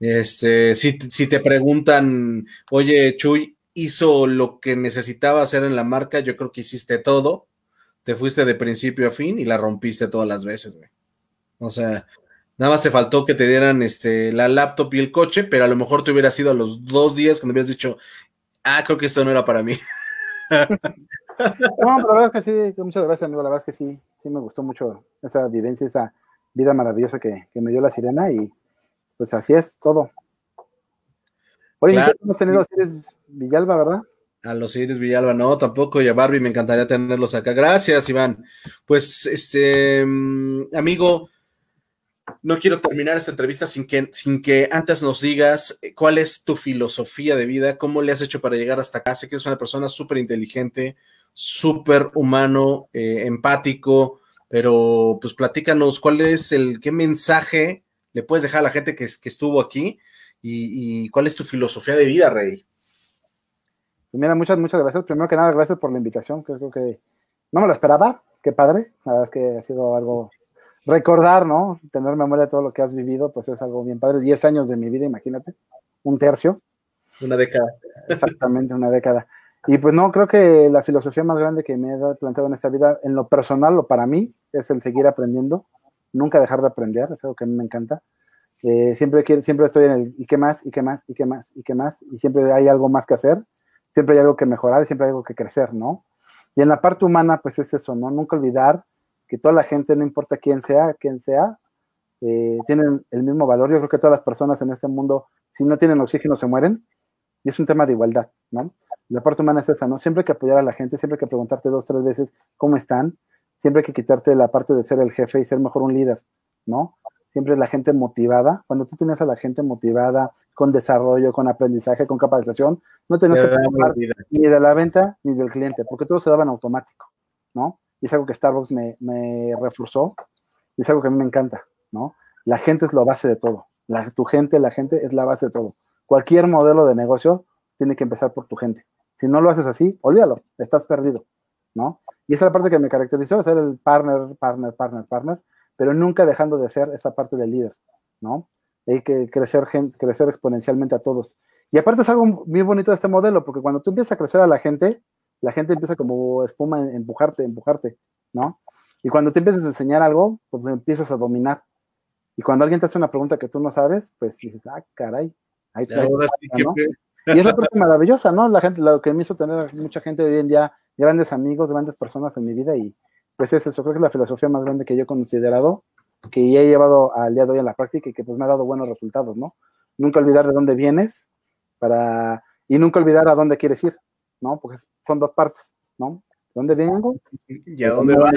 Este, si, si te preguntan, oye, Chuy, hizo lo que necesitaba hacer en la marca, yo creo que hiciste todo, te fuiste de principio a fin y la rompiste todas las veces, güey. O sea, nada más te faltó que te dieran este, la laptop y el coche, pero a lo mejor te hubiera sido a los dos días cuando hubieras dicho, ah, creo que esto no era para mí. no, pero la verdad es que sí, muchas gracias, amigo. La verdad es que sí, sí me gustó mucho esa vivencia, esa vida maravillosa que, me dio la sirena y pues así es todo. Oye, hemos tenido a Iris Villalba, ¿verdad? A los Iris Villalba, no, tampoco, y a Barbie me encantaría tenerlos acá. Gracias, Iván. Pues, este, mm, amigo, no quiero terminar esta entrevista sin que, sin que antes nos digas eh, cuál es tu filosofía de vida, cómo le has hecho para llegar hasta acá. Sé que eres una persona súper inteligente, súper humano, eh, empático, pero pues platícanos cuál es el, qué mensaje le puedes dejar a la gente que, estuvo aquí y, cuál es tu filosofía de vida, Rey. Pues mira, muchas, muchas gracias. Primero que nada, gracias por la invitación. Creo que no me lo esperaba. Qué padre. La verdad es que ha sido algo recordar, ¿no? Tener memoria de todo lo que has vivido, pues es algo bien padre. Diez años de mi vida, imagínate, un tercio. Una década. Exactamente, una década. Y pues no, creo que la filosofía más grande que me he planteado en esta vida, en lo personal o para mí, es el seguir aprendiendo, nunca dejar de aprender, es algo que a mí me encanta. Eh, siempre, siempre estoy en el y qué más, y qué más, y qué más, y qué más, y siempre hay algo más que hacer, siempre hay algo que mejorar, siempre hay algo que crecer, ¿no? Y en la parte humana, pues es eso, ¿no? Nunca olvidar que toda la gente, no importa quién sea, quién sea, eh, tienen el mismo valor. Yo creo que todas las personas en este mundo, si no tienen oxígeno, se mueren. Y es un tema de igualdad, ¿no? La parte humana es esa, ¿no? Siempre hay que apoyar a la gente, siempre hay que preguntarte dos, tres veces cómo están. Siempre hay que quitarte la parte de ser el jefe y ser mejor un líder, ¿no? Siempre es la gente motivada. Cuando tú tienes a la gente motivada, con desarrollo, con aprendizaje, con capacitación, no tienes que preocupar ni de la venta ni del cliente, porque todo se daba en automático, ¿no? y es algo que Starbucks me, me reforzó, y es algo que a mí me encanta, ¿no? La gente es la base de todo. La, tu gente, la gente es la base de todo. Cualquier modelo de negocio tiene que empezar por tu gente. Si no lo haces así, olvídalo, estás perdido, ¿no? Y esa es la parte que me caracterizó, ser el partner, partner, partner, partner, pero nunca dejando de ser esa parte del líder, ¿no? Hay que crecer, crecer exponencialmente a todos. Y aparte es algo muy bonito de este modelo, porque cuando tú empiezas a crecer a la gente, la gente empieza como espuma a empujarte, empujarte, ¿no? Y cuando te empiezas a enseñar algo, pues lo empiezas a dominar. Y cuando alguien te hace una pregunta que tú no sabes, pues dices, ah, caray. Ahí Y es la parte maravillosa, ¿no? La gente, lo que me hizo tener mucha gente hoy en día, grandes amigos, grandes personas en mi vida, y pues es eso, creo que es la filosofía más grande que yo he considerado, que he llevado al día de hoy en la práctica y que pues me ha dado buenos resultados, ¿no? Nunca olvidar de dónde vienes para, y nunca olvidar a dónde quieres ir. ¿no? Porque son dos partes, ¿no? ¿Dónde vengo? ¿Y a dónde va?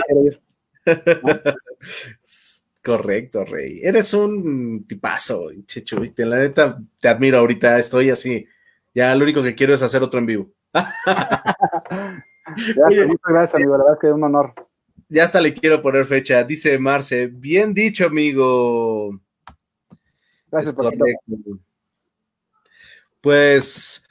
Correcto, Rey. Eres un tipazo, Checho. La neta, te admiro ahorita. Estoy así. Ya lo único que quiero es hacer otro en vivo. muchas gracias, amigo. La verdad que es un honor. Ya hasta le quiero poner fecha. Dice Marce, bien dicho, amigo. Gracias por todo. Pues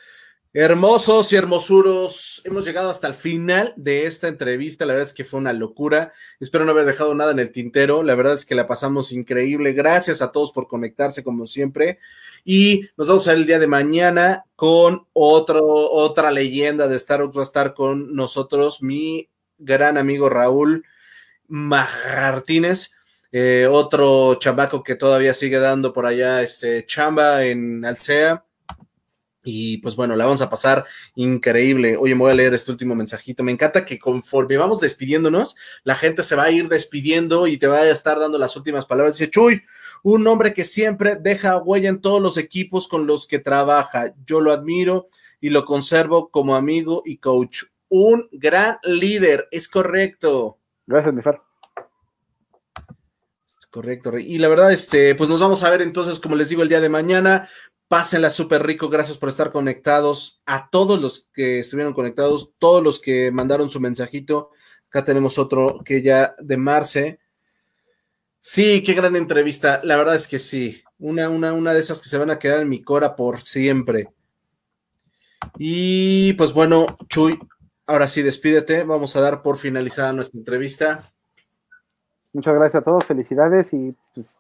Hermosos y hermosuros, hemos llegado hasta el final de esta entrevista. La verdad es que fue una locura. Espero no haber dejado nada en el tintero. La verdad es que la pasamos increíble. Gracias a todos por conectarse, como siempre. Y nos vamos a ver el día de mañana con otro, otra leyenda de Star Wars. Va a estar con nosotros mi gran amigo Raúl Martínez. Eh, otro chamaco que todavía sigue dando por allá este chamba en Alcea y pues bueno, la vamos a pasar increíble. Oye, me voy a leer este último mensajito. Me encanta que conforme vamos despidiéndonos, la gente se va a ir despidiendo y te va a estar dando las últimas palabras. Dice Chuy, un hombre que siempre deja huella en todos los equipos con los que trabaja. Yo lo admiro y lo conservo como amigo y coach. Un gran líder, es correcto. Gracias, mi Far. Es correcto. Y la verdad, este, pues nos vamos a ver entonces, como les digo, el día de mañana. Pásenla súper rico, gracias por estar conectados. A todos los que estuvieron conectados, todos los que mandaron su mensajito. Acá tenemos otro que ya de Marce. Sí, qué gran entrevista. La verdad es que sí. Una, una, una de esas que se van a quedar en mi cora por siempre. Y pues bueno, Chuy, ahora sí, despídete. Vamos a dar por finalizada nuestra entrevista. Muchas gracias a todos, felicidades y pues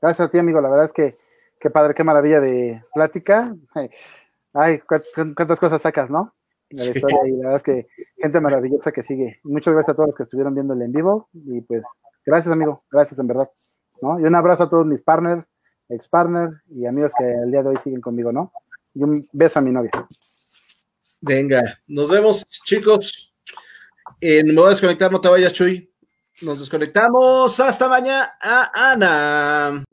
gracias a ti, amigo. La verdad es que Qué padre, qué maravilla de plática. Ay, cuántas cosas sacas, ¿no? La historia y la verdad es que gente maravillosa que sigue. Muchas gracias a todos los que estuvieron viendo el en vivo y pues gracias amigo, gracias en verdad, ¿no? Y un abrazo a todos mis partners, ex partners y amigos que el día de hoy siguen conmigo, ¿no? Y un beso a mi novia. Venga, nos vemos chicos. Eh, me voy a desconectar, no te vayas Chuy. Nos desconectamos. Hasta mañana, Ana.